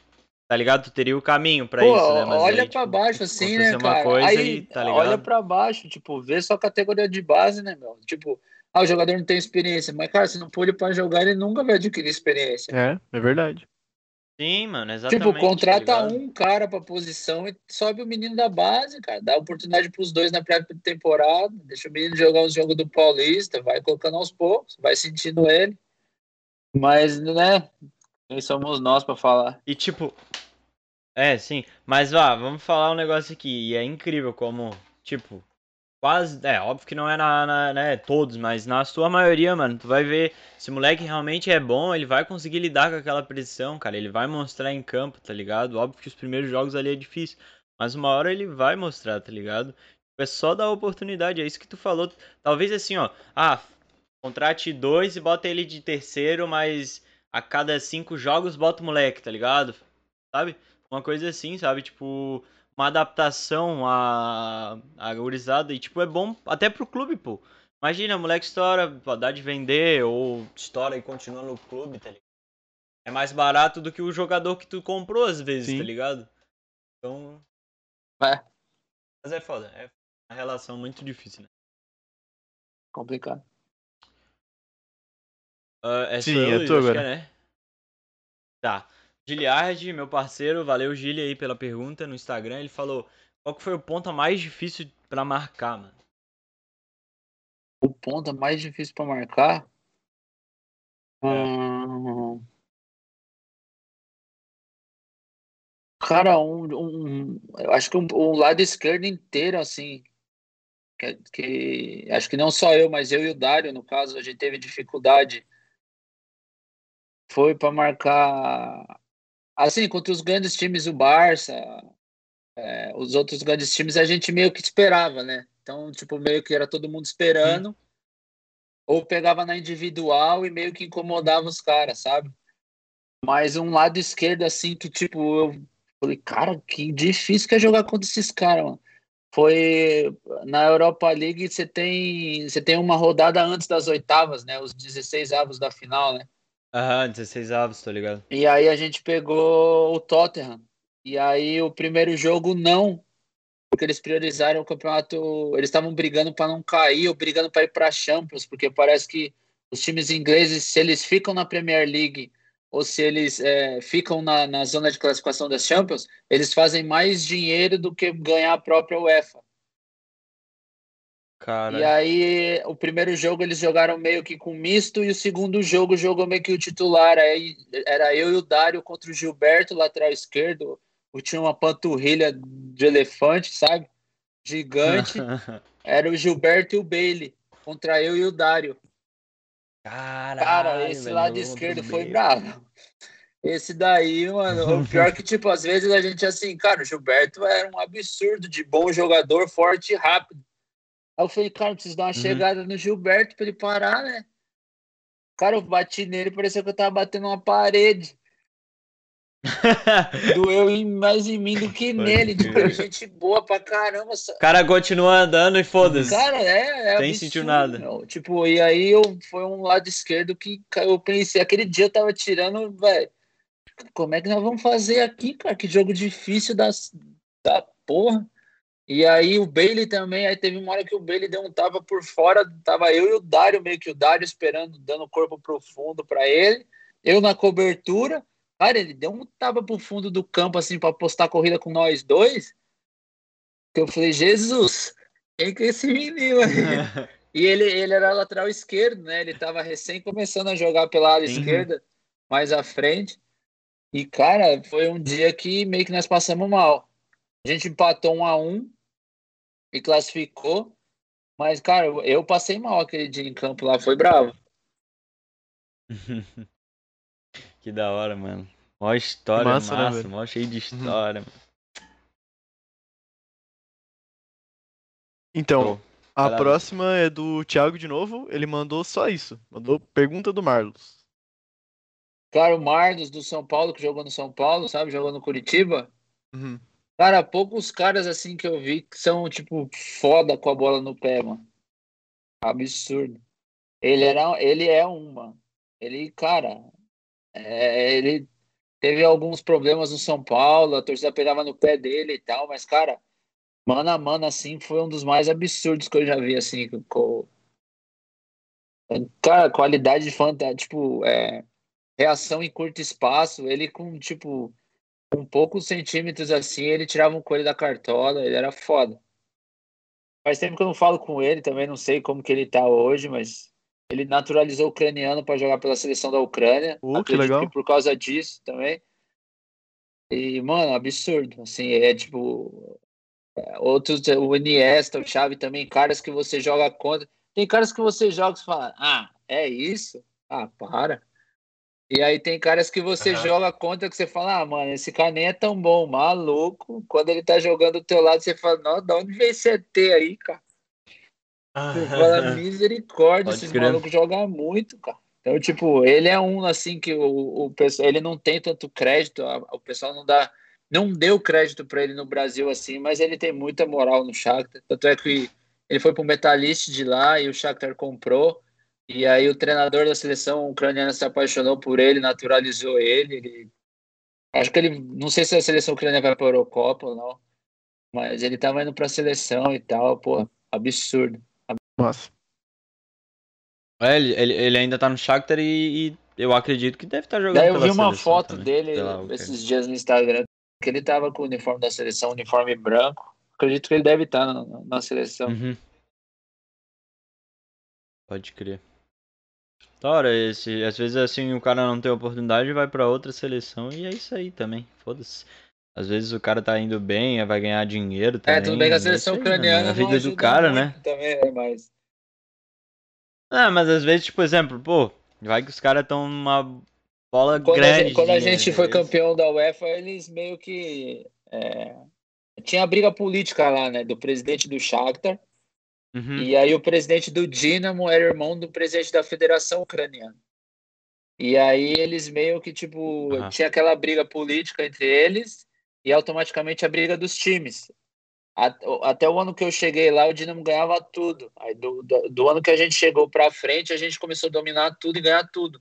tá ligado? Tu teria o caminho pra Pô, isso, né? Mas olha aí, pra tipo, baixo assim, né, cara? coisa Aí, e, tá ligado? olha pra baixo, tipo, vê só a categoria de base, né, meu? Tipo, ah, o jogador não tem experiência, mas, cara, se não pôr ele pra jogar, ele nunca vai adquirir experiência. É, é verdade. Sim, mano, exatamente. Tipo, tá contrata ligado? um cara pra posição e sobe o menino da base, cara. Dá oportunidade pros dois na pré-temporada, deixa o menino jogar os jogos do Paulista, vai colocando aos poucos, vai sentindo ele. Mas, né, quem somos nós pra falar? E tipo. É, sim. Mas vá, vamos falar um negócio aqui. E é incrível como, tipo, quase. É, óbvio que não é na, na- né, todos, mas na sua maioria, mano, tu vai ver. Se o moleque realmente é bom, ele vai conseguir lidar com aquela pressão, cara. Ele vai mostrar em campo, tá ligado? Óbvio que os primeiros jogos ali é difícil. Mas uma hora ele vai mostrar, tá ligado? É só dar oportunidade, é isso que tu falou. Talvez assim, ó. Ah, contrate dois e bota ele de terceiro, mas a cada cinco jogos bota o moleque, tá ligado? Sabe? Uma coisa assim, sabe? Tipo, uma adaptação à, à gurizada. E, tipo, é bom até pro clube, pô. Imagina, moleque estoura, pô, dá de vender, ou estoura e continua no clube, tá ligado? É mais barato do que o jogador que tu comprou, às vezes, Sim. tá ligado? Então. É. Mas é foda. É uma relação muito difícil, né? Complicado. Ah, é Sim, eu, é que agora. é, né? Tá. Giliard, meu parceiro, valeu Gili aí pela pergunta no Instagram. Ele falou: qual que foi o ponto mais difícil pra marcar, mano? O ponto mais difícil pra marcar? É. Hum, Cara, um, um- eu acho que um, um lado esquerdo inteiro, assim, que, que- acho que não só eu, mas eu e o Dário, no caso, a gente teve dificuldade, foi para marcar, assim, contra os grandes times, o Barça, é, os outros grandes times, a gente meio que esperava, né? Então, tipo, meio que era todo mundo esperando, ou pegava na individual e meio que incomodava os caras, sabe? Mas um lado esquerdo, assim, que, tipo, eu falei, cara, que difícil que é jogar contra esses caras, mano. Foi na Europa League, você tem, você tem uma rodada antes das oitavas, né? Os 16 avos da final, né? Aham, 16 avos, tô ligado. E aí a gente pegou o Tottenham. E aí o primeiro jogo não, porque eles priorizaram o campeonato, eles estavam brigando para não cair ou brigando para ir para Champions, porque parece que os times ingleses, se eles ficam na Premier League ou se eles é, ficam na, na zona de classificação das Champions, eles fazem mais dinheiro do que ganhar a própria UEFA. Cara. E aí, o primeiro jogo eles jogaram meio que com misto, e o segundo jogo jogou meio que o titular. Aí era eu e o Dário contra o Gilberto, lateral esquerdo. Eu tinha uma panturrilha de elefante, sabe? Gigante. Era o Gilberto e o Bailey contra eu e o Dário. Caralho, Cara, esse lado esquerdo foi bravo. Esse daí, mano, o pior que, tipo, às vezes a gente assim, cara, o Gilberto era um absurdo de bom jogador, forte e rápido. Aí eu falei, cara, preciso dar uma Uhum. chegada no Gilberto pra ele parar, né? Cara, eu bati nele, parecia que eu tava batendo uma parede. Doeu em- mais em mim do que Pode nele. Tipo, gente boa pra caramba. O cara continua andando e foda-se. Cara, é, é sentiu nada. meu. Tipo, e aí eu foi um lado esquerdo que eu pensei, aquele dia eu tava tirando, velho. Como é que nós vamos fazer aqui, cara? Que jogo difícil das, da porra. E aí o Bailey também, aí teve uma hora que o Bailey deu um tapa por fora, tava eu e o Dário, meio que o Dário esperando, dando corpo profundo pra ele. Eu na cobertura. Cara, ele deu um tapa pro fundo do campo, assim, pra postar a corrida com nós dois. Que eu falei, Jesus, quem que é esse menino aí? E ele, ele era lateral esquerdo, né? Ele tava recém começando a jogar pela ala Sim. esquerda, mais à frente. E, cara, foi um dia que meio que nós passamos mal. A gente empatou um a um e classificou. Mas, cara, eu- passei mal aquele dia em campo lá, foi bravo. que da hora, mano. Mó história Massa, massa, né, mó cheio de história, mano. Então, Show. a lá, próxima é do Thiago de novo. Ele mandou só isso. Mandou pergunta do Marlos. Cara, o Marlos do São Paulo, que jogou no São Paulo, sabe? Jogou no Curitiba. Uhum. Cara, poucos caras assim que eu vi que são, tipo, foda com a bola no pé, mano. Absurdo. Ele era, ele é um, mano. Ele, cara, é, ele teve alguns problemas no São Paulo, a torcida pegava no pé dele e tal, mas, cara, mano a mano, assim, foi um dos mais absurdos que eu já vi, assim, com... Cara, qualidade de fã, tipo, é, reação em curto espaço, ele com, tipo, com poucos centímetros assim, ele tirava um coelho da cartola, ele era foda. Faz tempo que eu não falo com ele, também não sei como que ele tá hoje, mas ele naturalizou o ucraniano para jogar pela seleção da Ucrânia. Uh, que legal. Que por causa disso também. E, mano, absurdo. Assim, é tipo. Outros, o Iniesta, o Xavi também, caras que você joga contra. Tem caras que você joga e fala, ah, é isso? Ah, para. E aí tem caras que você uhum. joga contra que você fala, ah, mano, esse cara nem é tão bom, maluco. Quando ele tá jogando do teu lado, você fala, não, de onde vem esse ET aí, cara? Você fala, misericórdia, esse maluco joga muito, cara. Então, tipo, ele é um, assim, que o, o pessoal, ele não tem tanto crédito, o pessoal não dá, não deu crédito para ele no Brasil, assim, mas ele tem muita moral no Shakhtar. Tanto é que ele foi pro Metalist de lá e o Shakhtar comprou. E aí o treinador da seleção ucraniana se apaixonou por ele, naturalizou ele. ele... Acho que ele, não sei se a seleção ucraniana vai para a Eurocopa ou não, mas ele tava indo para a seleção e tal, pô, absurdo. Nossa. É, ele, ele, ele ainda tá no Shakhtar e, e eu acredito que deve estar tá jogando Daí eu vi uma foto também, dele esses dias no Instagram, que ele tava com o uniforme da seleção, uniforme branco. Acredito que ele deve estar tá na, na seleção. Uhum. Pode crer. Hora, esse, às vezes assim o cara não tem oportunidade vai para outra seleção e é isso aí também, foda-se. Às vezes o cara tá indo bem, vai ganhar dinheiro também. É, tudo bem que a seleção aí, ucraniana a vida do cara, né? Também, né, mas... Ah, mas às vezes, tipo, exemplo, pô, vai que os caras estão numa bola quando grande. A gente, quando a gente foi campeão da UEFA, eles meio que... É... Tinha briga política lá, né? Do presidente do Shakhtar Uhum. E aí o presidente do Dinamo era irmão do presidente da Federação Ucraniana. E aí eles meio que, tipo, uhum. tinha aquela briga política entre eles e automaticamente a briga dos times. Até o ano que eu cheguei lá, o Dinamo ganhava tudo. Aí do, do, do ano que a gente chegou para frente, a gente começou a dominar tudo e ganhar tudo.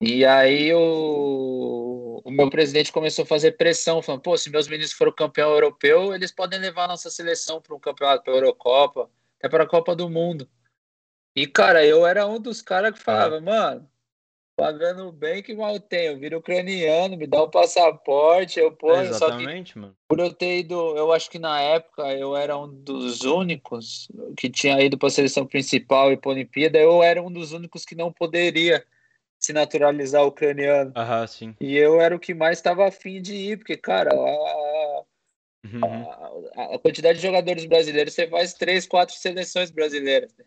E aí o, o meu presidente começou a fazer pressão, falando, pô, se meus meninos foram campeão europeu, eles podem levar a nossa seleção para um campeonato, para a Eurocopa, até para a Copa do Mundo. E, cara, eu era um dos caras que falava, mano, pagando bem que mal tenho, eu viro ucraniano, me dá o um passaporte, eu ponho. Exatamente, que, mano. Por eu ter ido, eu acho que na época eu era um dos únicos que tinha ido para a seleção principal e para a Olimpíada, eu era um dos únicos que não poderia se naturalizar ucraniano. Aham, sim. E eu era o que mais estava afim de ir, porque, cara, a, uhum. a, a, quantidade de jogadores brasileiros, você faz três, quatro seleções brasileiras. Né?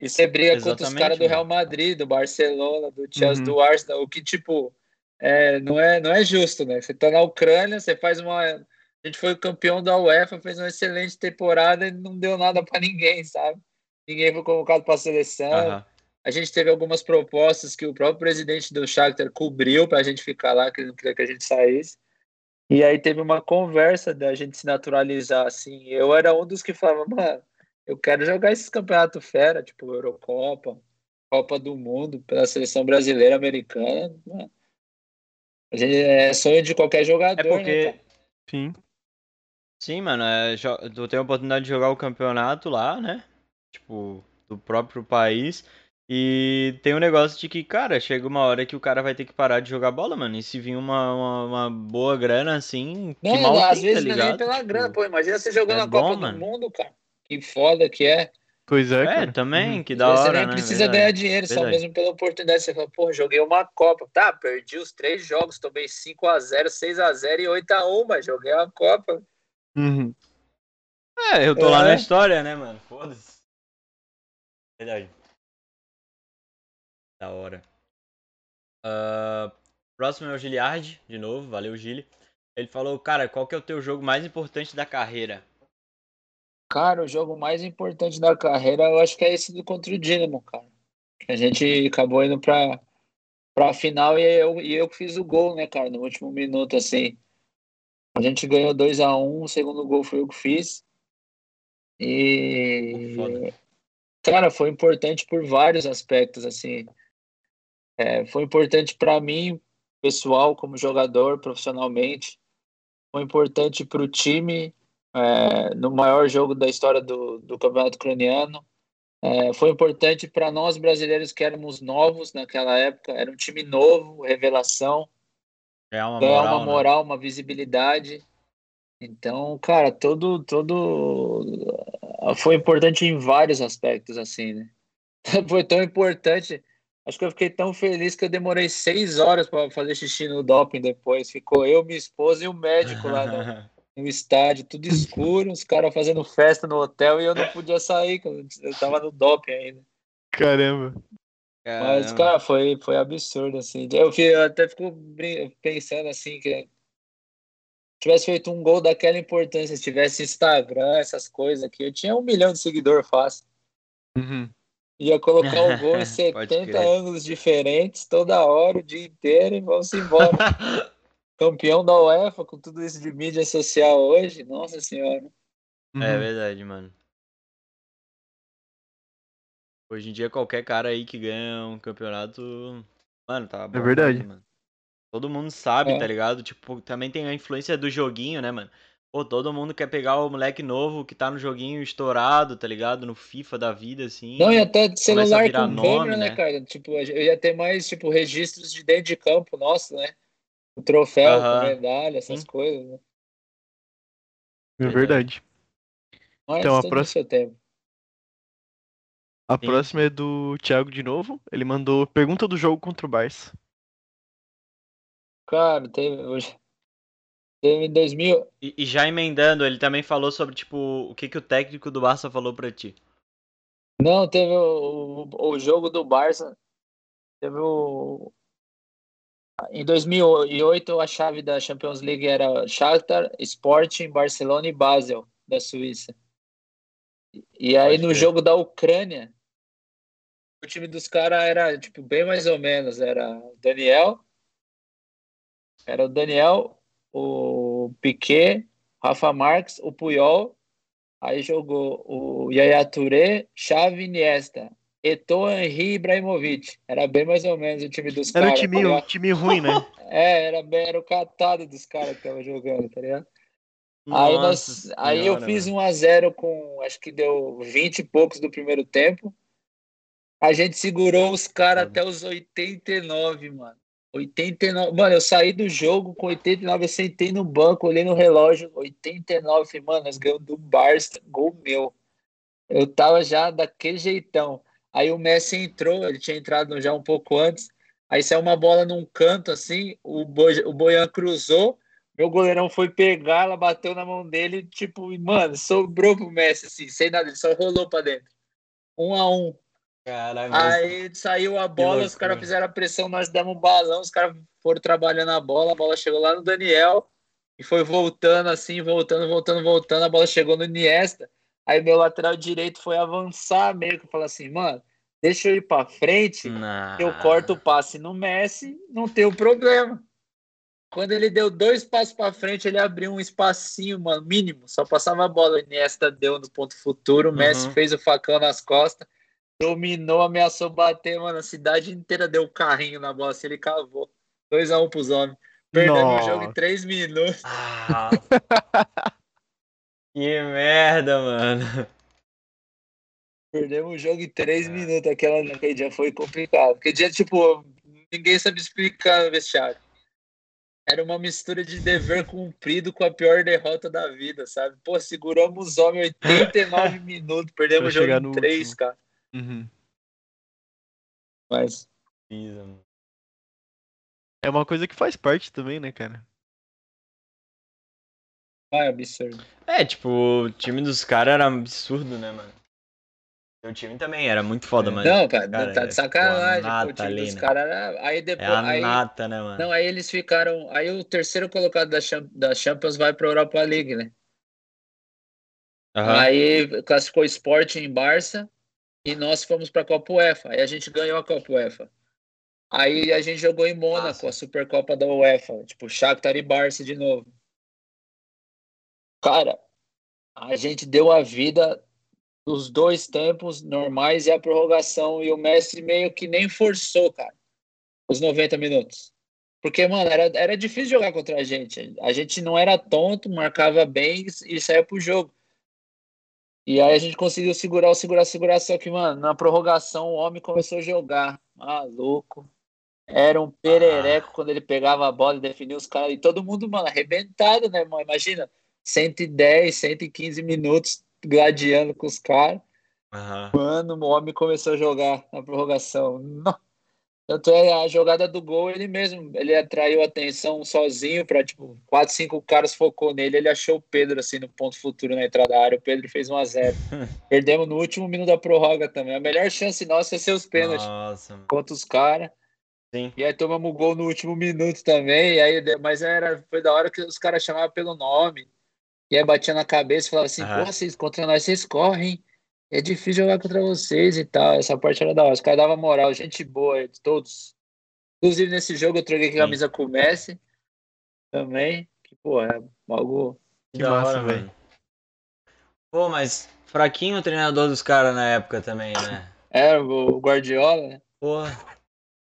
E você briga Exatamente, contra os caras do Real Madrid, do Barcelona, do Chelsea, uhum. do Arsenal, o que, tipo, é, não, é, não é justo, né? Você tá na Ucrânia, você faz uma. A gente foi campeão da UEFA, fez uma excelente temporada e não deu nada para ninguém, sabe? Ninguém foi convocado para a seleção. Uhum. A gente teve algumas propostas que o próprio presidente do Shakhtar cobriu para a gente ficar lá, que ele não queria que a gente saísse. E aí teve uma conversa da gente se naturalizar, assim. Eu era um dos que falava, mano, eu quero jogar esses campeonatos fera, tipo Eurocopa, Copa do Mundo, pela seleção brasileira, americana. Mano. A gente, é sonho de qualquer jogador, é porque... né, Sim. Sim, mano, é, tu tem a oportunidade de jogar o campeonato lá, né? Tipo, do próprio país. E tem um negócio de que, cara, chega uma hora que o cara vai ter que parar de jogar bola, mano. E se vir uma, uma, uma boa grana assim, que não, mal às tem, vezes tá não é nem pela tipo, grana, pô. Imagina você jogando é a Copa bom, do Mundo, cara. Que foda que é. Pois é, é cara. também, uhum. que da você hora, Você nem né? precisa Verdade. ganhar dinheiro, Verdade. só mesmo pela oportunidade. Você fala, pô, joguei uma Copa. Tá, perdi os três jogos, tomei 5x0, 6x0 e 8x1, mas joguei uma Copa. Uhum. É, eu tô É. lá na história, né, mano? Foda-se. Verdade. Da hora. Ah, próximo é o Giliard, de novo. Valeu, Gili. Ele falou, cara, qual que é o teu jogo mais importante da carreira? Cara, o jogo mais importante da carreira, eu acho que é esse do contra o Dinamo, cara. A gente acabou indo pra, pra final e eu, e eu fiz o gol, né, cara, no último minuto, assim. A gente ganhou 2x1, o segundo gol foi eu que fiz. E. Foda. Cara, foi importante por vários aspectos, assim. É, foi importante para mim pessoal, como jogador, profissionalmente. Foi importante para o time é, no maior jogo da história do, do campeonato ucraniano. É, foi importante para nós brasileiros que éramos novos naquela época. Era um time novo, revelação. É uma ganhar moral, uma né? moral, uma visibilidade. Então, cara, todo, todo foi importante em vários aspectos, assim, né? Foi tão importante. Acho que eu fiquei tão feliz que eu demorei seis horas para fazer xixi no doping depois. Ficou eu, minha esposa e o médico lá no, no estádio, tudo escuro, os caras fazendo festa no hotel e eu não podia sair, eu tava no doping ainda. Caramba. Mas, cara, foi, foi absurdo, assim. Eu, eu até fico pensando, assim, que tivesse feito um gol daquela importância, se tivesse Instagram, essas coisas aqui, eu tinha um milhão de seguidor fácil. Uhum. Ia colocar o gol em Pode 70 crer. ângulos diferentes, toda hora, o dia inteiro, e vamos embora. Campeão da UEFA, com tudo isso de mídia social hoje, nossa senhora. Uhum. É verdade, mano. Hoje em dia, qualquer cara aí que ganha um campeonato. Mano, tá bombando, verdade. mano. Todo mundo sabe, É. tá ligado? Tipo, também tem a influência do joguinho, né, mano? Pô, todo mundo quer pegar o moleque novo que tá no joguinho estourado, tá ligado? No FIFA da vida, assim. Não, e até celular com nome, câmera, né, né? cara? Tipo, eu ia ter mais, tipo, registros de dentro de campo, nossa, né? O troféu, Aham. com medalha, essas Sim. coisas, né? É verdade. Mas Então, a próxima-. A Sim. próxima é do Thiago de novo. Ele mandou pergunta do jogo contra o Barça. Cara, teve, 2000, E, e já emendando, ele também falou sobre, tipo, o que, que o técnico do Barça falou pra ti. Não, teve o, o, o jogo do Barça. Teve o. Em 2008, a chave da Champions League era Shakhtar, Sporting, Barcelona e Basel, da Suíça. E aí, Pode no jogo da Ucrânia, o time dos caras era, tipo, bem mais ou menos. Era o Daniel, era o Daniel, o Piquet, Rafa Marques, o Puyol, Aí jogou o Yaya Touré, Xavi Iniesta, Eto'o, Henry e Ibrahimovic. Era bem mais ou menos o time dos Era um caras. time, um time ruim, né? É, era, bem, era o catado dos caras que tava jogando, tá ligado? Aí, nós, Nossa aí eu senhora, fiz mano. 1 a 0 com, acho que deu 20 e poucos do primeiro tempo. A gente segurou os caras até os 89, mano. 89. Mano, eu saí do jogo com 89, eu sentei no banco, olhei no relógio, 89, falei, mano, nós ganhamos do Barça, gol meu. Eu tava já daquele jeitão. Aí o Messi entrou, ele tinha entrado já um pouco antes. Aí saiu uma bola num canto assim, o, Boi, o Boian cruzou, meu goleirão foi pegar, ela bateu na mão dele, tipo, mano, sobrou pro Messi, assim, sem nada, ele só rolou pra dentro. Um a um. Caralho, Aí saiu a bola, os caras fizeram a pressão, nós demos um balão, os caras foram trabalhando a bola, a bola chegou lá no Daniel e foi voltando assim, voltando, voltando, voltando, a bola chegou no Iniesta. Aí meu lateral direito foi avançar meio que falou assim, mano, deixa eu ir pra frente, Nah. eu corto o passe no Messi, não tem o problema. Quando ele deu dois passos pra frente, ele abriu um espacinho, mano, mínimo, só passava a bola. O Iniesta deu no ponto futuro, o Messi Uhum. fez o facão nas costas, dominou, ameaçou bater, mano, a cidade inteira deu carrinho na bola, assim, ele cavou. 2x1 pros homens. Perdemos o jogo em Nossa. 3 minutos. Ah. que merda, mano. Perdemos o jogo em 3 É. minutos. Aquela, aquele dia foi complicado. Aquele dia, tipo, ninguém sabe explicar no vestiário. Era uma mistura de dever cumprido com a pior derrota da vida, sabe? Pô, seguramos os homens 89 minutos, perdemos o jogo em 3, último. cara. Uhum. Mas. É uma coisa que faz parte também, né, cara? ai, absurdo. É, tipo, o time dos caras era absurdo, né, mano? O time também era muito foda, mano. Não, cara, cara, tá é, de sacanagem. pô, a pô, o time ali, dos né? caras era. Aí É depois. a aí, nata, né, mano? Não, aí eles ficaram. Aí o terceiro colocado da, Cham- da Champions vai pra Europa League, né? Aham. Aí classificou Sporting em Barça e nós fomos pra Copa UEFA. Aí a gente ganhou a Copa UEFA. Aí a gente jogou em Mônaco, a Supercopa da UEFA. Tipo, Shakhtar e Barça de novo. Cara, a gente deu a vida dos dois tempos normais e a prorrogação. E o Messi meio que nem forçou, cara, os 90 minutos. Porque, mano, era, era difícil jogar contra a gente. A gente não era tonto, marcava bem e saía pro jogo. E aí a gente conseguiu segurar, segurar, segurar. Só que, mano, na prorrogação o homem começou a jogar. Maluco. Era um perereco ah. quando ele pegava a bola e definia os caras. E todo mundo, mano, arrebentado, né, mano? Imagina, 110, 115 minutos gladiando com os caras. Uhum. Mano, o homem começou a jogar na prorrogação. Não. Tanto é a jogada do gol, ele mesmo, ele atraiu atenção sozinho para tipo, quatro, cinco caras focou nele, ele achou o Pedro assim no ponto futuro na entrada da área, o Pedro fez 1 a 0. Perdemos no último minuto da prorroga também. A melhor chance nossa é ser os pênaltis Nossa, contra os caras. Sim. E aí tomamos gol no último minuto também, aí, mas era, foi da hora que os caras chamavam pelo nome. E aí batia na cabeça e falava assim, uhum. pô, vocês contra nós vocês correm, é difícil jogar contra vocês e tal. Essa parte era da hora. Os caras davam moral, gente boa, de todos. Inclusive nesse jogo eu troquei a camisa com o Messi também. Que, pô, é algo. Que, que massa, velho. Pô, mas fraquinho o treinador dos caras na época também, né? Era é, o Guardiola, né? Pô.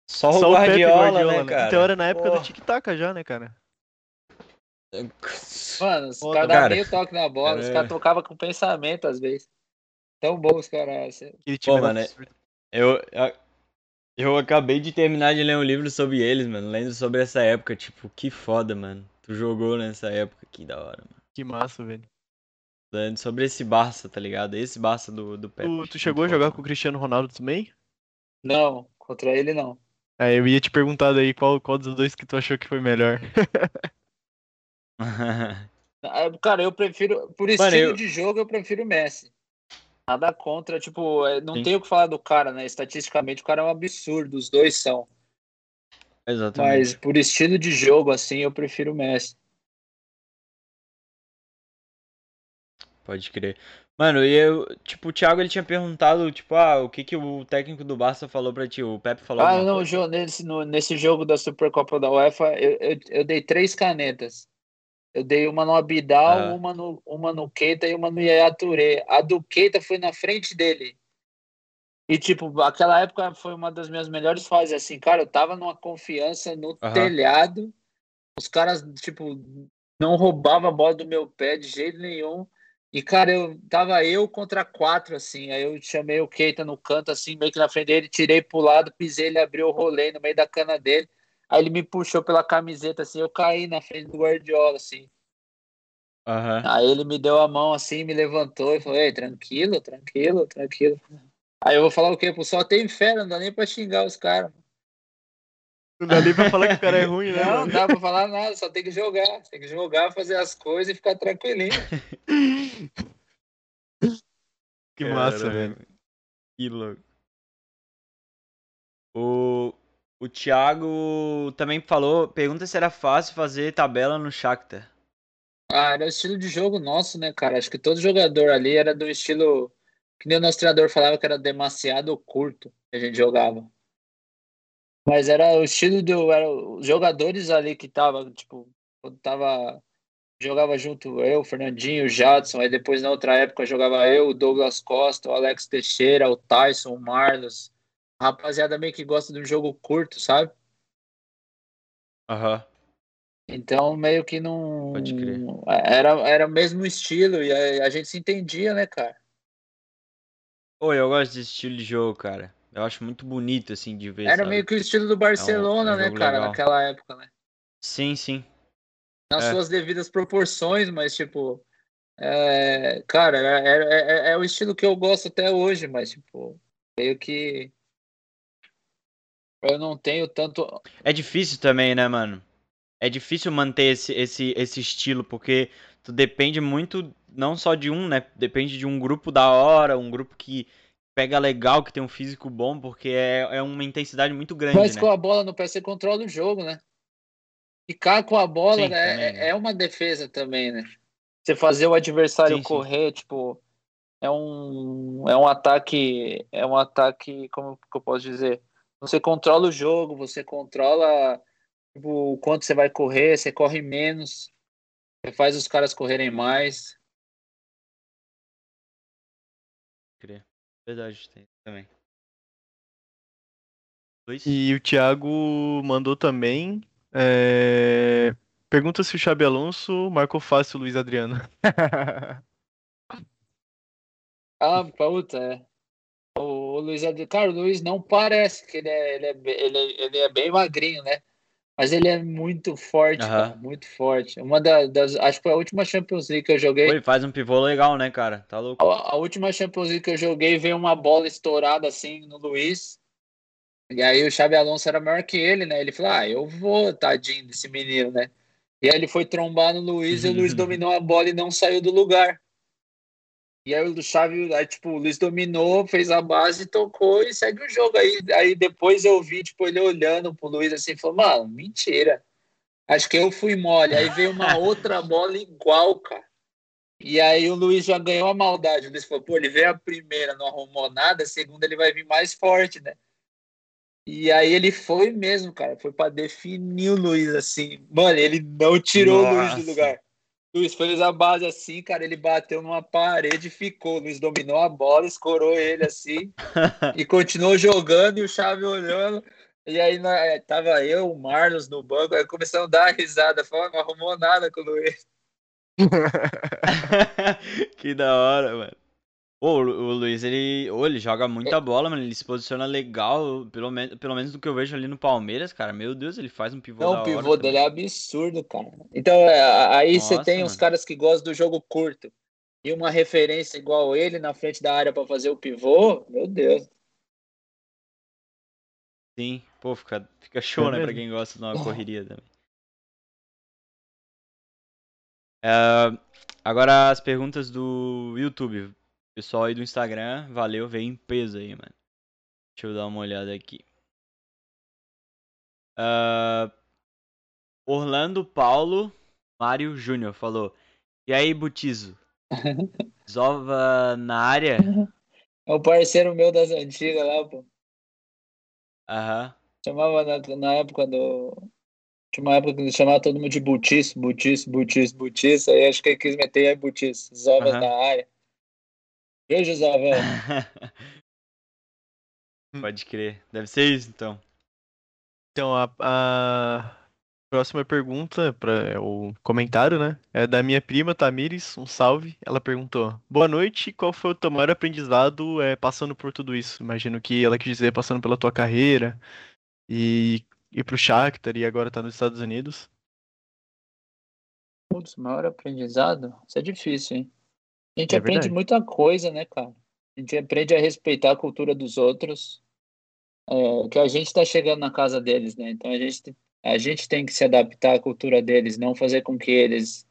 Só, Só o Guardiola, Guardiola né, cara? Então era na época Pô. do tic-tac já, né, cara? Mano, os caras davam meio toque na bola, é... os caras tocavam com pensamento às vezes. Tão bom os caras. Pô, mano, eu, eu, eu acabei de terminar de ler um livro sobre eles, mano. Lendo sobre essa época, tipo, que foda, mano. Tu jogou nessa época, que da hora, mano. Que massa, velho. Lendo sobre esse Barça, tá ligado? Esse Barça do, do Pepe. Tu, tu chegou a jogar com o Cristiano Ronaldo também? Não, contra ele não. É, eu ia te perguntar daí qual, qual dos dois que tu achou que foi melhor. Ah, cara, eu prefiro. Por estilo Mano, eu... de jogo, eu prefiro o Messi. Nada contra, tipo, é, não Sim. tem o que falar do cara, né? Estatisticamente, o cara é um absurdo, os dois são. Exatamente. Mas por estilo de jogo, assim, eu prefiro o Messi. Pode crer. Mano, e eu, tipo, o Thiago ele tinha perguntado, tipo, ah, o que que o técnico do Barça falou pra ti? O Pepe falou Ah, não, João, nesse, no, nesse jogo da Supercopa da UEFA, eu, eu, eu, dei três canetas. Eu dei uma no Abidal, ah. uma, no, uma no Keita e uma no Yaya Touré. A do Keita foi na frente dele. E, tipo, aquela época foi uma das minhas melhores fases, assim, cara, eu tava numa confiança no uhum. telhado. Os caras, tipo, não roubavam a bola do meu pé de jeito nenhum. E, cara, eu tava eu contra quatro, assim. Aí eu chamei o Keita no canto, assim, meio que na frente dele, tirei pro lado, pisei, ele abriu o rolê no meio da cana dele. Aí ele me puxou pela camiseta, assim, eu caí na frente do Guardiola, assim. Uhum. Aí ele me deu a mão, assim, me levantou e falou, ei, tranquilo, tranquilo, tranquilo. Aí eu vou falar o quê? Pô, só tem fé, não dá nem pra xingar os caras. Não dá nem pra falar que o cara é ruim, né? Não, não dá pra falar nada, só tem que jogar. Tem que jogar, fazer as coisas e ficar tranquilinho. que massa, velho. Que louco. O, o Thiago também falou, pergunta se era fácil fazer tabela no Shakhtar. Ah, era o estilo de jogo nosso, né, cara? Acho que todo jogador ali era do estilo que nem o nosso treinador falava que era demasiado curto que a gente jogava. Mas era o estilo do. Era os jogadores ali que tava, tipo, quando tava. Jogava junto eu, Fernandinho, o Jadson, aí depois na outra época jogava eu, o Douglas Costa, o Alex Teixeira, o Tyson, o Marlos. Rapaziada meio que gosta de um jogo curto, sabe? Aham. Uhum. Então meio que não. Pode crer. Era, era o mesmo estilo e a, a gente se entendia, né, cara? Oi, eu gosto desse estilo de jogo, cara. Eu acho muito bonito, assim, de ver. Era sabe? meio que o estilo do Barcelona, é um, é um né, cara, legal. naquela época, né? Sim, sim. Nas é. suas devidas proporções, mas, tipo. É, cara, é, é, é, é, o estilo que eu gosto até hoje, mas, tipo, meio que. Eu não tenho tanto. É difícil também, né, mano? É difícil manter esse, esse, esse estilo, porque tu depende muito, não só de um, né? Depende de um grupo da hora, um grupo que pega legal, que tem um físico bom, porque é, é uma intensidade muito grande. Mas né? com a bola no pé você controla o jogo, né? Ficar com a bola sim, né, é, é, uma defesa também, né? Você fazer o adversário sim, correr, sim. tipo, é um, é um ataque, é um ataque, como que eu posso dizer? Você controla o jogo, você controla tipo, o quanto você vai correr, você corre menos, você faz os caras correrem mais. Verdade, tem também. Luiz? E o Thiago mandou também É, Pergunta se o Xabi Alonso marcou fácil o Luiz Adriano. Ah, puta, é. O Luiz Adriano. Cara, o Luiz não parece que ele é, ele é, ele é, ele é bem magrinho, né? Mas ele é muito forte, Aham. cara, muito forte. Uma da- das. Acho que foi a última Champions League que eu joguei. Ele faz um pivô legal, né, cara? Tá louco. A, a última Champions League que eu joguei veio uma bola estourada assim no Luiz. E aí o Xabi Alonso era maior que ele, né? Ele falou: Ah, eu vou, tadinho desse menino, né? E aí ele foi trombar no Luiz e o Luiz dominou a bola e não saiu do lugar. E aí o Xavi, aí, tipo, o Luiz dominou, fez a base, tocou e segue o jogo. Aí, aí depois eu vi, tipo, ele olhando pro Luiz assim, falou, mano, mentira. Acho que eu fui mole. Aí veio uma outra bola igual, cara. E aí o Luiz já ganhou a maldade. O Luiz falou, pô, ele veio a primeira, não arrumou nada, a segunda ele vai vir mais forte, né? E aí ele foi mesmo, cara. Foi pra definir o Luiz, assim. Mano, ele não tirou o Luiz Nossa. do lugar. O Luiz fez a base assim, cara. Ele bateu numa parede e ficou. O Luiz dominou a bola, escorou ele assim. e continuou jogando e o Xavi olhando. E aí na- eh, tava eu, o Marlos no banco, aí começamos a dar risada, falando, não arrumou nada com o Luiz. que da hora, mano. Ô, o Lu- o Luiz, ele, ô, ele joga muita bola, mano. Ele se posiciona legal, pelo, men pelo menos do que eu vejo ali no Palmeiras, cara. Meu Deus, ele faz um pivô Não, da o hora pivô dele também. é absurdo, cara. Então, é, aí você Nossa, tem os mano. caras que gostam do jogo curto e uma referência igual ele na frente da área pra fazer o pivô, meu Deus. Sim, pô, fica, fica show, É né, pra mesmo. quem gosta de uma correria também. É, agora as perguntas do YouTube. Pessoal aí do Instagram, valeu, veio em peso aí, mano. Deixa eu dar uma olhada aqui. Ah, Orlando Paulo Mário Júnior falou. E aí, Butizo? Zova na área? É o parceiro meu das antigas lá, pô. Aham. Chamava na, na época do. Tinha uma época que chamava todo mundo de Butiço, Butiço, Butiço, Butiço. Aí acho que ele quis meter aí Butiço. Zovas Aham. na área. Beijo, Zovão. Pode crer. Deve ser isso, então. Então, a, a próxima pergunta, para o comentário, né? É da minha prima Tamires, um salve. Ela perguntou: Boa noite, qual foi o teu maior aprendizado é, passando por tudo isso? Imagino que ela quis dizer passando pela tua carreira e ir pro Shakhtar e agora tá nos Estados Unidos. Putz, maior aprendizado? Isso é difícil, hein? A gente É aprende verdade. muita coisa, né, cara? A gente aprende a respeitar a cultura dos outros. É, que a gente tá chegando na casa deles, né? Então a gente, a gente tem que se adaptar à cultura deles, não fazer com que eles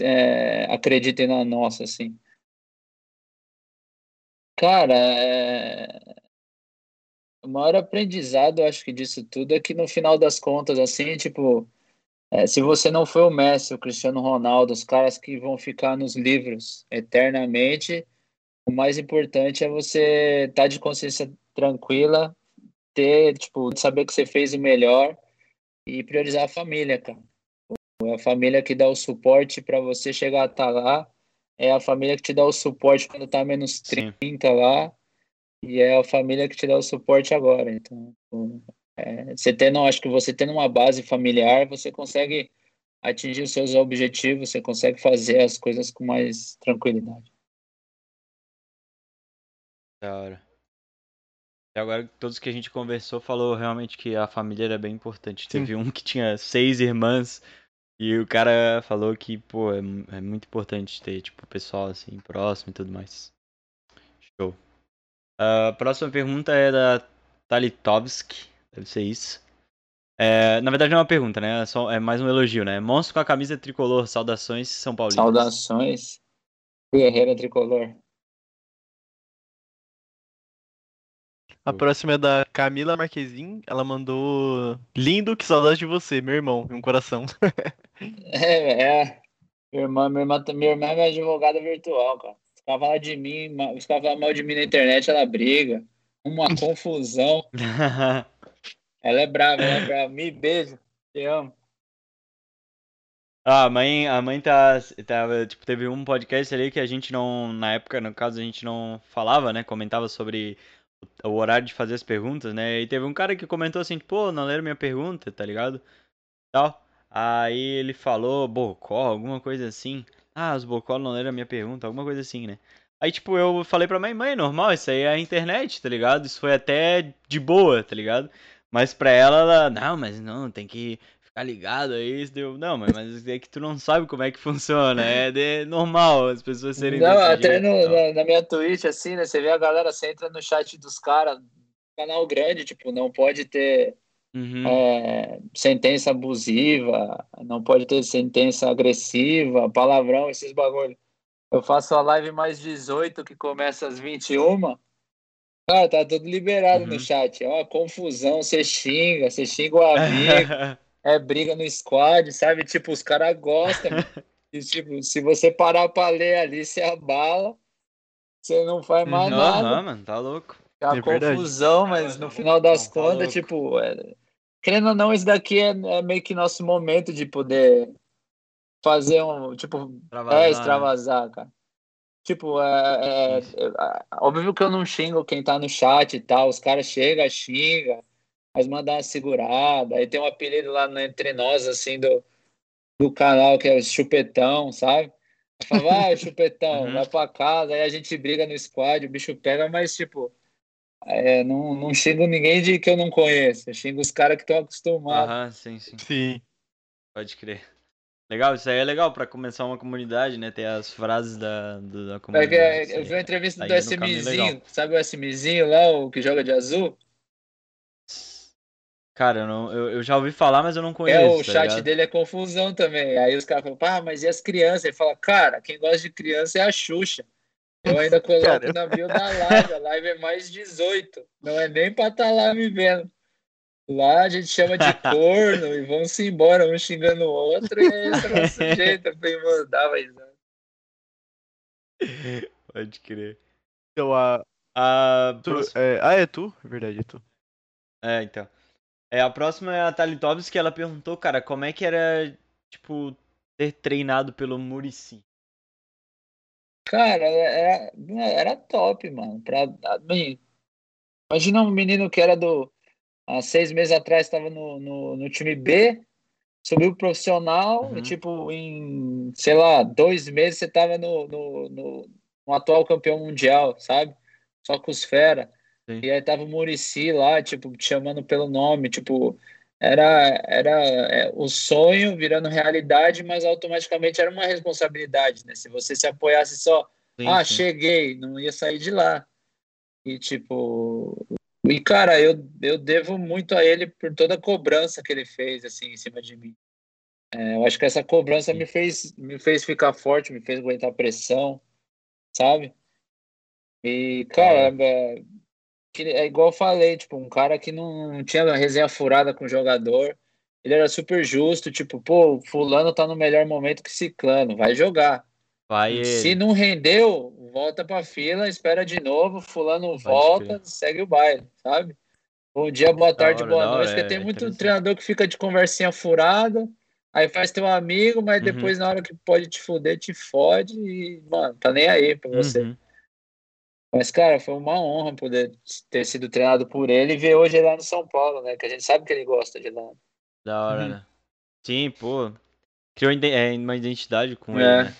é, acreditem na nossa, assim. Cara, é... o maior aprendizado, eu acho que disso tudo é que no final das contas, assim, tipo, é, se você não foi o Messi, o Cristiano Ronaldo, os caras que vão ficar nos livros eternamente, o mais importante é você estar de consciência tranquila, ter, tipo, saber que você fez o melhor e priorizar a família, cara. É a família que dá o suporte para você chegar a estar lá, é a família que te dá o suporte quando tá menos Sim. 30 lá, e é a família que te dá o suporte agora. Então, é, você tendo, acho que você tendo uma base familiar, você consegue atingir os seus objetivos, você consegue fazer as coisas com mais tranquilidade. Da hora. E agora, todos que a gente conversou falou realmente que a família era bem importante. Sim. Teve um que tinha seis irmãs e o cara falou que, pô, é, é muito importante ter, tipo, o pessoal assim, próximo e tudo mais. Show. A próxima pergunta é da Talitovski, deve ser isso. É, na verdade não é uma pergunta, né? É, só, é mais um elogio, né? Monstro com a camisa tricolor, saudações São Paulo. Saudações, Guerreira Tricolor. A próxima é da Camila Marquezin. Ela mandou: Lindo, que saudade de você, meu irmão, um coração. É, é. Minha irmã, minha irmã, minha irmã é minha advogada virtual, cara. Os caras falam de mim, os caras falam mal de mim na internet, ela briga. Uma confusão. Ela é brava, ela é brava. Me beijo. Te amo. Ah, a mãe, a mãe tá, tava, tipo, teve um podcast ali que a gente não, na época, no caso, a gente não falava, né? Comentava sobre o, horário de fazer as perguntas, né? E teve um cara que comentou assim, pô, não leram minha pergunta, tá ligado? Tal. Aí ele falou Bocó, alguma coisa assim. Ah, os Bocó não leram minha pergunta, alguma coisa assim, né? Aí, tipo, eu falei pra mãe, mãe, normal, isso aí é a internet, tá ligado? Isso foi até de boa, tá ligado? Mas pra ela, ela, não, mas não, tem que ficar ligado aí, deu. Não, mas, mas é que tu não sabe como é que funciona, é de, normal as pessoas serem Não, até jeito, no- tal. na, na minha Twitch, assim, né? Você vê a galera, você entra no chat dos caras, canal grande, tipo, não pode ter Uhum. é, sentença abusiva, não pode ter sentença agressiva, palavrão, esses bagulho. Eu faço a live mais 18, que começa às 21. Cara, tá tudo liberado Uhum. no chat. É uma confusão, você xinga, você xinga o amigo, é briga no squad, sabe? Tipo, os caras gostam. E, tipo, se você parar pra ler ali, você abala, você não faz mais Uhum. nada. Aham, mano, tá louco. É uma É verdade. confusão, mas no final das Não, tá contas, louco. tipo, é- querendo ou não, isso daqui é, é meio que nosso momento de poder fazer um, tipo, Extravasar, é né? extravasar, cara. Tipo, é, é- é- é- óbvio que eu não xingo quem tá no chat e tal, os caras chegam, xinga, mas mandam uma segurada, aí tem um apelido lá no- entre nós, assim, do, do canal, que é o Chupetão, sabe? Fala, vai, Chupetão, Uhum. vai pra casa, aí a gente briga no squad, o bicho pega, mas, tipo, é, não, não xingo ninguém de que eu não conheço, eu xingo os caras que estão acostumados. Aham, sim, sim. Sim. Pode crer. Legal, isso aí é legal pra começar uma comunidade, né? Ter as frases da, da É comunidade. é, eu aí. vi uma entrevista Tá do caminho SMzinho, sabe o SMzinho lá, o que joga de azul? Cara, eu, não, eu, eu já ouvi falar, mas eu não É, conheço. o tá chat ligado? dele é confusão também. Aí os caras falam, pá, mas e as crianças? Ele fala, cara, quem gosta de criança é a Xuxa. Eu ainda coloco Cara. na bio da live, a live é mais 18. Não é nem pra estar lá me vendo. Lá a gente chama de corno e vamos embora, um xingando o outro, e é esse o nosso jeito. Eu falei, mano. Pode crer. Então, a. A tu- é, ah, é tu? É verdade, é tu. É, então. É, a próxima é a Thalitovs, que ela perguntou, cara, como é que era, tipo, ter treinado pelo Murici? Cara, era, era top, mano. Pra, bem, imagina um menino que era do. Há seis meses atrás estava no, no, no time B, subiu pro profissional Uhum. e, tipo, em, sei lá, dois meses você tava no, no, no, no atual campeão mundial, sabe? Só com os fera. Sim. E aí tava o Murici lá, tipo, te chamando pelo nome, tipo, era, era é, o sonho virando realidade, mas automaticamente era uma responsabilidade, né? Se você se apoiasse só Sim, ah, sim. cheguei, não ia sair de lá. E tipo, e cara, eu, eu devo muito a ele por toda a cobrança que ele fez assim em cima de mim. É, eu acho que essa cobrança me fez me fez ficar forte, me fez aguentar pressão, sabe? E cara, é, que- é igual eu falei, tipo, um cara que não, não tinha resenha furada com o jogador. Ele era super justo, tipo, pô, fulano tá no melhor momento que ciclano, vai jogar. Vai Se ele. não rendeu, volta pra fila, espera de novo, fulano Pode volta, segue o baile, sabe? Bom dia, boa tarde, hora, boa noite, porque é tem muito treinador que fica de conversinha furada, aí faz teu amigo, mas Uhum. depois na hora que pode te fuder, te fode e, mano, tá nem aí pra você. Uhum. Mas, cara, foi uma honra poder ter sido treinado por ele e ver hoje ele lá no São Paulo, né? Que a gente sabe que ele gosta de lá. Da hora, Uhum. né? Sim, pô. Criou é, uma identidade com É. ele, né?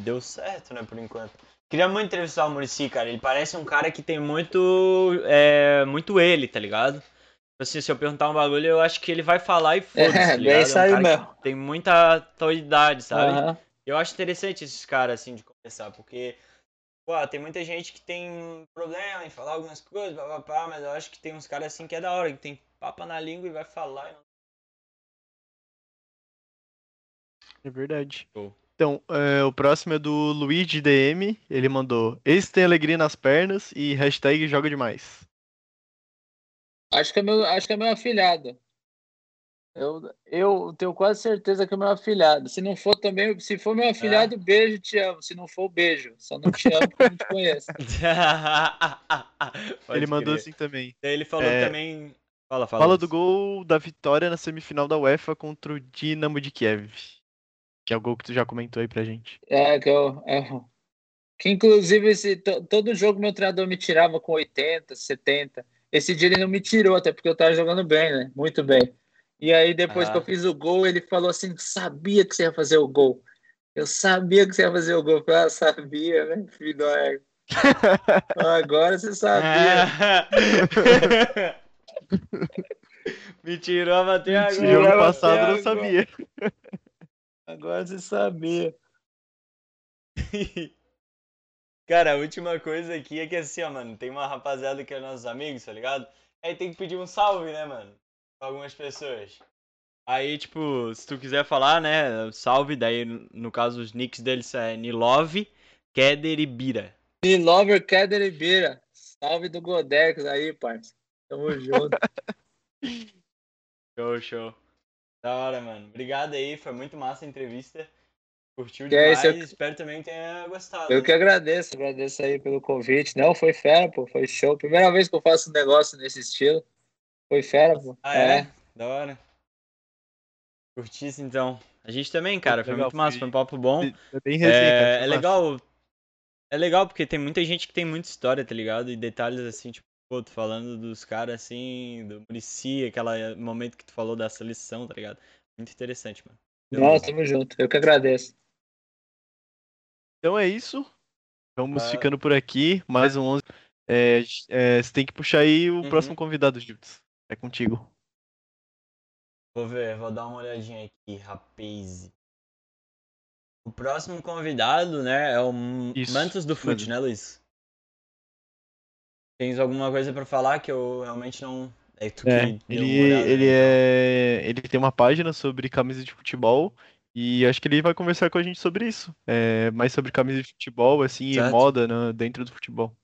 Deu certo, né, por enquanto. Queria muito entrevistar o Murici, cara. Ele parece um cara que tem muito. É, muito ele, tá ligado? Tipo Assim, se eu perguntar um bagulho, eu acho que ele vai falar e foda-se, tá É, ligado? bem É um isso aí cara mesmo. tem muita autoridade, sabe? Aham. Eu acho interessante esses caras, assim, de conversar, porque, pô, tem muita gente que tem problema em falar algumas coisas, papapá, mas eu acho que tem uns caras, assim, que é da hora, que tem papa na língua e vai falar. e não- É verdade. Show. Então, é, o próximo é do Luigi DM. Ele mandou: Esse tem alegria nas pernas e hashtag joga demais. Acho que é meu, acho que é meu afilhado. Eu, eu tenho quase certeza que é meu afilhado. Se não for também, se for meu afilhado, beijo, te amo. Se não for, beijo. Só não te amo porque eu não te conheço. Ele mandou crer. assim também. Daí ele falou É, também. Fala, fala. Fala do gol da vitória na semifinal da UEFA contra o Dinamo de Kiev. Que é o gol que tu já comentou aí pra gente. É, que eu. é, que inclusive esse, to- todo jogo meu treinador me tirava com 80, 70. Esse dia ele não me tirou, até porque eu tava jogando bem, né? Muito bem. E aí, depois Ah. que eu fiz o gol, ele falou assim: sabia que você ia fazer o gol. Eu sabia que você ia fazer o gol. Eu falei, ah, sabia, né, filho da égua? Agora você sabia. Me tirou até Agora jogo até passado eu não sabia. Agora você sabia. Cara, a última coisa aqui é que assim, ó, mano, tem uma rapaziada que é nossos amigos, tá ligado? Aí tem que pedir um salve, né, mano? Pra algumas pessoas. Aí, tipo, se tu quiser falar, né, salve, daí no caso os nicks deles é Nilove, Keder e Bira. E Lover Keller e Bira. Salve do Godex aí, parça. Tamo junto. Show, show. Da hora, mano. Obrigado aí, foi muito massa a entrevista. Curtiu Que é demais, isso, eu- espero também que tenha gostado. Eu né? que agradeço, agradeço aí pelo convite. Não, foi fera, pô, foi show. Primeira vez que eu faço um negócio nesse estilo. Foi fera, pô. Ah, é? Da hora. Curtisse então. A gente também, cara, foi legal, muito massa, foi- foi um papo bom. É bem resenha, É, cara, é foi legal. É legal porque tem muita gente que tem muita história, tá ligado? E detalhes assim, tipo, pô, tu falando dos caras assim, do Murici, aquele momento que tu falou da seleção, tá ligado? Muito interessante, mano. Não, tamo junto. Eu que agradeço. Então é isso. Vamos Ah. ficando por aqui. Mais um 11. É, é, você tem que puxar aí o Uhum. próximo convidado, Gildes. É contigo. Vou ver, vou dar uma olhadinha aqui, rapaz. O próximo convidado, né, é o Isso, Mantos do mesmo. né, Luiz? Tens alguma coisa pra falar que eu realmente não. É tu que É, ele, olhada, ele né, é. Ele tem uma página sobre camisas de futebol. E acho que ele vai conversar com a gente sobre isso. É, mais sobre camisas de futebol, assim, e Certo. moda né, dentro do futebol.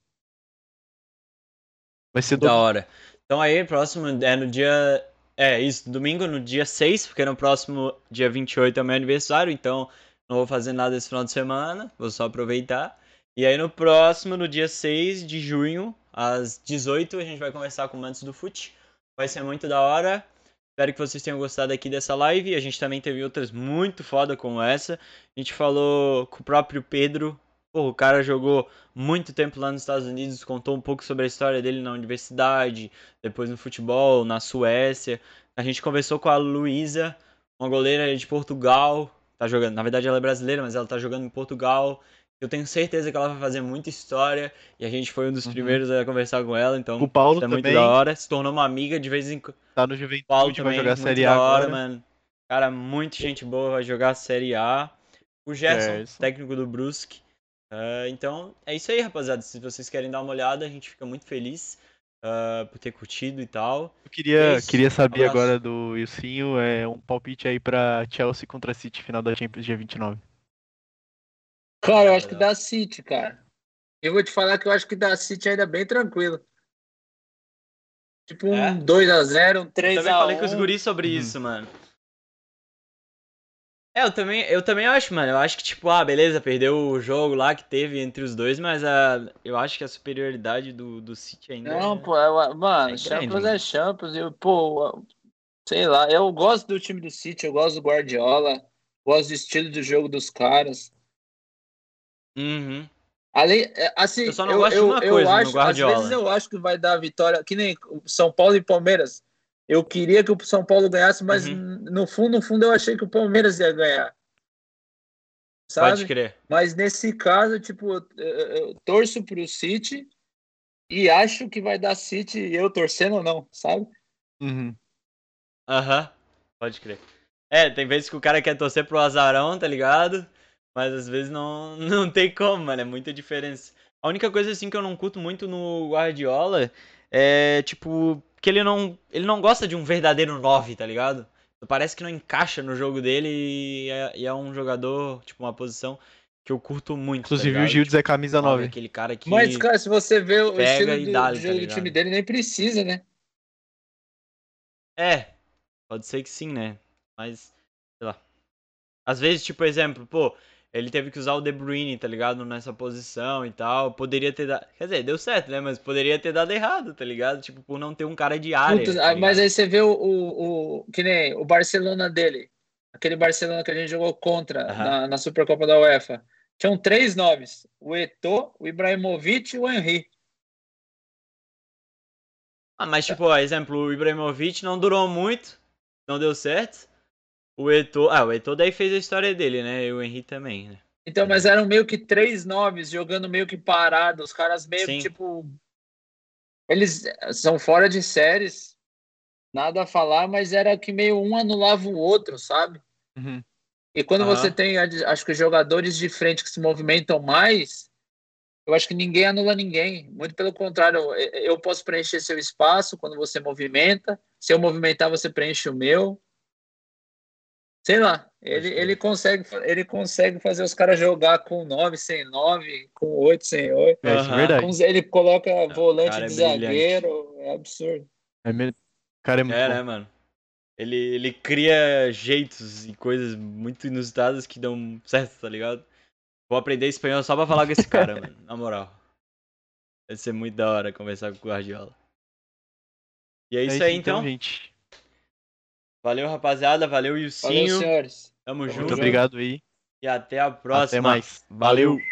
Vai ser Da do... hora. Então aí, próximo é no dia. É, isso, domingo no dia 6, porque no próximo dia 28 é meu aniversário, então não vou fazer nada esse final de semana, vou só aproveitar. E aí no próximo, no dia 6 de junho, às 18, a gente vai conversar com o Mantos do Fute. Vai ser muito da hora. Espero que vocês tenham gostado aqui dessa live. A gente também teve outras muito foda como essa. A gente falou com o próprio Pedro. Pô, o cara jogou muito tempo lá nos Estados Unidos, contou um pouco sobre a história dele na universidade, depois no futebol, na Suécia. A gente conversou com a Luísa, uma goleira de Portugal, tá jogando, na verdade ela é brasileira, mas ela tá jogando em Portugal. Eu tenho certeza que ela vai fazer muita história e a gente foi um dos Uhum. primeiros a conversar com ela, então O Paulo é muito também da hora. Se tornou uma amiga de vez em quando. tá no Juventude, Paulo vai também, jogar muito Série A da hora, agora. mano. Cara, muito gente boa, vai jogar a Série A. O Gerson, Gerson. técnico do Brusque. Ah, então, é isso aí, rapaziada. Se vocês querem dar uma olhada, a gente fica muito feliz ah, por ter curtido e tal. Eu queria, Isso. queria saber Abraço. agora do Ilcinho é, um palpite aí pra Chelsea contra City, final da Champions dia 29. Cara, eu acho que dá City, cara. Eu vou te falar que eu acho que dá City ainda bem tranquilo. Tipo um É? 2x0, um 3x1. Eu também falei com os guris sobre Uhum. isso, mano. É, eu também, eu também acho, mano. Eu acho que, tipo, ah, beleza, perdeu o jogo lá que teve entre os dois, mas a, eu acho que a superioridade do, do City ainda Não, é... pô, é, mano, é Champions grande, é Champions. Eu, pô, sei lá, eu gosto do time do City, eu gosto do Guardiola, gosto do estilo de jogo dos caras. Uhum. Além, é, assim, Eu só não gosto de uma eu coisa no acho, Guardiola. Às vezes eu acho que vai dar vitória, que nem São Paulo e Palmeiras. Eu queria que o São Paulo ganhasse, mas Uhum. no fundo, no fundo, eu achei que o Palmeiras ia ganhar. Pode Sabe? crer. Mas nesse caso, tipo, eu, eu- eu torço pro City e acho que vai dar City, eu torcendo ou não, sabe? Uhum. Aham, pode crer. É, tem vezes que o cara quer torcer pro azarão, tá ligado? Mas às vezes não, não tem como, mano, é muita diferença. A única coisa assim que eu não curto muito no Guardiola é, tipo, que ele não, ele não gosta de um verdadeiro 9, tá ligado? Parece que não encaixa no jogo dele e é, e é um jogador, tipo, uma posição que eu curto muito. tá Inclusive o ligado? Gildes é camisa Tipo, 9. Aquele cara que. Mas, cara, se você vê o estilo do, do tá jogo do ligado? time dele, nem precisa, né? É, pode ser que sim, né? Mas, sei lá. Às vezes, tipo, exemplo, pô, ele teve que usar o De Bruyne, tá ligado? Nessa posição e tal. Poderia ter dado. Quer dizer, deu certo, né? Mas poderia ter dado errado, tá ligado? Tipo, por não ter um cara de área. Puta, tá mas aí você vê o, o, o- que nem o Barcelona dele, aquele Barcelona que a gente jogou contra na, na Supercopa da UEFA. Tinham três nomes: o Eto'o, o Ibrahimovic e o Henry. Ah, mas, tipo, exemplo, o Ibrahimovic não durou muito. não deu certo. O Eto'o, ah, o Eto'o daí fez a história dele, né? E o Henry também, né? Então, mas eram meio que três nomes jogando meio que parado. Os caras meio Sim. que tipo. Eles são fora de séries, nada a falar, mas era que meio um anulava o outro, sabe? Uhum. E quando Aham. você tem, acho que jogadores de frente que se movimentam mais, eu acho que ninguém anula ninguém. Muito pelo contrário, eu posso preencher seu espaço quando você movimenta. Se eu movimentar, você preenche o meu. Sei lá, ele, ele, consegue, ele consegue fazer os caras jogar com 9 sem 9, com 8 sem 8. É, isso é verdade. Com- Ele coloca volante cara é de brilhante. zagueiro, é absurdo. É me- Cara, é muito É, bom. né, mano? Ele, ele cria jeitos e coisas muito inusitadas que dão certo, tá ligado? Vou aprender espanhol só pra falar com esse cara, mano. Na moral. Deve ser muito da hora conversar com o Guardiola. E é isso aí, então. gente. Valeu, rapaziada. Valeu, Valeu, Ilcinho. senhores. Tamo Tamo junto. Muito obrigado aí. E até a próxima. Até mais. Valeu. Valeu.